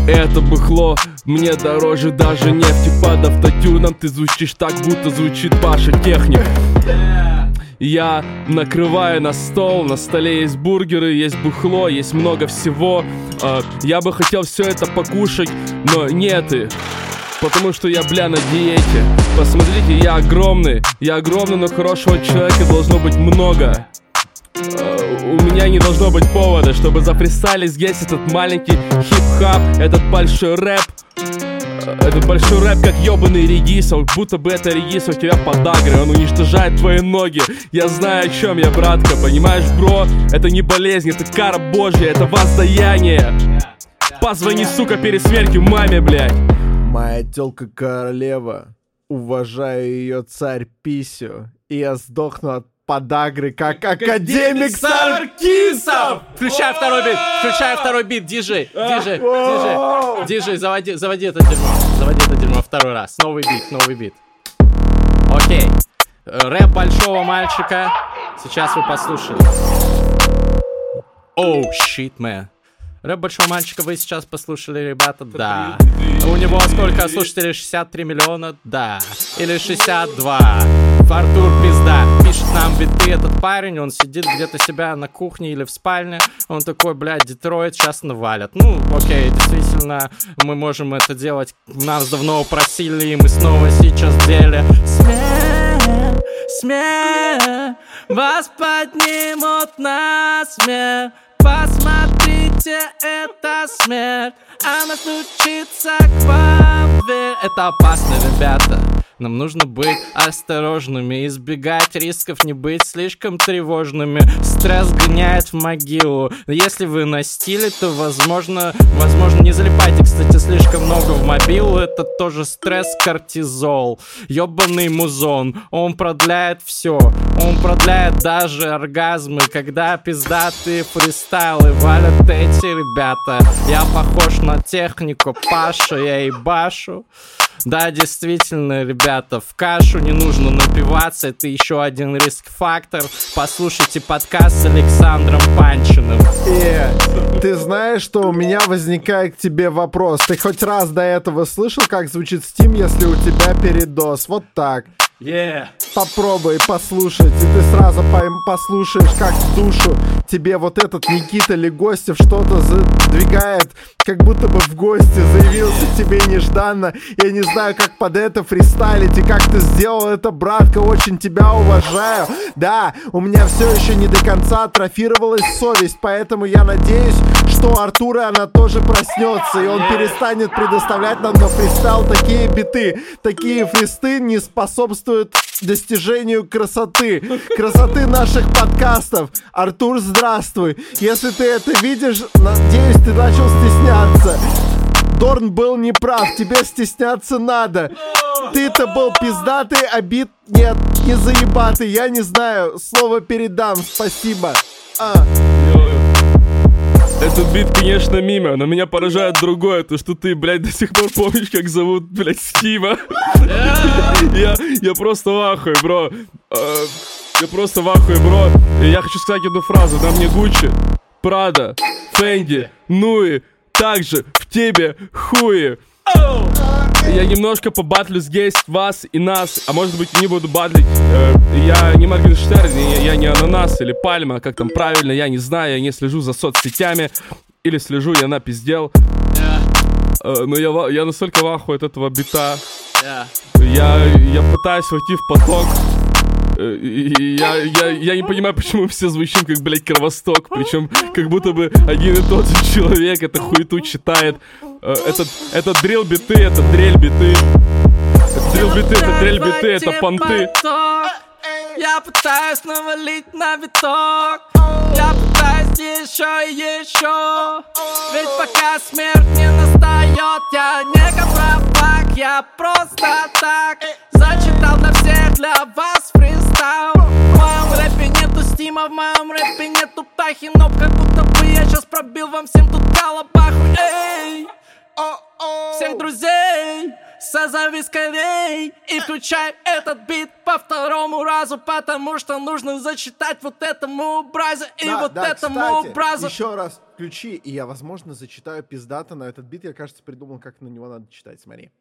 Это быхло мне дороже даже нефти Под автотюном ты звучишь так, будто звучит Паша Техник я накрываю на стол, на столе есть бургеры, есть бухло, есть много всего. А, Я бы хотел все это покушать, но нет и. Потому что я, бля, на диете Посмотрите, я огромный, я огромный, но хорошего человека должно быть много. Э, у меня не должно быть повода, чтобы зафристайлить здесь этот маленький хип-хап, этот большой рэп. Э, этот большой рэп, как ёбаный редисов Будто бы это редис у тебя подагры Он уничтожает твои ноги Я знаю, о чем я, братка Понимаешь, бро? Это не болезнь, это кара божья Это воздаяние Позвони, сука, перед смертью маме, блядь Моя тёлка королева Уважаю ее царь Писю И я сдохну от подагры, как академик Саркисов! Включай второй бит, включай второй бит, диджей, диджей, диджей, диджей, заводи, заводи это дерьмо, заводи это дерьмо второй раз, новый бит, новый бит. Окей, рэп большого мальчика, сейчас вы послушали. Оу, oh, shit, man. Рэп большого мальчика вы сейчас послушали, ребята, да. У него сколько слушателей? 63 миллиона? Да. Или 62. Артур пизда, пишет нам биты этот парень, он сидит где-то себя на кухне или в спальне, он такой, блядь, Детройт сейчас навалят. Ну, окей, действительно, мы можем это делать, нас давно просили, и мы снова сейчас в деле. Смех, смех, вас поднимут на смех, посмотрите, это смерть, она стучится к вам, это опасно, ребята. Нам нужно быть осторожными, избегать рисков, не быть слишком тревожными. Стресс гоняет в могилу. Если вы на стиле, то возможно, возможно, не залипайте, кстати, слишком много в мобилу. Это тоже стресс, кортизол. Ёбаный музон. Он продляет все. Он продляет даже оргазмы, когда пиздатые фристайлы валят эти ребята. Я похож на технику Паша, я и башу. Да, действительно, ребята, в кашу не нужно напиваться, это еще один риск-фактор. Послушайте подкаст с Александром Панчиным. Э, ты знаешь, что у меня возникает к тебе вопрос. Ты хоть раз до этого слышал, как звучит Steam, если у тебя передоз? Вот так. Yeah. Попробуй послушать, и ты сразу послушаешь, как в душу тебе вот этот Никита Легостев что-то задвигает, как будто бы в гости заявился тебе нежданно. Я не знаю, как под это фристайлить, и как ты сделал это, братка, очень тебя уважаю. Да, у меня все еще не до конца атрофировалась совесть, поэтому я надеюсь, что Артура она тоже проснется, и он перестанет предоставлять нам на фристайл такие биты. Такие фристы не способствуют достижению красоты, красоты наших подкастов. Артур, здравствуй. Если ты это видишь, надеюсь, ты начал стесняться. Дорн был неправ, тебе стесняться надо. Ты-то был пиздатый, обид нет, не заебатый. Я не знаю, слово передам, спасибо. А. Этот бит, конечно, мимо, но меня поражает другое, то, что ты, блядь, до сих пор помнишь, как зовут, блядь, Стива. Я, я просто в ахуе, бро. А, я просто в ахуе, бро. И я хочу сказать одну фразу. На мне Гуччи, Прада, Фенди, Нуи, также в тебе хуи. Я немножко побатлю здесь вас и нас, а может быть не буду батлить. Э, я не Моргенштерн, я, я не ананас или пальма, как там правильно, я не знаю, я не слежу за соцсетями. Или слежу, я напиздел. Yeah. Э, но я, я настолько в ахуе от этого бита. Yeah. Я, я пытаюсь войти в поток. Э, я, я, я не понимаю, почему все звучим как, блядь, кровосток. Причем, как будто бы один и тот же человек это хуету читает. Э, этот, это дрел биты, это дрель биты. Дрел биты, это дрель биты, это понты. Я пытаюсь навалить на виток. Я пытаюсь еще и еще Ведь пока смерть не настает Я не капровак, я просто так Зачитал для всех, для вас фристайл. В моем рэпе нету стима, в моем рэпе нету тахи Но как будто бы я сейчас пробил вам всем тут колобаху Эй! Всех друзей Созови скорей и включай этот бит по второму разу, потому что нужно зачитать вот этому бразу и да, вот да, этому кстати, бразу. Еще раз включи, и я, возможно, зачитаю пиздата на этот бит. Я, кажется, придумал, как на него надо читать. Смотри.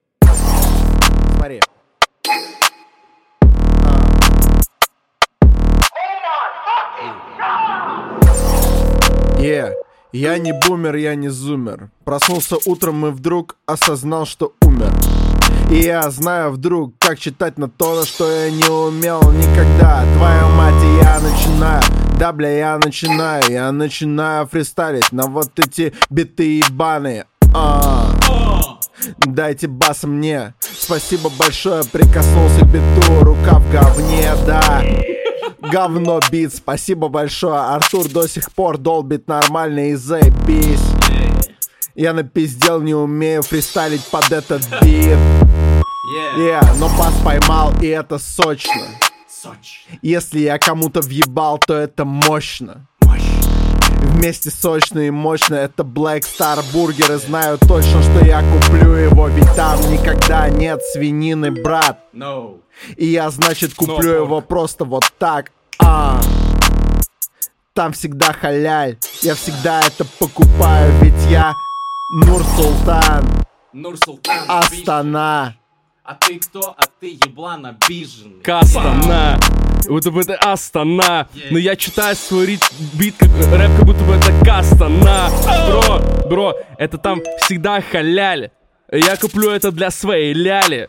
Смотри. Yeah. Я не бумер, я не зумер. Проснулся утром и вдруг осознал, что умер. И я знаю вдруг, как читать на то, что я не умел никогда Твою мать, и я начинаю Да, бля, я начинаю Я начинаю фристайлить на вот эти биты ебаные а. Дайте бас мне Спасибо большое, прикоснулся к биту Рука в говне, да Говно бит, спасибо большое Артур. До сих пор долбит нормально и заебись. Я напиздел, не умею фристайлить под этот бит. Yeah, но бас поймал, и это сочно. Если я кому-то въебал, то это мощно Вместе сочно и мощно Это Black Star бургеры Знаю точно, что я куплю его Ведь там никогда нет свинины, брат No. И я, значит, куплю No, его просто вот так а. Там всегда халяль Я всегда это покупаю Ведь я Нур Султан Нур-Султан. Астана А ты кто? А ты еблан обиженный. Кастана. Будто бы это Астана. Но я читаю свой рит, бит, как рэп, как будто бы это Кастана. Бро, бро, это там всегда халяль. Я куплю это для своей ляли.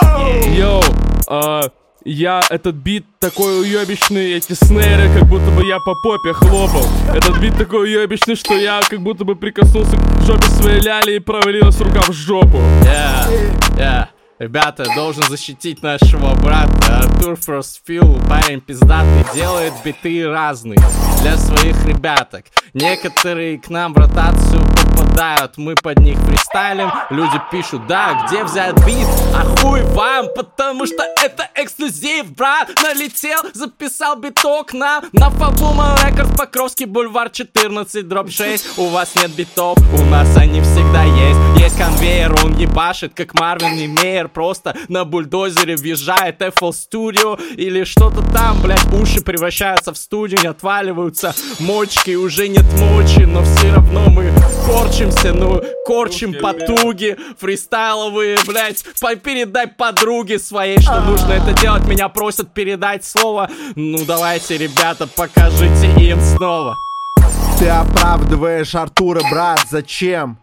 Йоу, а, я этот бит такой уебищный, эти снейры, как будто бы я по попе хлопал. Этот бит такой уебищный, что я как будто бы прикоснулся к жопе своей ляли и провалилась рука в жопу. Yeah, yeah. Ребята, должен защитить нашего брата Артур Фростфилл, парень пиздатый, делает биты разные для своих ребяток. Некоторые к нам в ротацию попадают, мы под них фристайлим. Люди пишут, да, где взять бит? А хуй вам, потому что это эксклюзив, брат. Налетел, записал биток нам на Фабума Рекордс, Покровский бульвар 14, дроп 6. У вас нет битов, у нас они всегда есть. Есть конвейер, он ебашит, как Марвин и Мейер. Просто на бульдозере въезжает FL Studio или что-то там, блять, уши превращаются в студию, не отваливаются мочки, уже нет мочи, но все равно мы корчимся, ну, корчим потуги, фристайловые, блять, по- передай подруге своей, что нужно это делать, меня просят передать слово, ну, давайте, ребята, покажите им снова. Ты оправдываешь Артура, брат, зачем?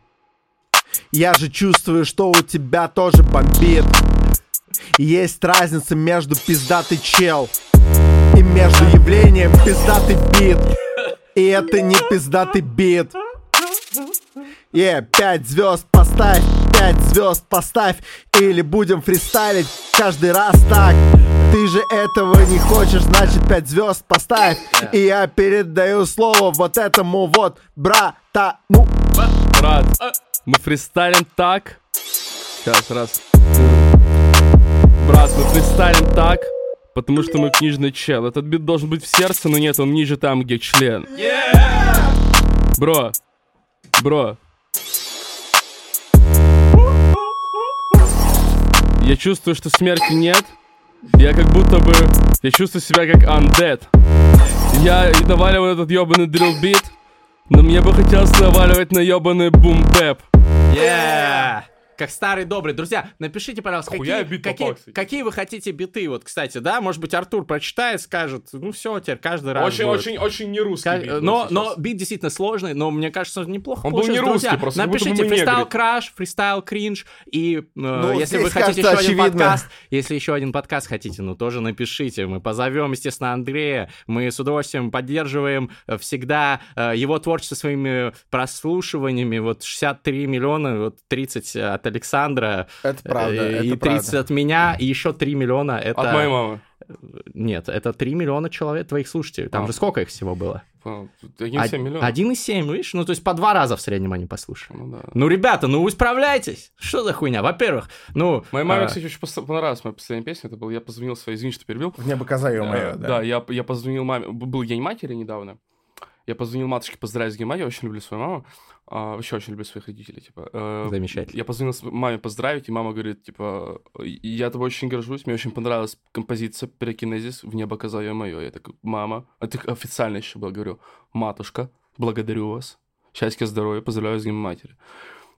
Я же чувствую, что у тебя тоже бомбит. Есть разница между пиздатый чел И между явлением пиздатый бит И это не пиздатый бит Е, пять звезд поставь, пять звезд поставь Или будем фристайлить каждый раз так Ты же этого не хочешь, значит пять звезд поставь И я передаю слово вот этому вот брата Ну, Брат, мы фристайлим так. Сейчас, раз. Брат, мы фристайлим так, потому что мы книжный чел. Этот бит должен быть в сердце, но нет, он ниже там, где член. Бро, бро. Я чувствую, что смерти нет. Я как будто бы... Я чувствую себя как undead. Я наваливаю этот ебаный drill бит, но мне бы хотелось наваливать на ебаный boom bap. Yeah! Как старый добрый. Друзья, напишите, пожалуйста, Хуя какие, какие, какие вы хотите биты. Вот, кстати, да, может быть, Артур прочитает, скажет, ну все, теперь каждый раз Очень, будет. очень, очень не русский Ка- бит был но, но бит действительно сложный, но мне кажется, он неплохо Он был не русский, Друзья, просто как напишите фристайл краш, фристайл кринж, и э, если здесь, вы хотите еще кажется, один очевидно. подкаст, если еще один подкаст хотите, ну тоже напишите. Мы позовем, естественно, Андрея. Мы с удовольствием поддерживаем э, всегда э, его творчество своими прослушиваниями. Вот 63 миллиона, вот 30 от Александра. Это правда, э, это и 30 правда. от меня, и еще 3 миллиона. Это... От моей мамы. Нет, это 3 миллиона человек твоих слушателей. Там А. же сколько их всего было? Понял. 1,7 миллиона. 1,7, видишь? Ну, то есть по два раза в среднем они послушали. Ну да. Ну, ребята, ну вы справляйтесь. Что за хуйня? Во-первых, ну... Моей маме, а, кстати, очень понравилась моя последняя песня. Это был «Я позвонил своей...» Извини, что перебил. в небо коза, Э, ё-моё, Да, я, я позвонил маме. Был День матери недавно. Я позвонил матушке поздравить с матери. Я очень люблю свою маму. А, вообще очень люблю своих родителей. Типа, Э, Замечательно. Я позвонил маме поздравить, и мама говорит, типа, я тобой очень горжусь, мне очень понравилась композиция «Пирокинезис» в небо коза мое. Я такой, мама, это официально еще было, говорю, матушка, благодарю вас, счастья, здоровья, поздравляю с Днем матери.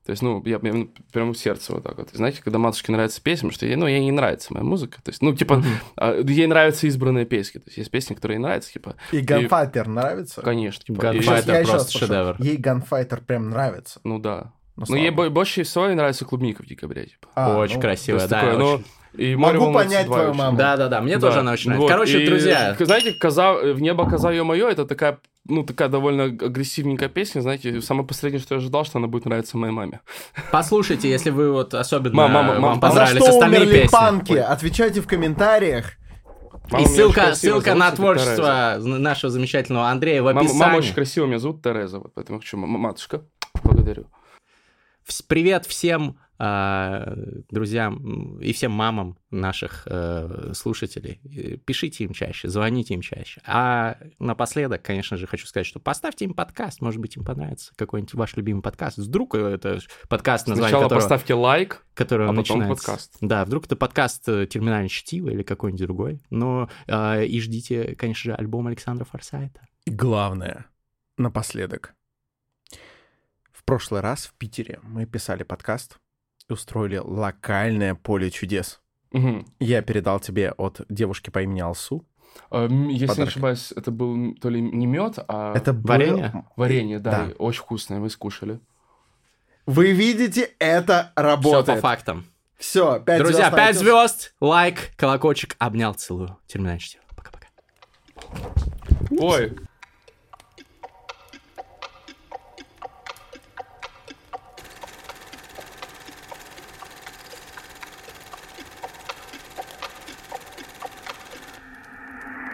То есть, ну, я, я, ну, прям в сердце вот так вот. И знаете, когда матушке нравится песня, потому что ей, ну, ей не нравится моя музыка. То есть, ну, типа, а, ей нравятся избранные песни. То есть, есть песни, которые ей нравятся, типа, И Ганфайтер нравится? конечно. Типа, Gunfighter и- просто шедевр. Ей Ганфайтер прям нравится. ну да. Ну, слава ей больше всего ей нравится клубника в декабре, типа. А, Очень ну, есть да. такое, но и Могу «Море волнуется понять два» твою очень. маму. Да, да, да, мне Да. тоже она очень нравится. Вот, Короче, и, друзья, Знаете, коза, в небо коза ее мое, это такая, ну, такая довольно агрессивненькая песня, знаете, самое последнее, что я ожидал, что она будет нравиться моей маме. послушайте, если вы вот особенно Мам, мам, мам, вам А за понравились что остальные умерли песни. панки? Отвечайте в комментариях. Мама И ссылка, ссылка на творчество нашего замечательного Андрея в Тереза. Мама, описании. мама очень красиво меня зовут Тереза, вот поэтому хочу, матушка, благодарю. Привет всем друзьям м, и всем мамам наших э, слушателей. Э, Пишите им чаще, звоните им чаще. А напоследок, конечно же, хочу сказать, что поставьте им подкаст, может быть, им понравится какой-нибудь ваш любимый подкаст. Вдруг это подкаст, название Сначала которого, поставьте лайк, которого а потом начинается. подкаст. Да, вдруг это подкаст э, «Терминальное чтиво» или какой-нибудь другой. Но э, и ждите, конечно же, альбом Александра Форсайта. И главное, напоследок. В прошлый раз в Питере мы писали подкаст устроили локальное поле чудес. Мгм. Я передал тебе от девушки по имени Алсу. М, Если не Подарок. ошибаюсь, это был то ли не мед, а Это было- Варенье? варенье, да, Да. очень вкусное, мы скушали. Вы видите, это Все по работает. фактам. Все, пять Друзья, звезд 5 на iTunes. звезд, лайк, колокольчик, обнял, целую. Терминальное чтиво. Пока-пока. Ой,